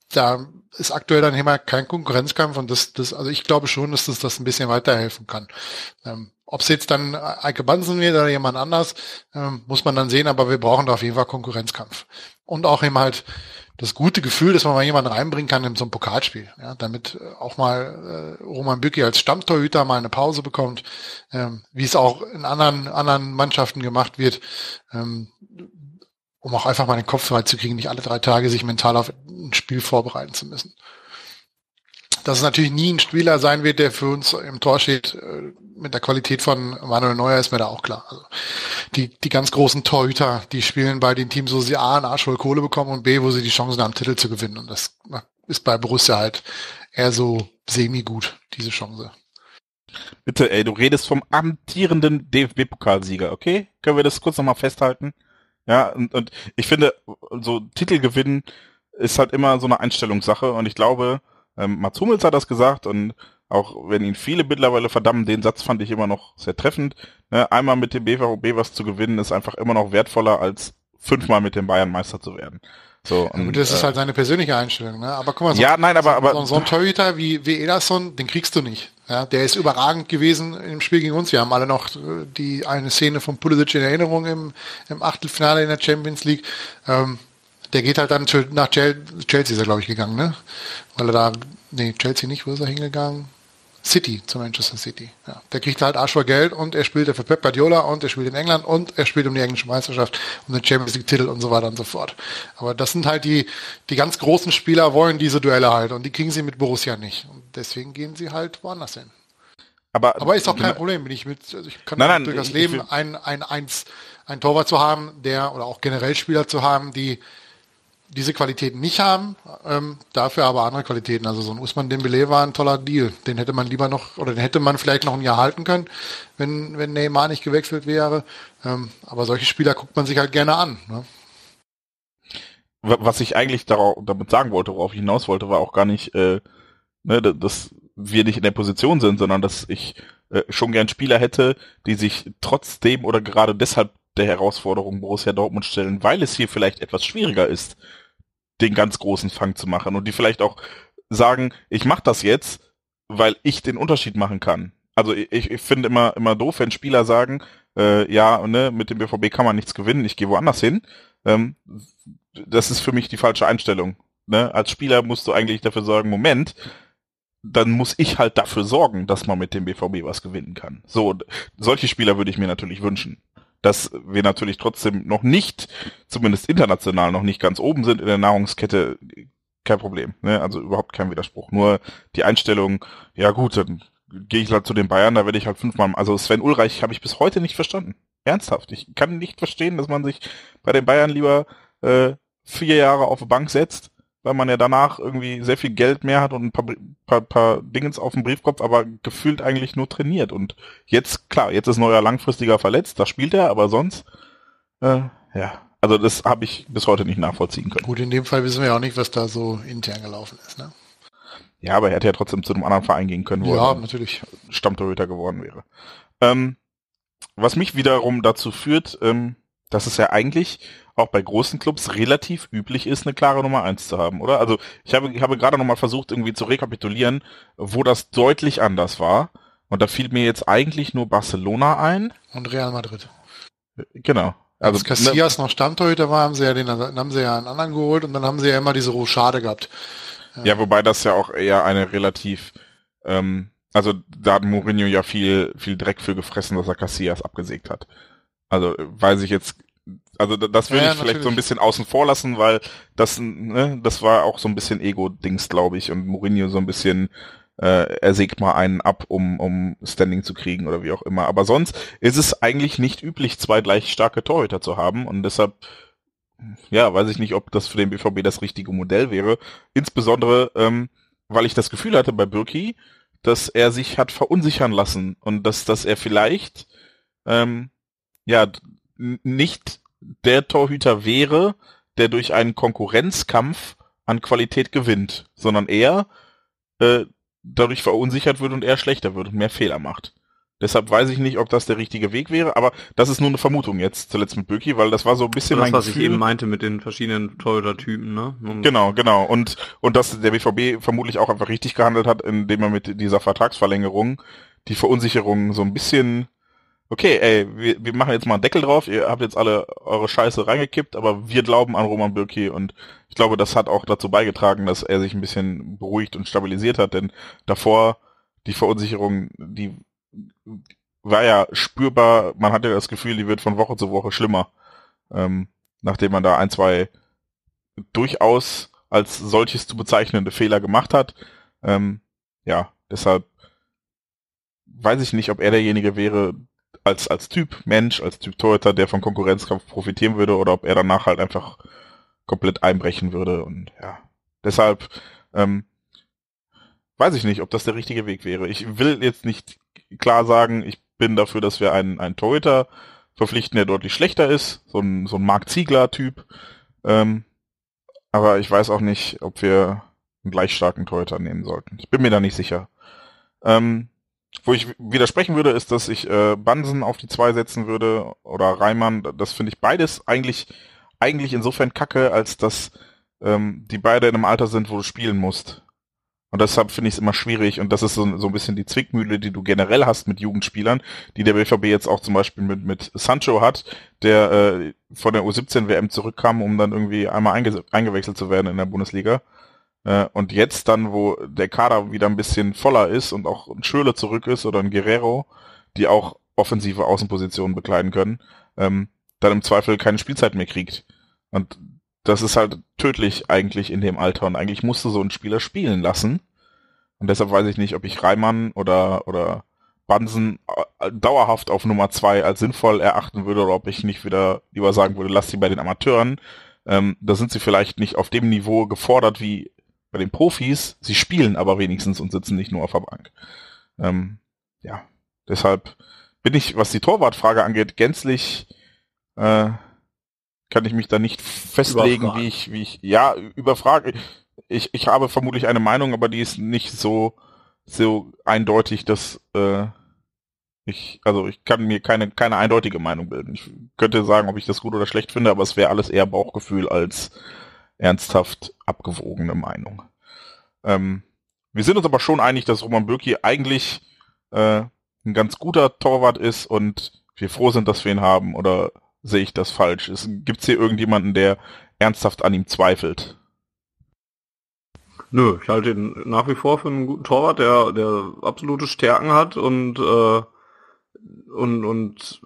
da ist aktuell dann immer kein Konkurrenzkampf und das, das, also ich glaube schon, dass das das ein bisschen weiterhelfen kann. Ähm, Ob es jetzt dann Eike Bansen wird oder jemand anders, ähm, muss man dann sehen, aber wir brauchen da auf jeden Fall Konkurrenzkampf. Und auch eben halt das gute Gefühl, dass man mal jemanden reinbringen kann in so ein Pokalspiel, ja, damit äh, auch mal äh, Roman Bücki als Stammtorhüter mal eine Pause bekommt, ähm, wie es auch in anderen anderen Mannschaften gemacht wird. Ähm, um auch einfach mal den Kopf frei zu kriegen, nicht alle drei Tage sich mental auf ein Spiel vorbereiten zu müssen. dass es natürlich nie ein Spieler sein wird, der für uns im Tor steht, äh, mit der Qualität von Manuel Neuer ist mir da auch klar. Also die, die ganz großen Torhüter, die spielen bei den Teams, wo sie A, einen Arsch Kohle bekommen und B, wo sie die Chancen haben, Titel zu gewinnen. Und das ist bei Borussia halt eher so semi-gut, diese Chance. Bitte, ey, du redest vom amtierenden DFB-Pokalsieger, okay? Können wir das kurz nochmal festhalten? Ja, und, und ich finde, so Titel gewinnen ist halt immer so eine Einstellungssache und ich glaube, ähm, Mats Hummels hat das gesagt und auch wenn ihn viele mittlerweile verdammen, den Satz fand ich immer noch sehr treffend. Ne? Einmal mit dem BVB was zu gewinnen, ist einfach immer noch wertvoller als fünfmal mit dem Bayern Meister zu werden. So, und, das ist äh, halt seine persönliche Einstellung, ne? Aber guck mal, so, ja, nein, aber, aber so, so ein Torhüter wie, wie Ederson, den kriegst du nicht. Ja, der ist überragend gewesen im Spiel gegen uns. Wir haben alle noch äh, die eine Szene von Pulisic in Erinnerung im, im Achtelfinale in der Champions League. Ähm, der geht halt dann nach Chelsea, ist er glaube ich gegangen, ne? Weil er da, nee, Chelsea nicht, wo ist er hingegangen? City zu Manchester City. Ja, der kriegt halt Arsch voll Geld und er spielt für Pep Guardiola und er spielt in England und er spielt um die englische Meisterschaft, um den Champions League Titel und so weiter und so fort. Aber das sind halt die, die ganz großen Spieler wollen diese Duelle halt und die kriegen sie mit Borussia nicht. Und deswegen gehen sie halt woanders hin. Aber, Aber ist auch kein Problem, bin ich mit, also ich kann nein, nein, durchaus leben, ein, ein, eins, ein Torwart zu haben, der, oder auch generell Spieler zu haben, die diese Qualitäten nicht haben, ähm, dafür aber andere Qualitäten. Also so ein Usman Dembele war ein toller Deal. Den hätte man lieber noch, oder den hätte man vielleicht noch ein Jahr halten können, wenn, wenn Neymar nicht gewechselt wäre. Ähm, aber solche Spieler guckt man sich halt gerne an. Ne? Was ich eigentlich darauf, damit sagen wollte, worauf ich hinaus wollte, war auch gar nicht, äh, ne, dass wir nicht in der Position sind, sondern dass ich äh, schon gern Spieler hätte, die sich trotzdem oder gerade deshalb der Herausforderung Borussia Dortmund stellen, weil es hier vielleicht etwas schwieriger ist, den ganz großen Fang zu machen und die vielleicht auch sagen, ich mache das jetzt, weil ich den Unterschied machen kann. Also ich, ich finde immer immer doof, wenn Spieler sagen, äh, ja, ne, mit dem BVB kann man nichts gewinnen, ich gehe woanders hin. Ähm, das ist für mich die falsche Einstellung. Ne? Als Spieler musst du eigentlich dafür sorgen, Moment, dann muss ich halt dafür sorgen, dass man mit dem BVB was gewinnen kann. So, solche Spieler würde ich mir natürlich wünschen dass wir natürlich trotzdem noch nicht, zumindest international, noch nicht ganz oben sind in der Nahrungskette, kein Problem. Ne? Also überhaupt kein Widerspruch. Nur die Einstellung, ja gut, dann gehe ich halt zu den Bayern, da werde ich halt fünfmal. Also Sven Ulreich habe ich bis heute nicht verstanden. Ernsthaft. Ich kann nicht verstehen, dass man sich bei den Bayern lieber äh, vier Jahre auf die Bank setzt weil man ja danach irgendwie sehr viel Geld mehr hat und ein paar, paar, paar Dingens auf dem Briefkopf, aber gefühlt eigentlich nur trainiert. Und jetzt, klar, jetzt ist Neuer langfristiger verletzt, da spielt er, aber sonst, äh, ja, also das habe ich bis heute nicht nachvollziehen können. Gut, in dem Fall wissen wir ja auch nicht, was da so intern gelaufen ist, ne? Ja, aber er hätte ja trotzdem zu einem anderen Verein gehen können, wo ja, er natürlich. Stammtorhüter geworden wäre. Ähm, was mich wiederum dazu führt, ähm, dass es ja eigentlich auch bei großen Clubs relativ üblich ist, eine klare Nummer eins zu haben, oder? Also ich habe, ich habe gerade nochmal versucht, irgendwie zu rekapitulieren, wo das deutlich anders war. Und da fiel mir jetzt eigentlich nur Barcelona ein. Und Real Madrid. Genau. Also, Als Casillas ne, noch Stammtorhüter war, haben sie ja den, dann haben sie ja einen anderen geholt und dann haben sie ja immer diese Rochade gehabt. Ja, ja wobei das ja auch eher eine relativ, ähm, also da hat Mourinho ja viel, viel Dreck für gefressen, dass er Casillas abgesägt hat. Also weiß ich jetzt also das würde ja, ich vielleicht so ein bisschen außen vor lassen, weil das, ne, das war auch so ein bisschen Ego-Dings, glaube ich, und Mourinho so ein bisschen, äh, er sägt mal einen ab, um, um Standing zu kriegen oder wie auch immer. Aber sonst ist es eigentlich nicht üblich, zwei gleich starke Torhüter zu haben und deshalb, ja, weiß ich nicht, ob das für den BVB das richtige Modell wäre. Insbesondere, ähm, weil ich das Gefühl hatte bei Birki, dass er sich hat verunsichern lassen und dass, dass er vielleicht, ähm, ja, nicht der Torhüter wäre, der durch einen Konkurrenzkampf an Qualität gewinnt, sondern er äh, dadurch verunsichert wird und er schlechter wird und mehr Fehler macht. Deshalb weiß ich nicht, ob das der richtige Weg wäre, aber das ist nur eine Vermutung jetzt, zuletzt mit Böki, weil das war so ein bisschen das, mein was Gefühl. ich eben meinte mit den verschiedenen Torhüter-Typen, ne? Und genau, genau. Und, und dass der BVB vermutlich auch einfach richtig gehandelt hat, indem er mit dieser Vertragsverlängerung die Verunsicherung so ein bisschen okay, ey, wir, wir machen jetzt mal einen Deckel drauf, ihr habt jetzt alle eure Scheiße reingekippt, aber wir glauben an Roman Bürki und ich glaube, das hat auch dazu beigetragen, dass er sich ein bisschen beruhigt und stabilisiert hat, denn davor die Verunsicherung, die war ja spürbar, man hatte das Gefühl, die wird von Woche zu Woche schlimmer, ähm, nachdem man da ein, zwei durchaus als solches zu bezeichnende Fehler gemacht hat. Ähm, ja, deshalb weiß ich nicht, ob er derjenige wäre, als, als Typ Mensch, als Typ Torhüter, der vom Konkurrenzkampf profitieren würde, oder ob er danach halt einfach komplett einbrechen würde. Und ja, deshalb ähm, weiß ich nicht, ob das der richtige Weg wäre. Ich will jetzt nicht klar sagen, ich bin dafür, dass wir einen, einen Torhüter verpflichten, der deutlich schlechter ist, so ein, so ein Mark Ziegler-Typ. Ähm, aber ich weiß auch nicht, ob wir einen gleich starken Torhüter nehmen sollten. Ich bin mir da nicht sicher. Ähm, wo ich widersprechen würde, ist, dass ich äh, Bansen auf die zwei setzen würde oder Reimann. Das finde ich beides eigentlich eigentlich insofern kacke, als dass ähm, die beide in einem Alter sind, wo du spielen musst. Und deshalb finde ich es immer schwierig und das ist so, so ein bisschen die Zwickmühle, die du generell hast mit Jugendspielern, die der BVB jetzt auch zum Beispiel mit, mit Sancho hat, der äh, von der U17 WM zurückkam, um dann irgendwie einmal einge eingewechselt zu werden in der Bundesliga. Äh, und jetzt dann, wo der Kader wieder ein bisschen voller ist und auch ein Schöle zurück ist oder ein Guerrero, die auch offensive Außenpositionen bekleiden können, ähm, dann im Zweifel keine Spielzeit mehr kriegt. Und das ist halt tödlich eigentlich in dem Alter und eigentlich musst du so einen Spieler spielen lassen. Und deshalb weiß ich nicht, ob ich Reimann oder, oder Bansen äh, dauerhaft auf Nummer zwei als sinnvoll erachten würde oder ob ich nicht wieder lieber sagen würde, lass sie bei den Amateuren. Ähm, da sind sie vielleicht nicht auf dem Niveau gefordert wie bei den Profis. Sie spielen aber wenigstens und sitzen nicht nur auf der Bank. Ähm, ja, deshalb bin ich, was die Torwartfrage angeht, gänzlich äh, kann ich mich da nicht festlegen, Überfragen. wie ich, wie ich, ja, überfrage. Ich, ich habe vermutlich eine Meinung, aber die ist nicht so, so eindeutig, dass äh, ich, also ich kann mir keine, keine eindeutige Meinung bilden. Ich könnte sagen, ob ich das gut oder schlecht finde, aber es wäre alles eher Bauchgefühl als ernsthaft abgewogene Meinung. Ähm, wir sind uns aber schon einig, dass Roman Bürki eigentlich äh, ein ganz guter Torwart ist und wir froh sind, dass wir ihn haben oder sehe ich das falsch? Gibt es hier irgendjemanden, der ernsthaft an ihm zweifelt? Nö, ich halte ihn nach wie vor für einen guten Torwart, der, der absolute Stärken hat und, äh, und, und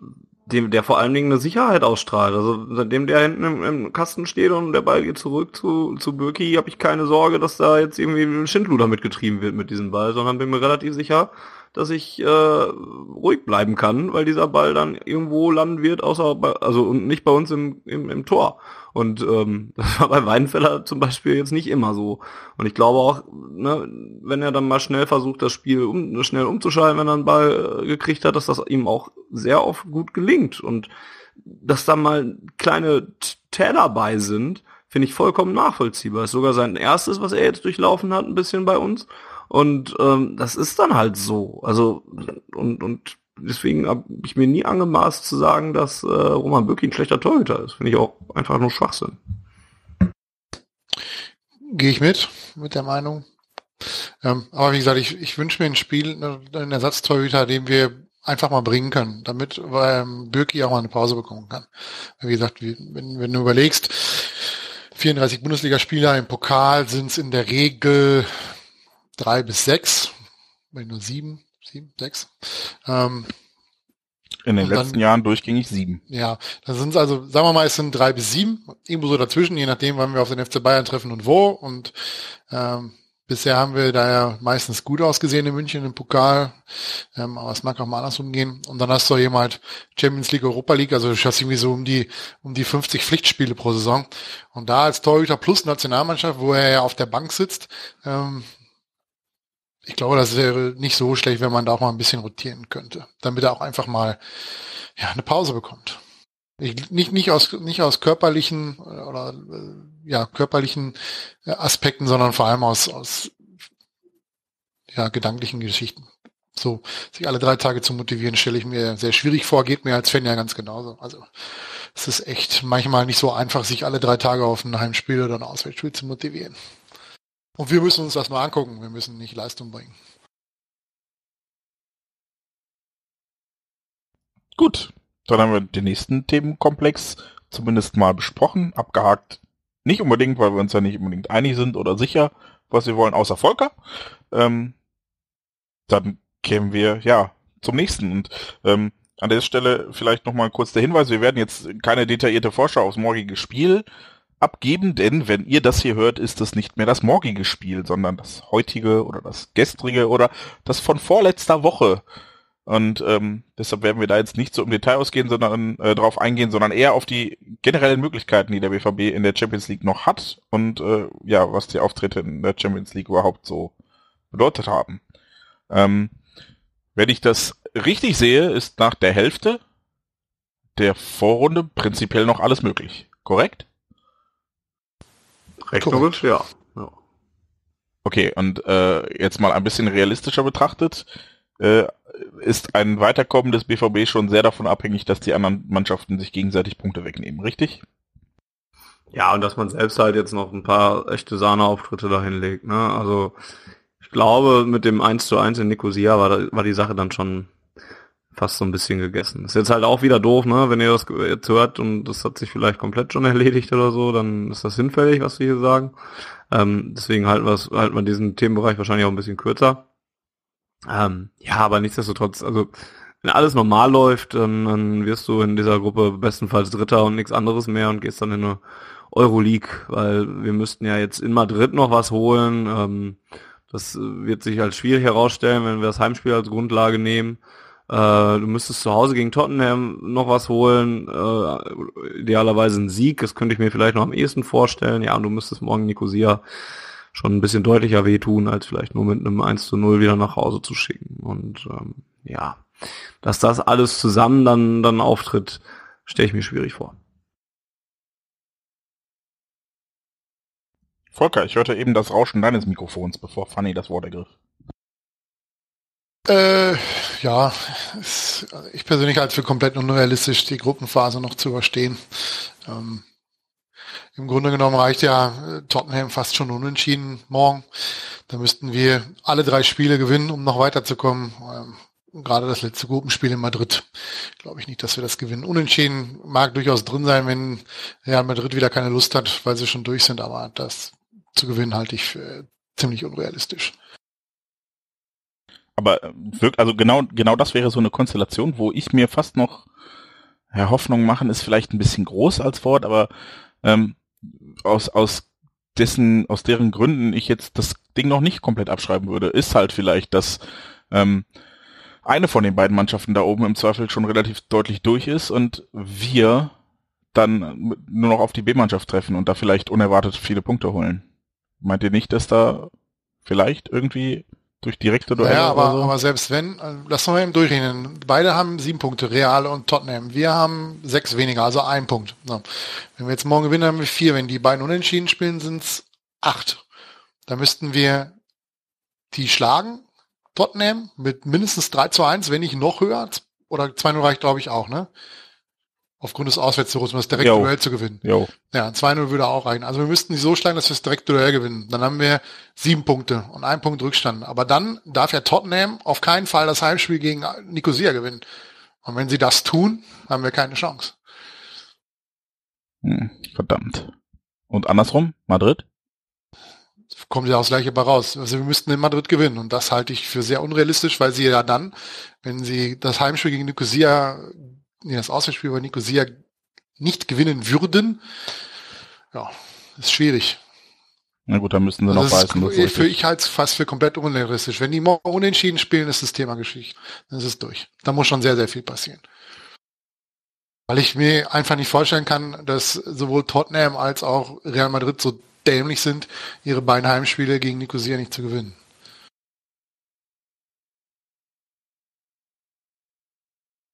dem, der vor allen Dingen eine Sicherheit ausstrahlt. Also seitdem der hinten im, im Kasten steht und der Ball geht zurück zu, zu Birki, habe ich keine Sorge, dass da jetzt irgendwie ein Schindluder mitgetrieben wird mit diesem Ball, sondern bin mir relativ sicher, dass ich äh, ruhig bleiben kann, weil dieser Ball dann irgendwo landen wird, außer bei, also und nicht bei uns im, im, im Tor. Und ähm, das war bei Weidenfeller zum Beispiel jetzt nicht immer so. Und ich glaube auch, ne, wenn er dann mal schnell versucht, das Spiel um, schnell umzuschalten, wenn er einen Ball äh, gekriegt hat, dass das ihm auch sehr oft gut gelingt. Und dass da mal kleine Täter dabei sind, finde ich vollkommen nachvollziehbar. Ist sogar sein erstes, was er jetzt durchlaufen hat, ein bisschen bei uns. Und ähm, das ist dann halt so. Also und und deswegen habe ich mir nie angemaßt zu sagen, dass äh, Roman Bürki ein schlechter Torhüter ist. Finde ich auch einfach nur Schwachsinn. Gehe ich mit, mit der Meinung. Ähm, aber wie gesagt, ich, ich wünsche mir ein Spiel, ne, einen Ersatztorhüter, den wir einfach mal bringen können, damit ähm, Bürki auch mal eine Pause bekommen kann. Wie gesagt, wenn, wenn du überlegst, 34 Bundesligaspieler im Pokal sind es in der Regel drei bis sechs, wenn nur sieben, sieben, sechs. Ähm, in den letzten dann, Jahren durchgängig sieben. Ja, dann sind es also, sagen wir mal, es sind drei bis sieben, irgendwo so dazwischen, je nachdem, wann wir auf den FC Bayern treffen und wo. Und ähm, bisher haben wir da ja meistens gut ausgesehen in München im Pokal, ähm, aber es mag auch mal andersrum gehen. Und dann hast du jemand Champions League, Europa League, also du hast irgendwie so um die um die 50 Pflichtspiele pro Saison. Und da als Torhüter plus Nationalmannschaft, wo er ja auf der Bank sitzt, ähm, ich glaube, das wäre nicht so schlecht, wenn man da auch mal ein bisschen rotieren könnte, damit er auch einfach mal ja, eine Pause bekommt. Ich, nicht, nicht, aus, nicht aus körperlichen oder ja, körperlichen Aspekten, sondern vor allem aus, aus ja, gedanklichen Geschichten. So, sich alle drei Tage zu motivieren, stelle ich mir sehr schwierig vor, geht mir als Fan ja ganz genauso. Also es ist echt manchmal nicht so einfach, sich alle drei Tage auf ein Heimspiel oder ein Auswärtsspiel zu motivieren. Und wir müssen uns das nur angucken, wir müssen nicht Leistung bringen. Gut, dann haben wir den nächsten Themenkomplex zumindest mal besprochen, abgehakt. Nicht unbedingt, weil wir uns ja nicht unbedingt einig sind oder sicher, was wir wollen, außer Volker. Ähm, dann kämen wir ja zum nächsten. Und ähm, an der Stelle vielleicht nochmal kurz der Hinweis, wir werden jetzt keine detaillierte Vorschau aufs morgige Spiel abgeben, denn wenn ihr das hier hört, ist das nicht mehr das morgige Spiel, sondern das heutige oder das gestrige oder das von vorletzter Woche. Und ähm, deshalb werden wir da jetzt nicht so im Detail ausgehen, sondern äh, darauf eingehen, sondern eher auf die generellen Möglichkeiten, die der BVB in der Champions League noch hat und äh, ja, was die Auftritte in der Champions League überhaupt so bedeutet haben. Ähm, wenn ich das richtig sehe, ist nach der Hälfte der Vorrunde prinzipiell noch alles möglich. Korrekt? Rechnerisch, ja. ja. Okay, und äh, jetzt mal ein bisschen realistischer betrachtet, äh, ist ein Weiterkommen des BVB schon sehr davon abhängig, dass die anderen Mannschaften sich gegenseitig Punkte wegnehmen, richtig? Ja, und dass man selbst halt jetzt noch ein paar echte Sahneauftritte dahin legt, ne? Also ich glaube, mit dem 1 zu 1 in Nicosia war, war die Sache dann schon fast so ein bisschen gegessen. Ist jetzt halt auch wieder doof, ne? Wenn ihr das jetzt hört und das hat sich vielleicht komplett schon erledigt oder so, dann ist das hinfällig, was wir hier sagen. Ähm, deswegen halten wir halten wir diesen Themenbereich wahrscheinlich auch ein bisschen kürzer. Ähm, ja, aber nichtsdestotrotz, also wenn alles normal läuft, dann, dann wirst du in dieser Gruppe bestenfalls Dritter und nichts anderes mehr und gehst dann in eine Euroleague, weil wir müssten ja jetzt in Madrid noch was holen. Ähm, das wird sich als schwierig herausstellen, wenn wir das Heimspiel als Grundlage nehmen. Äh, du müsstest zu Hause gegen Tottenham noch was holen, äh, idealerweise einen Sieg, das könnte ich mir vielleicht noch am ehesten vorstellen. Ja, und du müsstest morgen Nicosia schon ein bisschen deutlicher wehtun, als vielleicht nur mit einem 1 zu 0 wieder nach Hause zu schicken. Und ähm, ja, dass das alles zusammen dann, dann auftritt, stelle ich mir schwierig vor. Volker, ich hörte eben das Rauschen deines Mikrofons, bevor Fanny das Wort ergriff. Äh, ja, ist, ich persönlich halte für komplett unrealistisch, die Gruppenphase noch zu überstehen. Ähm, Im Grunde genommen reicht ja äh, Tottenham fast schon unentschieden morgen. Da müssten wir alle drei Spiele gewinnen, um noch weiterzukommen. Ähm, gerade das letzte Gruppenspiel in Madrid, glaube ich nicht, dass wir das gewinnen. Unentschieden mag durchaus drin sein, wenn Real Madrid wieder keine Lust hat, weil sie schon durch sind, aber das zu gewinnen halte ich für ziemlich unrealistisch. Aber äh, wirklich, also genau, genau das wäre so eine Konstellation, wo ich mir fast noch ja, Hoffnung machen ist vielleicht ein bisschen groß als Wort, aber ähm, aus, aus dessen, aus deren Gründen ich jetzt das Ding noch nicht komplett abschreiben würde, ist halt vielleicht, dass ähm, eine von den beiden Mannschaften da oben im Zweifel schon relativ deutlich durch ist und wir dann nur noch auf die B-Mannschaft treffen und da vielleicht unerwartet viele Punkte holen. Meint ihr nicht, dass da vielleicht irgendwie durch direkte Duelle. Ja, aber, so. aber selbst wenn, äh, lass uns mal eben durchrechnen. Beide haben sieben Punkte, Real und Tottenham. Wir haben sechs weniger, also ein Punkt. So. Wenn wir jetzt morgen gewinnen, haben wir vier. Wenn die beiden unentschieden spielen, sind es acht. Da müssten wir die schlagen, Tottenham, mit mindestens 3 zu 1, wenn nicht noch höher. Oder 2-0 reicht, glaube ich, auch, ne? Aufgrund des Auswärtsduells, um das direkte Duell zu gewinnen. Jo. Ja, 2-0 würde auch reichen. Also wir müssten die so schlagen, dass wir das direkte Duell gewinnen. Dann haben wir sieben Punkte und ein Punkt Rückstand. Aber dann darf ja Tottenham auf keinen Fall das Heimspiel gegen Nicosia gewinnen. Und wenn sie das tun, haben wir keine Chance. Hm, verdammt. Und andersrum, Madrid? Kommt ja auch das gleiche bei raus. Also wir müssten in Madrid gewinnen. Und das halte ich für sehr unrealistisch, weil sie ja dann, wenn sie das Heimspiel gegen Nicosia nee, das Auswärtsspiel bei Nicosia nicht gewinnen würden, ja, ist schwierig. Na gut, dann müssen sie also noch beißen. Ist, für ich halte es fast für komplett unrealistisch. Wenn die morgen unentschieden spielen, ist das Thema Geschichte. Dann ist es durch. Da muss schon sehr, sehr viel passieren. Weil ich mir einfach nicht vorstellen kann, dass sowohl Tottenham als auch Real Madrid so dämlich sind, ihre beiden Heimspiele gegen Nicosia nicht zu gewinnen.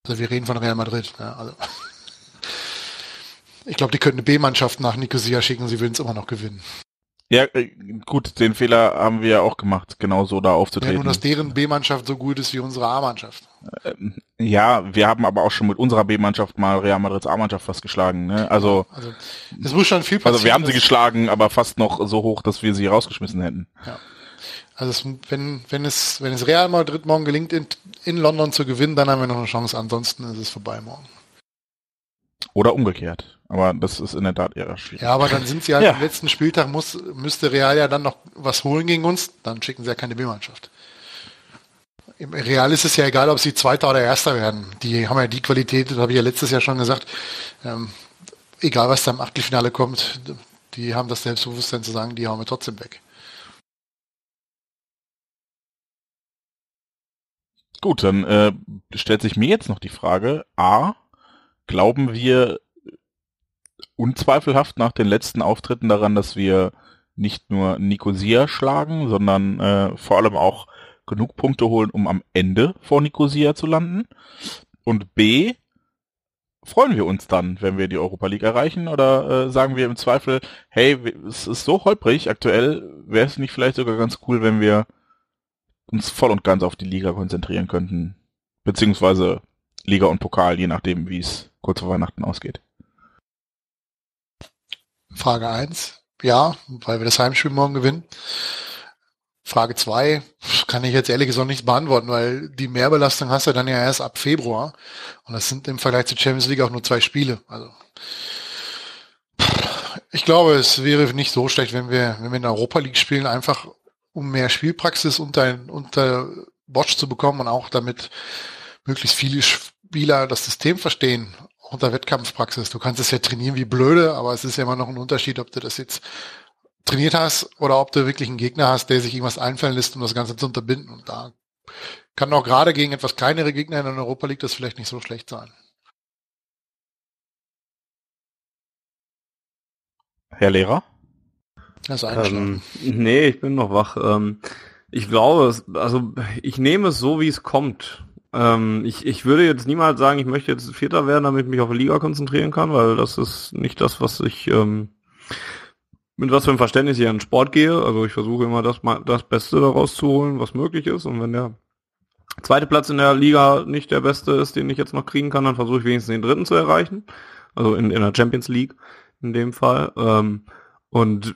Also wir reden von Real Madrid. Ja, also. Ich glaube, die könnten eine B-Mannschaft nach Nicosia schicken, sie würden es immer noch gewinnen. Ja, äh, gut, den Fehler haben wir ja auch gemacht, genau so da aufzutreten. Ja, nur, dass deren B-Mannschaft so gut ist wie unsere A-Mannschaft. Ähm, ja, wir haben aber auch schon mit unserer B-Mannschaft mal Real Madrids A-Mannschaft fast geschlagen. Ne? Also, also, es muss schon viel passieren. Also wir haben sie geschlagen, aber fast noch so hoch, dass wir sie rausgeschmissen hätten. Ja. Also es, wenn, wenn es, wenn es Real Madrid morgen gelingt, in, in London zu gewinnen, dann haben wir noch eine Chance. Ansonsten ist es vorbei morgen. Oder umgekehrt. Aber das ist in der Tat eher schwierig. Ja, aber dann sind sie halt ja. am letzten Spieltag muss, müsste Real ja dann noch was holen gegen uns, dann schicken sie ja keine B-Mannschaft. Im Real ist es ja egal, ob sie Zweiter oder Erster werden. Die haben ja die Qualität, das habe ich ja letztes Jahr schon gesagt. Ähm, egal was da im Achtelfinale kommt, Die haben das Selbstbewusstsein zu sagen, die hauen wir trotzdem weg. Gut, dann äh, stellt sich mir jetzt noch die Frage, a, glauben wir unzweifelhaft nach den letzten Auftritten daran, dass wir nicht nur Nicosia schlagen, sondern äh, vor allem auch genug Punkte holen, um am Ende vor Nicosia zu landen? Und B, freuen wir uns dann, wenn wir die Europa League erreichen? Oder äh, sagen wir im Zweifel, hey, es ist so holprig aktuell, wäre es nicht vielleicht sogar ganz cool, wenn wir uns voll und ganz auf die Liga konzentrieren könnten? Beziehungsweise Liga und Pokal, je nachdem, wie es kurz vor Weihnachten ausgeht. Frage eins, ja, weil wir das Heimspiel morgen gewinnen. Frage zwei kann ich jetzt ehrlich gesagt nicht beantworten, weil die Mehrbelastung hast du dann ja erst ab Februar. Und das sind im Vergleich zur Champions League auch nur zwei Spiele. Also ich glaube, es wäre nicht so schlecht, wenn wir, wenn wir in der Europa League spielen, einfach um mehr Spielpraxis unter, unter Watch zu bekommen und auch damit möglichst viele Spieler das System verstehen unter Wettkampfpraxis. Du kannst es ja trainieren wie blöde, aber es ist ja immer noch ein Unterschied, ob du das jetzt trainiert hast oder ob du wirklich einen Gegner hast, der sich irgendwas einfallen lässt, um das Ganze zu unterbinden. Und da kann auch gerade gegen etwas kleinere Gegner in Europa League das vielleicht nicht so schlecht sein. Herr Lehrer? Das ähm, nee, ich bin noch wach. Ähm, ich glaube, also ich nehme es so, wie es kommt. Ähm, ich, ich würde jetzt niemals sagen, ich möchte jetzt Vierter werden, damit ich mich auf die Liga konzentrieren kann, weil das ist nicht das, was ich ähm, mit was für einem Verständnis ich an den Sport gehe. Also ich versuche immer das, das Beste daraus zu holen, was möglich ist. Und wenn der zweite Platz in der Liga nicht der beste ist, den ich jetzt noch kriegen kann, dann versuche ich wenigstens den dritten zu erreichen. Also in, in der Champions League in dem Fall. Ähm, und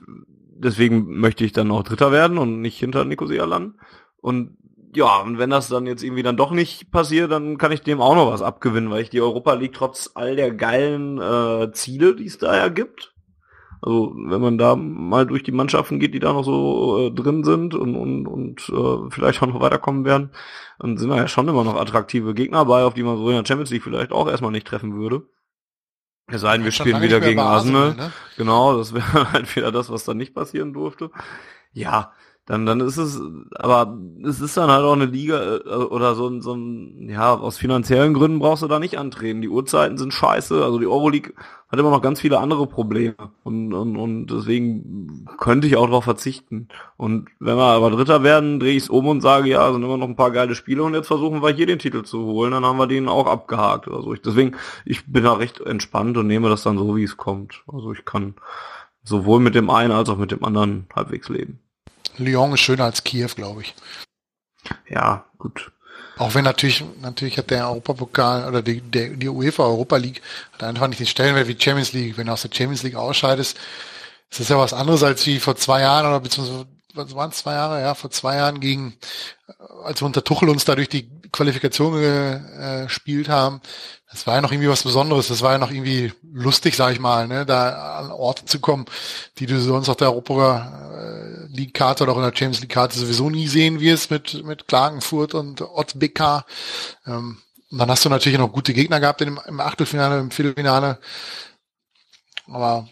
deswegen möchte ich dann auch Dritter werden und nicht hinter Nicosia landen. Und ja, und wenn das dann jetzt irgendwie dann doch nicht passiert, dann kann ich dem auch noch was abgewinnen, weil ich die Europa League trotz all der geilen äh, Ziele, die es da ja gibt, also wenn man da mal durch die Mannschaften geht, die da noch so äh, drin sind und, und, und äh, vielleicht auch noch weiterkommen werden, dann sind da ja schon immer noch attraktive Gegner bei, auf die man so in der Champions League vielleicht auch erstmal nicht treffen würde. Es sei denn, wir spielen wieder gegen Arsenal. Ne? Genau, das wäre halt wieder das, was dann nicht passieren durfte. Ja, dann, dann ist es, aber es ist dann halt auch eine Liga äh, oder so, so ein, ja, aus finanziellen Gründen brauchst du da nicht antreten. Die Uhrzeiten sind scheiße, also die Euroleague hat immer noch ganz viele andere Probleme und, und, und deswegen könnte ich auch darauf verzichten. Und wenn wir aber Dritter werden, drehe ich es um und sage, ja, sind immer noch ein paar geile Spiele und jetzt versuchen wir hier den Titel zu holen, dann haben wir den auch abgehakt oder so. Ich, deswegen, ich bin da recht entspannt und nehme das dann so, wie es kommt. Also ich kann sowohl mit dem einen als auch mit dem anderen halbwegs leben. Lyon ist schöner als Kiew, glaube ich. Ja, gut. Auch wenn natürlich, natürlich hat der Europapokal oder die, der, die UEFA Europa League hat einfach nicht den Stellenwert wie Champions League. Wenn du aus der Champions League ausscheidest, ist das ja was anderes als wie vor zwei Jahren oder beziehungsweise was waren es zwei Jahre, ja, vor zwei Jahren gegen, als wir unter Tuchel uns da durch die Qualifikation gespielt haben, das war ja noch irgendwie was Besonderes, das war ja noch irgendwie lustig, sag ich mal, ne, da an Orte zu kommen, die du sonst auf der Europa League Karte oder auch in der Champions League Karte sowieso nie sehen wirst mit, mit Klagenfurt und Ottbeka. Ähm, und dann hast du natürlich noch gute Gegner gehabt im, im Achtelfinale, im Viertelfinale. Aber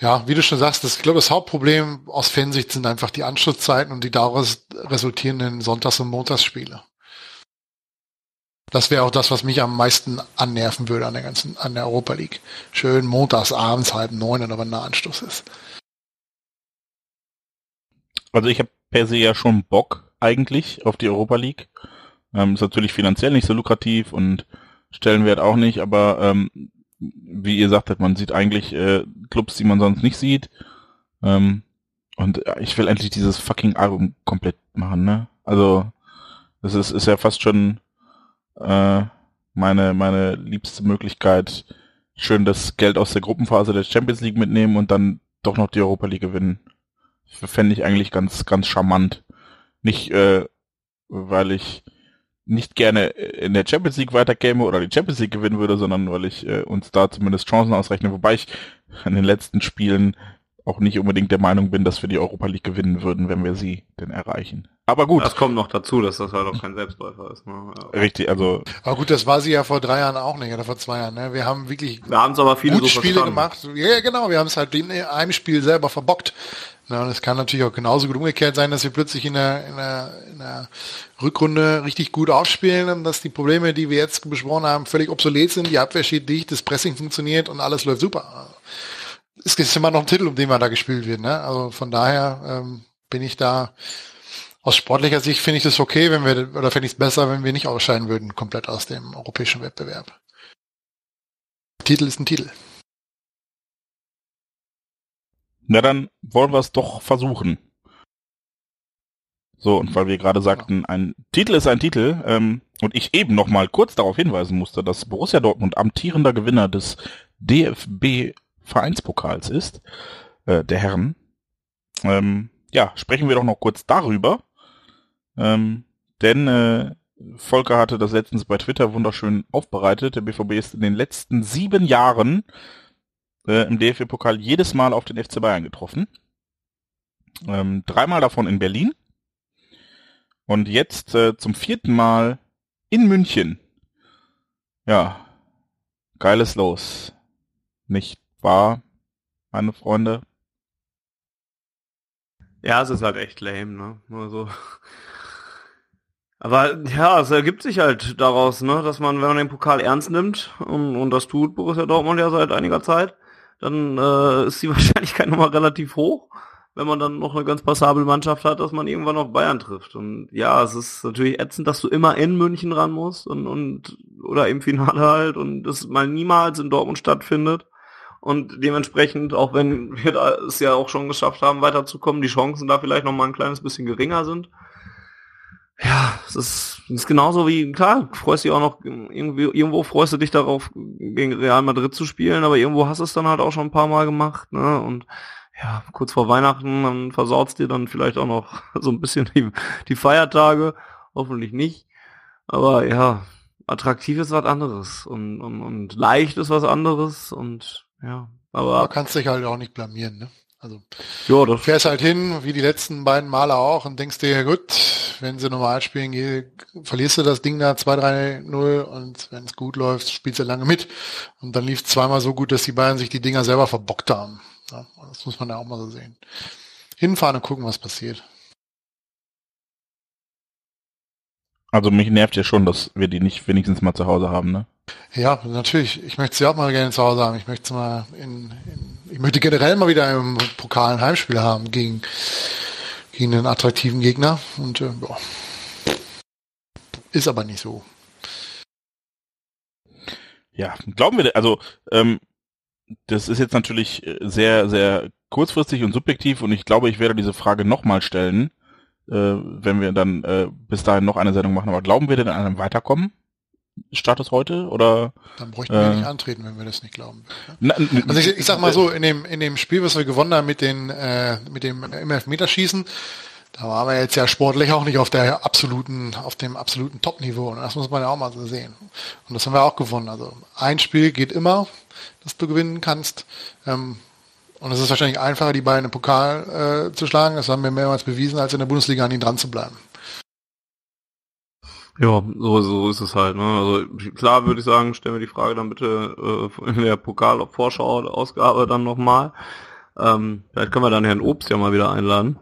ja, wie du schon sagst, das, ich glaube, das Hauptproblem aus Fansicht sind einfach die Anschlusszeiten und die daraus resultierenden Sonntags- und Montagsspiele. Das wäre auch das, was mich am meisten annerven würde an der ganzen, an der Europa League. Schön montags abends halb neun oder wann der Anstoß ist. Also ich habe per se ja schon Bock eigentlich auf die Europa League. Ähm, ist natürlich finanziell nicht so lukrativ und Stellenwert auch nicht, aber ähm, wie ihr sagtet, man sieht eigentlich äh, Clubs, die man sonst nicht sieht. Ähm, und ich will endlich dieses fucking Album komplett machen, ne? Also, das ist, ist ja fast schon äh, meine, meine liebste Möglichkeit, schön das Geld aus der Gruppenphase der Champions League mitnehmen und dann doch noch die Europa League gewinnen. Fände ich eigentlich ganz, ganz charmant. Nicht, äh, weil ich nicht gerne in der Champions League weiterkäme oder die Champions League gewinnen würde, sondern weil ich äh, uns da zumindest Chancen ausrechne, wobei ich in den letzten Spielen auch nicht unbedingt der Meinung bin, dass wir die Europa League gewinnen würden, wenn wir sie denn erreichen. Aber gut. Das kommt noch dazu, dass das halt auch kein Selbstläufer ist. Ne? Ja. Richtig, also. Aber gut, das war sie ja vor drei Jahren auch nicht, oder vor zwei Jahren. Ne? Wir haben wirklich wir haben es aber viele gute so Spiele gemacht. Ja, genau, wir haben es halt in einem Spiel selber verbockt. Ja, und es kann natürlich auch genauso gut umgekehrt sein, dass wir plötzlich in der, in der, in der Rückrunde richtig gut aufspielen und dass die Probleme, die wir jetzt besprochen haben, völlig obsolet sind. Die Abwehr steht dicht, das Pressing funktioniert und alles läuft super. Es ist immer noch ein Titel, um den man da gespielt wird. Ne? Also von daher ähm, bin ich da aus sportlicher Sicht finde ich das okay, wenn wir oder finde ich es besser, wenn wir nicht ausscheiden würden komplett aus dem europäischen Wettbewerb. Titel ist ein Titel. Na dann wollen wir es doch versuchen. So, und weil wir gerade sagten, ein Titel ist ein Titel, ähm, und ich eben noch mal kurz darauf hinweisen musste, dass Borussia Dortmund amtierender Gewinner des DFB Vereinspokals ist, äh, der Herren, ähm, ja, sprechen wir doch noch kurz darüber. Ähm, denn äh, Volker hatte das letztens bei Twitter wunderschön aufbereitet. Der BVB ist in den letzten sieben Jahren äh, im DFB-Pokal jedes Mal auf den FC Bayern getroffen. Ähm, dreimal davon in Berlin. Und jetzt äh, zum vierten Mal in München. Ja, geiles Los. Nicht wahr, meine Freunde? Ja, es ist halt echt lame, ne? Also, aber ja, es ergibt sich halt daraus, ne, dass man, wenn man den Pokal ernst nimmt, und, und das tut Borussia Dortmund ja seit einiger Zeit, dann äh, ist die Wahrscheinlichkeit nochmal relativ hoch, wenn man dann noch eine ganz passable Mannschaft hat, dass man irgendwann auf Bayern trifft. Und ja, es ist natürlich ätzend, dass du immer in München ran musst und, und oder im Finale halt und das mal niemals in Dortmund stattfindet. Und dementsprechend, auch wenn wir es ja auch schon geschafft haben, weiterzukommen, die Chancen da vielleicht noch mal ein kleines bisschen geringer sind. Ja, es ist, ist genauso wie, klar, freust dich auch noch, irgendwie, irgendwo freust du dich darauf, gegen Real Madrid zu spielen, aber irgendwo hast du es dann halt auch schon ein paar Mal gemacht, ne, und ja, kurz vor Weihnachten, dann versaut's dir dann vielleicht auch noch so ein bisschen die, die Feiertage, hoffentlich nicht, aber ja, attraktiv ist was anderes und, und, und leicht ist was anderes und ja, aber. Du kannst dich halt auch nicht blamieren, ne? Also ja, du fährst halt hin, wie die letzten beiden Male auch, und denkst dir, ja gut, wenn sie normal spielen, geh, verlierst du das Ding da 2-3-0 und wenn es gut läuft, spielst du lange mit. Und dann lief es zweimal so gut, dass die Bayern sich die Dinger selber verbockt haben. Ja, das muss man ja auch mal so sehen. Hinfahren und gucken, was passiert. Also mich nervt ja schon, dass wir die nicht wenigstens mal zu Hause haben, ne? Ja, natürlich. Ich möchte sie auch mal gerne zu Hause haben. Ich möchte mal in, in ich möchte generell mal wieder im Pokal ein Heimspiel haben gegen, gegen einen attraktiven Gegner. Und äh, boah. ist aber nicht so. Ja, glauben wir, also ähm, das ist jetzt natürlich äh, sehr, sehr kurzfristig und subjektiv und ich glaube, ich werde diese Frage nochmal stellen, äh, wenn wir dann äh, bis dahin noch eine Sendung machen. Aber glauben wir denn an einem Weiterkommen? Status heute oder? Dann bräuchten wir nicht antreten, wenn wir das nicht glauben. Na, also ich, ich, sag mal so, in dem, in dem Spiel, was wir gewonnen haben mit den, äh, mit dem im Elfmeterschießen, da waren wir jetzt ja sportlich auch nicht auf der absoluten, auf dem absoluten Top-Niveau. Und das muss man ja auch mal so sehen. Und das haben wir auch gewonnen. Also ein Spiel geht immer, dass du gewinnen kannst. Ähm, und es ist wahrscheinlich einfacher, die beiden im Pokal äh, zu schlagen. Das haben wir mehrmals bewiesen, als in der Bundesliga an ihnen dran zu bleiben. Ja, so, so ist es halt. Ne? Also klar würde ich sagen, stellen wir die Frage dann bitte äh, in der Pokal-Vorschau-Ausgabe dann nochmal. Ähm, vielleicht können wir dann Herrn Obst ja mal wieder einladen.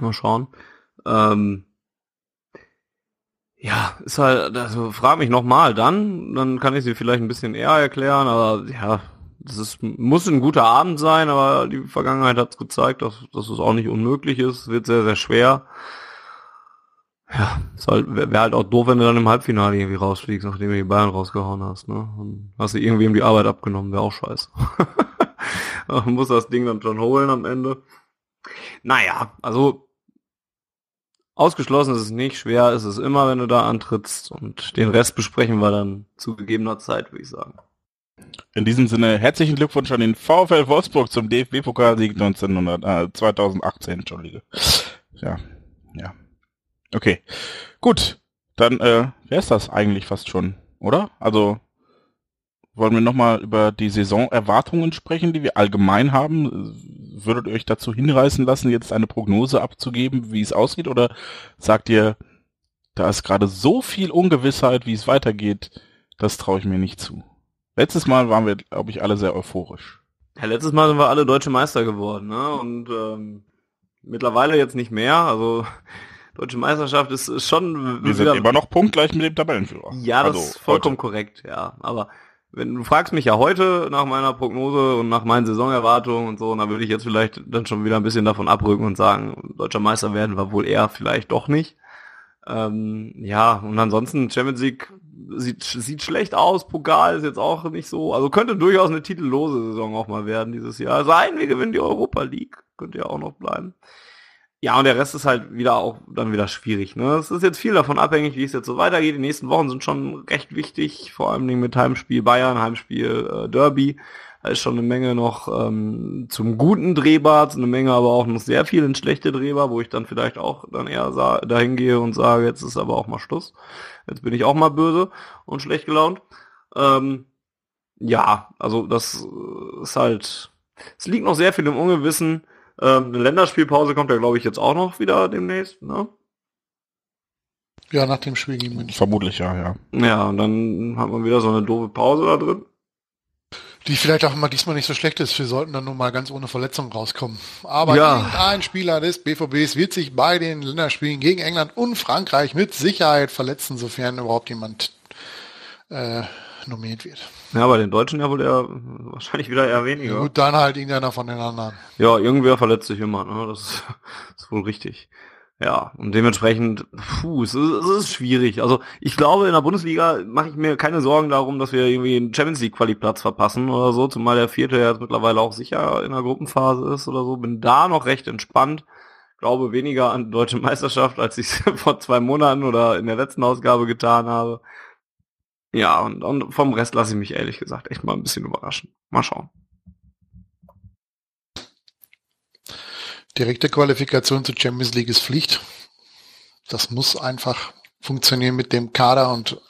Mal schauen. Ähm, ja, ist halt, also frag mich nochmal dann, dann kann ich sie vielleicht ein bisschen eher erklären, aber ja, das ist, muss ein guter Abend sein, aber die Vergangenheit hat es gezeigt, dass, dass es auch nicht unmöglich ist, wird sehr, sehr schwer. Ja, halt, wäre halt auch doof, wenn du dann im Halbfinale irgendwie rausfliegst, nachdem du die Bayern rausgehauen hast, ne? Und hast du irgendwem die Arbeit abgenommen, wäre auch scheiße. Man muss das Ding dann schon holen am Ende. Naja, also ausgeschlossen ist es nicht, schwer ist es immer, wenn du da antrittst und den Rest besprechen wir dann zu gegebener Zeit, würde ich sagen. In diesem Sinne herzlichen Glückwunsch an den VfL Wolfsburg zum DFB-Pokalsieg 1900, äh, 2018, Entschuldige. Ja, ja. Okay, gut. Dann äh, wäre es das eigentlich fast schon, oder? Also wollen wir nochmal über die Saisonerwartungen sprechen, die wir allgemein haben. Würdet ihr euch dazu hinreißen lassen, jetzt eine Prognose abzugeben, wie es aussieht? Oder sagt ihr, da ist gerade so viel Ungewissheit, wie es weitergeht, das traue ich mir nicht zu. Letztes Mal waren wir, glaube ich, alle sehr euphorisch. Ja, letztes Mal sind wir alle deutsche Meister geworden, ne? Und ähm, mittlerweile jetzt nicht mehr. Also deutsche Meisterschaft ist, schon. Wir sind immer noch punktgleich mit dem Tabellenführer. Ja, das also, ist vollkommen heute. korrekt, ja. Aber wenn du fragst mich ja heute nach meiner Prognose und nach meinen Saisonerwartungen und so, dann würde ich jetzt vielleicht dann schon wieder ein bisschen davon abrücken und sagen, deutscher Meister werden wir wohl eher vielleicht doch nicht. Ähm, ja, und ansonsten Champions League sieht, sieht schlecht aus, Pokal ist jetzt auch nicht so, also könnte durchaus eine titellose Saison auch mal werden dieses Jahr. Sein, wir gewinnen die Europa League, könnte ja auch noch bleiben. Ja, und der Rest ist halt wieder auch dann wieder schwierig. Ne? Es ist jetzt viel davon abhängig, wie es jetzt so weitergeht. Die nächsten Wochen sind schon recht wichtig, vor allem mit Heimspiel Bayern, Heimspiel äh, Derby. Da ist schon eine Menge noch ähm, zum guten Drehbar, eine Menge aber auch noch sehr viel in schlechte Drehbar, wo ich dann vielleicht auch dann eher dahin gehe und sage, jetzt ist aber auch mal Schluss. Jetzt bin ich auch mal böse und schlecht gelaunt. Ähm, ja, also das ist halt, es liegt noch sehr viel im Ungewissen ähm, eine Länderspielpause kommt ja, glaube ich, jetzt auch noch wieder demnächst, ne? Ja, nach dem Spiel gegen München. Vermutlich, ja, ja. Ja, und dann hat man wieder so eine doofe Pause da drin. Die vielleicht auch mal diesmal nicht so schlecht ist. Wir sollten dann nur mal ganz ohne Verletzung rauskommen. Aber ja. ein Spieler des BVBs wird sich bei den Länderspielen gegen England und Frankreich mit Sicherheit verletzen, sofern überhaupt jemand äh, nominiert wird. Ja, bei den Deutschen ja wohl eher, wahrscheinlich wieder eher weniger. Ja, gut, dann halt irgendeiner von den anderen. Ja, irgendwer verletzt sich immer, ne? Das ist, ist wohl richtig. Ja, und dementsprechend, puh, es ist, es ist schwierig. Also ich glaube, in der Bundesliga mache ich mir keine Sorgen darum, dass wir irgendwie einen Champions League Quali-Platz verpassen oder so, zumal der vierte ja jetzt mittlerweile auch sicher in der Gruppenphase ist oder so. Bin da noch recht entspannt. Glaube weniger an die deutsche Meisterschaft, als ich es vor zwei Monaten oder in der letzten Ausgabe getan habe. Ja, und, und vom Rest lasse ich mich ehrlich gesagt echt mal ein bisschen überraschen. Mal schauen. Direkte Qualifikation zur Champions League ist Pflicht. Das muss einfach funktionieren mit dem Kader und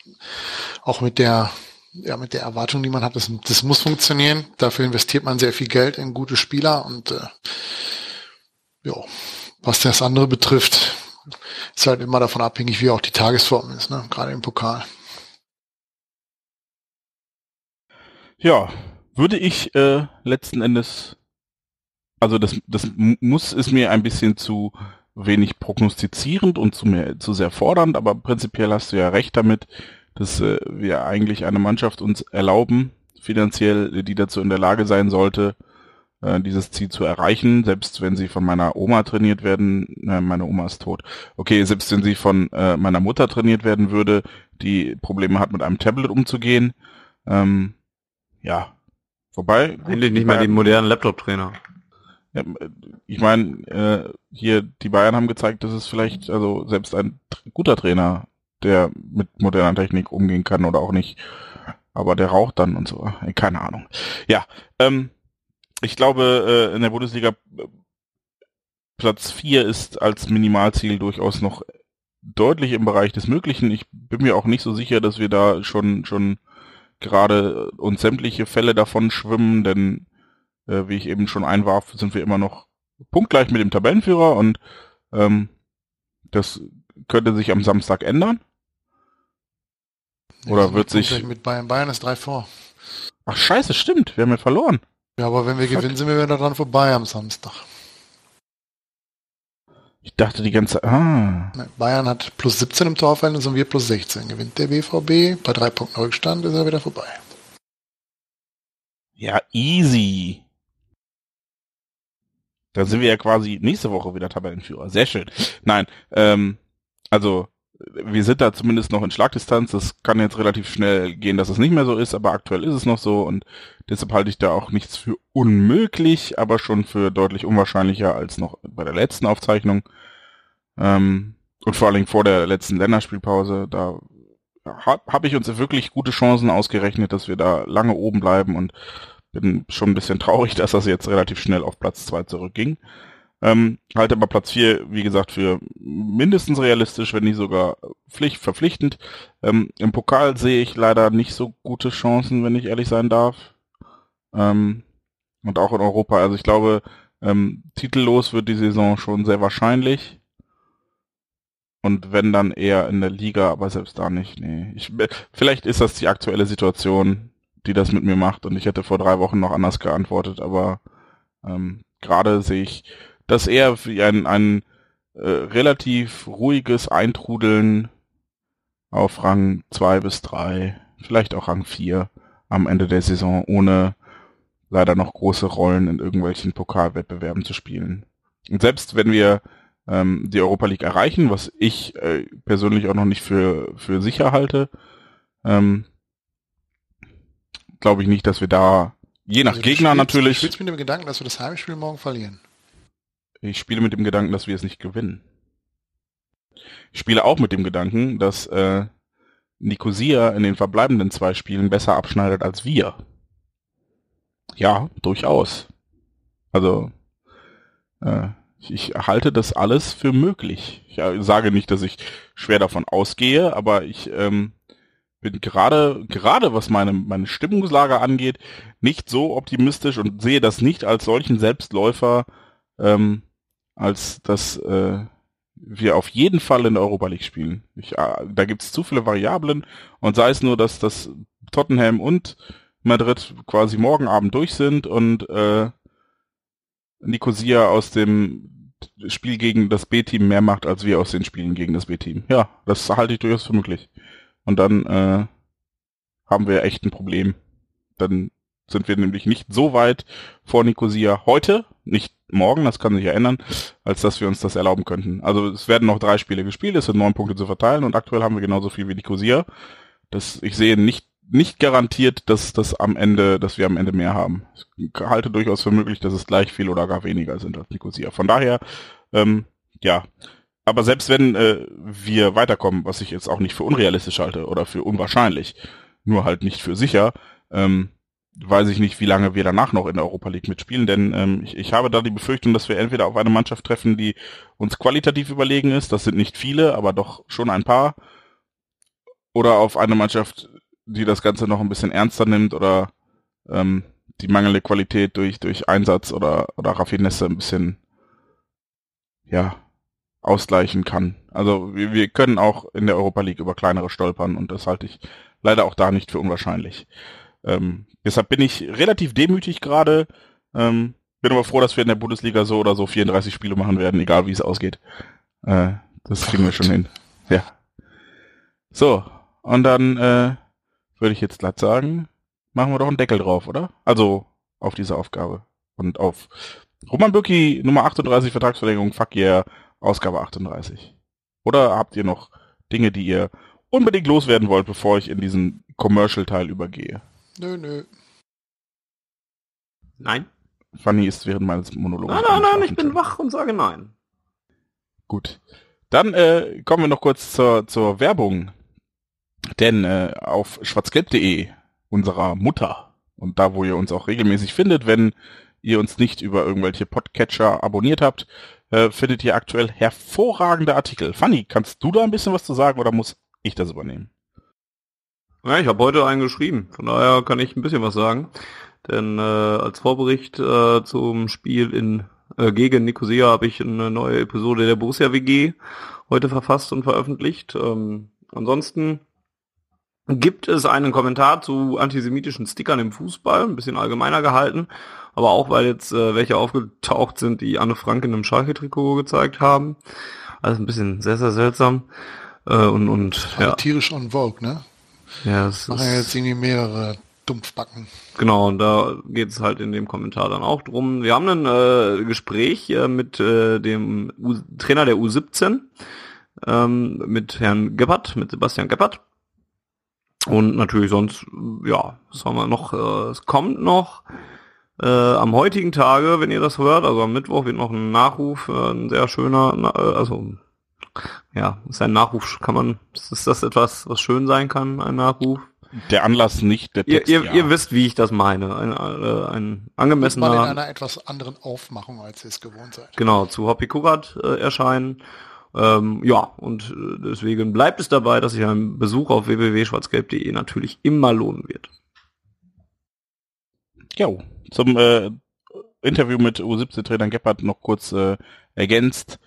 auch mit der, ja, mit der Erwartung, die man hat. Das, das muss funktionieren. Dafür investiert man sehr viel Geld in gute Spieler und äh, ja, was das andere betrifft, ist halt immer davon abhängig, wie auch die Tagesform ist, ne? gerade im Pokal. Ja, würde ich äh, letzten Endes, also das, das muss ist mir ein bisschen zu wenig prognostizierend und zu, mehr, zu sehr fordernd, aber prinzipiell hast du ja recht damit, dass äh, wir eigentlich eine Mannschaft uns erlauben, finanziell, die dazu in der Lage sein sollte, äh, dieses Ziel zu erreichen, selbst wenn sie von meiner Oma trainiert werden, äh, meine Oma ist tot. Okay, selbst wenn sie von äh, meiner Mutter trainiert werden würde, die Probleme hat, mit einem Tablet umzugehen, ähm, ja. Wobei. Eigentlich nicht mehr die modernen Laptop-Trainer. Ja, ich meine, äh, hier, die Bayern haben gezeigt, dass es vielleicht, also selbst ein guter Trainer, der mit moderner Technik umgehen kann oder auch nicht, aber der raucht dann und so. Äh, keine Ahnung. Ja, ähm, ich glaube, äh, in der Bundesliga äh, Platz 4 ist als Minimalziel durchaus noch deutlich im Bereich des Möglichen. Ich bin mir auch nicht so sicher, dass wir da schon schon gerade uns sämtliche Fälle davon schwimmen, denn äh, wie ich eben schon einwarf, sind wir immer noch punktgleich mit dem Tabellenführer und ähm, das könnte sich am Samstag ändern. Oder wird sich. Mit Bayern. Bayern ist drei vor. Ach scheiße, stimmt. Wir haben ja verloren. Ja, aber wenn wir Fuck. gewinnen, sind wir wieder dran vorbei am Samstag. Ich dachte die ganze. Ah. Bayern hat plus 17 im Torverhältnis und wir plus 16. Gewinnt der BVB. Bei drei Punkten Rückstand ist er wieder vorbei. Ja, easy. Dann sind wir ja quasi nächste Woche wieder Tabellenführer. Sehr schön. Nein, ähm, also wir sind da zumindest noch in Schlagdistanz. Das kann jetzt relativ schnell gehen, dass es nicht mehr so ist, aber aktuell ist es noch so und deshalb halte ich da auch nichts für unmöglich, aber schon für deutlich unwahrscheinlicher als noch bei der letzten Aufzeichnung. Ähm, und vor allem vor der letzten Länderspielpause, da habe hab ich uns wirklich gute Chancen ausgerechnet, dass wir da lange oben bleiben und bin schon ein bisschen traurig, dass das jetzt relativ schnell auf Platz zwei zurückging. Ähm, halte aber Platz 4, wie gesagt, für mindestens realistisch, wenn nicht sogar Pflicht, verpflichtend. Ähm, Im Pokal sehe ich leider nicht so gute Chancen, wenn ich ehrlich sein darf. Ähm, und auch in Europa. Also ich glaube, ähm, titellos wird die Saison schon sehr wahrscheinlich. Und wenn dann eher in der Liga, aber selbst da nicht. Nee. Ich, vielleicht ist das die aktuelle Situation, die das mit mir macht. Und ich hätte vor drei Wochen noch anders geantwortet, aber ähm, gerade sehe ich das eher wie ein, ein äh, relativ ruhiges Eintrudeln auf Rang zwei bis drei, vielleicht auch Rang vier am Ende der Saison, ohne leider noch große Rollen in irgendwelchen Pokalwettbewerben zu spielen. Und selbst wenn wir ähm, die Europa League erreichen, was ich äh, persönlich auch noch nicht für, für sicher halte, ähm, glaube ich nicht, dass wir da, je nach also Gegner spielst, natürlich. Spielst mit dem Gedanken, dass wir das Heimspiel morgen verlieren. Ich spiele mit dem Gedanken, dass wir es nicht gewinnen. Ich spiele auch mit dem Gedanken, dass äh, Nicosia in den verbleibenden zwei Spielen besser abschneidet als wir. Ja, durchaus. Also, äh, ich halte das alles für möglich. Ich sage nicht, dass ich schwer davon ausgehe, aber ich ähm, bin gerade, gerade was meine, meine Stimmungslage angeht, nicht so optimistisch und sehe das nicht als solchen Selbstläufer, ähm, als dass äh, wir auf jeden Fall in der Europa League spielen. Ich, äh, da gibt es zu viele Variablen und sei es nur, dass das Tottenham und Madrid quasi morgen Abend durch sind und äh, Nicosia aus dem Spiel gegen das B-Team mehr macht, als wir aus den Spielen gegen das B-Team. Ja, das halte ich durchaus für möglich. Und dann äh, haben wir echt ein Problem. Dann sind wir nämlich nicht so weit vor Nicosia heute, nicht morgen, das kann sich ändern, als dass wir uns das erlauben könnten. Also es werden noch drei Spiele gespielt, es sind neun Punkte zu verteilen und aktuell haben wir genauso viel wie Nicosia. Das, ich sehe nicht nicht garantiert, dass das am Ende, dass wir am Ende mehr haben. Ich halte durchaus für möglich, dass es gleich viel oder gar weniger sind als Nicosia. Von daher, ähm, ja. Aber selbst wenn äh, wir weiterkommen, was ich jetzt auch nicht für unrealistisch halte oder für unwahrscheinlich, nur halt nicht für sicher, ähm, weiß ich nicht, wie lange wir danach noch in der Europa League mitspielen, denn ähm, ich, ich habe da die Befürchtung, dass wir entweder auf eine Mannschaft treffen, die uns qualitativ überlegen ist, das sind nicht viele, aber doch schon ein paar, oder auf eine Mannschaft, die das Ganze noch ein bisschen ernster nimmt oder ähm, die mangelnde Qualität durch, durch Einsatz oder, oder Raffinesse ein bisschen, ja, ausgleichen kann. Also wir, wir können auch in der Europa League über kleinere stolpern und das halte ich leider auch da nicht für unwahrscheinlich. Ähm, deshalb bin ich relativ demütig gerade, ähm, bin aber froh, dass wir in der Bundesliga so oder so 34 Spiele machen werden, egal wie es ausgeht. Äh, das kriegen wir schon hin. Ja. So, und dann äh, würde ich jetzt glatt sagen, machen wir doch einen Deckel drauf, oder? Also auf diese Aufgabe. Und auf Roman Bürki Nummer 38 Vertragsverlängerung, fuck yeah, Ausgabe 38. Oder habt ihr noch Dinge, die ihr unbedingt loswerden wollt, bevor ich in diesen Commercial-Teil übergehe? Nö, nö. Nein. Fanny ist während meines Monologs. Nein, nein, nein, ich bin wach und sage nein. Gut. Dann äh, kommen wir noch kurz zur, zur Werbung. Denn äh, auf schwarzgelb.de, unserer Mutter, und da, wo ihr uns auch regelmäßig findet, wenn ihr uns nicht über irgendwelche Podcatcher abonniert habt, äh, findet ihr aktuell hervorragende Artikel. Fanny, kannst du da ein bisschen was zu sagen oder muss ich das übernehmen? Ja, ich habe heute einen geschrieben, von daher kann ich ein bisschen was sagen. Denn äh, als Vorbericht äh, zum Spiel in äh, gegen Nicosia habe ich eine neue Episode der Borussia WG heute verfasst und veröffentlicht. Ähm, ansonsten gibt es einen Kommentar zu antisemitischen Stickern im Fußball, ein bisschen allgemeiner gehalten, aber auch weil jetzt äh, welche aufgetaucht sind, die Anne Frank in einem Schalke-Trikot gezeigt haben. Also ein bisschen sehr, sehr seltsam. Äh, und und ja. tierisch on Vogue, ne? Ja, es machen ja jetzt irgendwie mehrere Dumpfbacken. Genau, und da geht es halt in dem Kommentar dann auch drum. Wir haben ein äh, Gespräch äh, mit äh, dem U Trainer der U17, ähm, mit Herrn Gebhardt, mit Sebastian Gebhardt. Und natürlich sonst, ja, was haben wir noch? Äh, es kommt noch äh, am heutigen Tage, wenn ihr das hört, also am Mittwoch wird noch ein Nachruf, äh, ein sehr schöner, also ja, ist ein Nachruf, kann man, ist das etwas, was schön sein kann, ein Nachruf? der Anlass nicht, der Text. Ihr, ihr, ja. ihr wisst, wie ich das meine. Ein, äh, ein angemessener. Mal in einer etwas anderen Aufmachung, als ihr es gewohnt seid. Genau, zu Hoppy Kurat äh, erscheinen. Ähm, ja, und äh, deswegen bleibt es dabei, dass sich ein Besuch auf www.schwarzgelb.de natürlich immer lohnen wird. Jo, zum äh, Interview mit U17-Trainer Gebhardt noch kurz äh, ergänzt.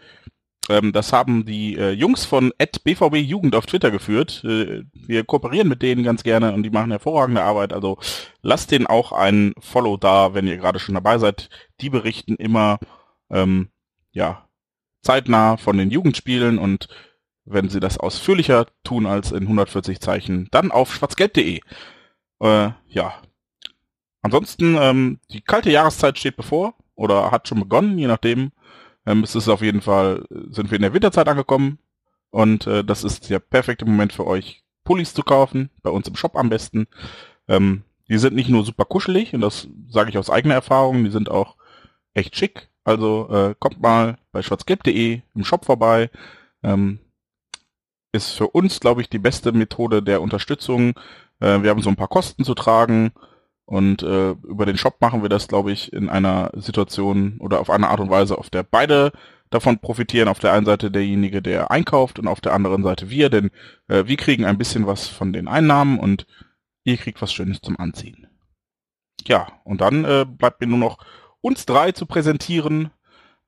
Ähm, das haben die äh, Jungs von BVB Jugend auf Twitter geführt. Äh, wir kooperieren mit denen ganz gerne und die machen hervorragende Arbeit. Also lasst denen auch ein Follow da, wenn ihr gerade schon dabei seid. Die berichten immer ähm, ja zeitnah von den Jugendspielen und wenn sie das ausführlicher tun als in 140 Zeichen, dann auf schwarzgelb.de. Äh, ja. Ansonsten, ähm, die kalte Jahreszeit steht bevor oder hat schon begonnen, je nachdem, ähm, es ist auf jeden Fall, sind wir in der Winterzeit angekommen und äh, das ist der perfekte Moment für euch, Pullis zu kaufen, bei uns im Shop am besten. Ähm, die sind nicht nur super kuschelig und das sage ich aus eigener Erfahrung, die sind auch echt schick. Also äh, kommt mal bei schwarzgelb.de im Shop vorbei. Ähm, ist für uns, glaube ich, die beste Methode der Unterstützung. Äh, wir haben so ein paar Kosten zu tragen und äh, über den Shop machen wir das, glaube ich, in einer Situation oder auf eine Art und Weise, auf der beide davon profitieren. Auf der einen Seite derjenige, der einkauft und auf der anderen Seite wir, denn äh, wir kriegen ein bisschen was von den Einnahmen und ihr kriegt was Schönes zum Anziehen. Ja, und dann äh, bleibt mir nur noch uns drei zu präsentieren.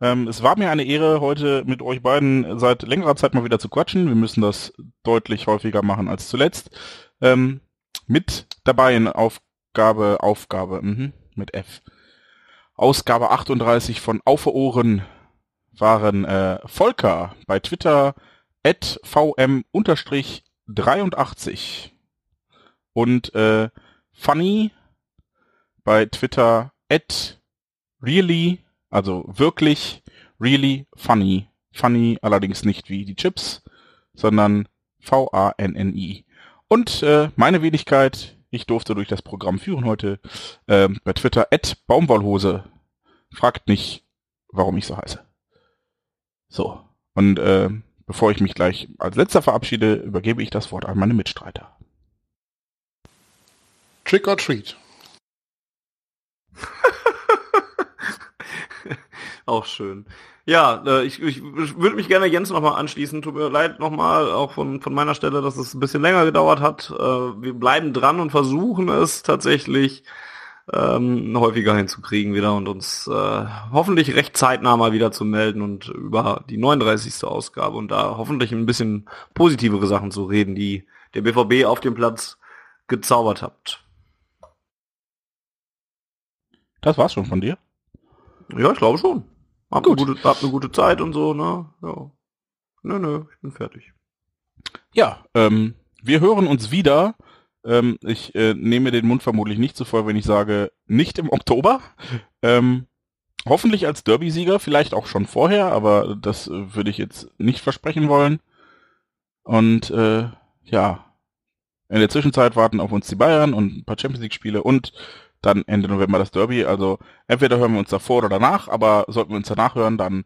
Ähm, es war mir eine Ehre, heute mit euch beiden seit längerer Zeit mal wieder zu quatschen. Wir müssen das deutlich häufiger machen als zuletzt. Ähm, mit dabei auf Ausgabe, Aufgabe, mhm, mit F. Ausgabe 38 von Auf Ohren waren äh, Volker bei Twitter at vm-83 und äh, Funny bei Twitter at really, also wirklich really funny. Funny allerdings nicht wie die Chips, sondern V-A-N-N-I. Und äh, meine Wenigkeit, ich durfte durch das Programm führen heute ähm, bei Twitter at Baumwollhose. Fragt nicht, warum ich so heiße. So. Und äh, bevor ich mich gleich als letzter verabschiede, übergebe ich das Wort an meine Mitstreiter. Trick or treat. Auch schön. Ja, äh, ich, ich würde mich gerne Jens nochmal anschließen. Tut mir leid nochmal, auch von, von meiner Stelle, dass es ein bisschen länger gedauert hat. Äh, wir bleiben dran und versuchen es tatsächlich ähm, häufiger hinzukriegen wieder und uns äh, hoffentlich recht zeitnah mal wieder zu melden und über die 39. Ausgabe und da hoffentlich ein bisschen positivere Sachen zu reden, die der BVB auf dem Platz gezaubert habt. Das war's schon von dir? Ja, ich glaube schon. Hab, Gut. Eine gute, hab eine gute Zeit und so, ne? Ja. Nö, nö, ich bin fertig. Ja, ähm, wir hören uns wieder. Ähm, ich äh, nehme den Mund vermutlich nicht zu voll, wenn ich sage, nicht im Oktober. Ähm, hoffentlich als Derby-Sieger, vielleicht auch schon vorher, aber das äh, würde ich jetzt nicht versprechen wollen. Und äh, ja, in der Zwischenzeit warten auf uns die Bayern und ein paar Champions League-Spiele und dann Ende November das Derby. Also entweder hören wir uns davor oder danach, aber sollten wir uns danach hören, dann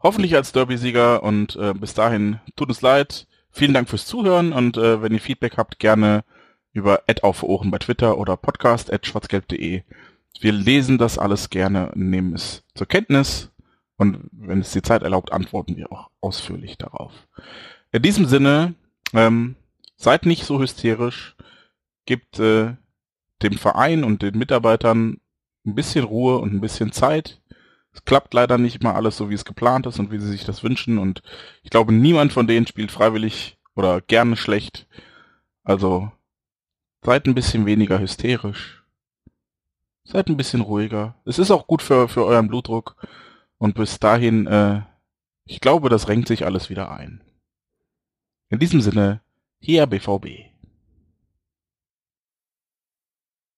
hoffentlich als Derby-Sieger und äh, bis dahin tut es leid. Vielen Dank fürs Zuhören und äh, wenn ihr Feedback habt, gerne über Ad auf Ohren bei Twitter oder podcast at schwarzgelb.de. Wir lesen das alles gerne, nehmen es zur Kenntnis und wenn es die Zeit erlaubt, antworten wir auch ausführlich darauf. In diesem Sinne, ähm, seid nicht so hysterisch, gebt äh, dem Verein und den Mitarbeitern ein bisschen Ruhe und ein bisschen Zeit. Es klappt leider nicht immer alles so, wie es geplant ist und wie sie sich das wünschen. Und ich glaube, niemand von denen spielt freiwillig oder gerne schlecht. Also seid ein bisschen weniger hysterisch. Seid ein bisschen ruhiger. Es ist auch gut für, für euren Blutdruck. Und bis dahin, äh, ich glaube, das renkt sich alles wieder ein. In diesem Sinne, hier BVB.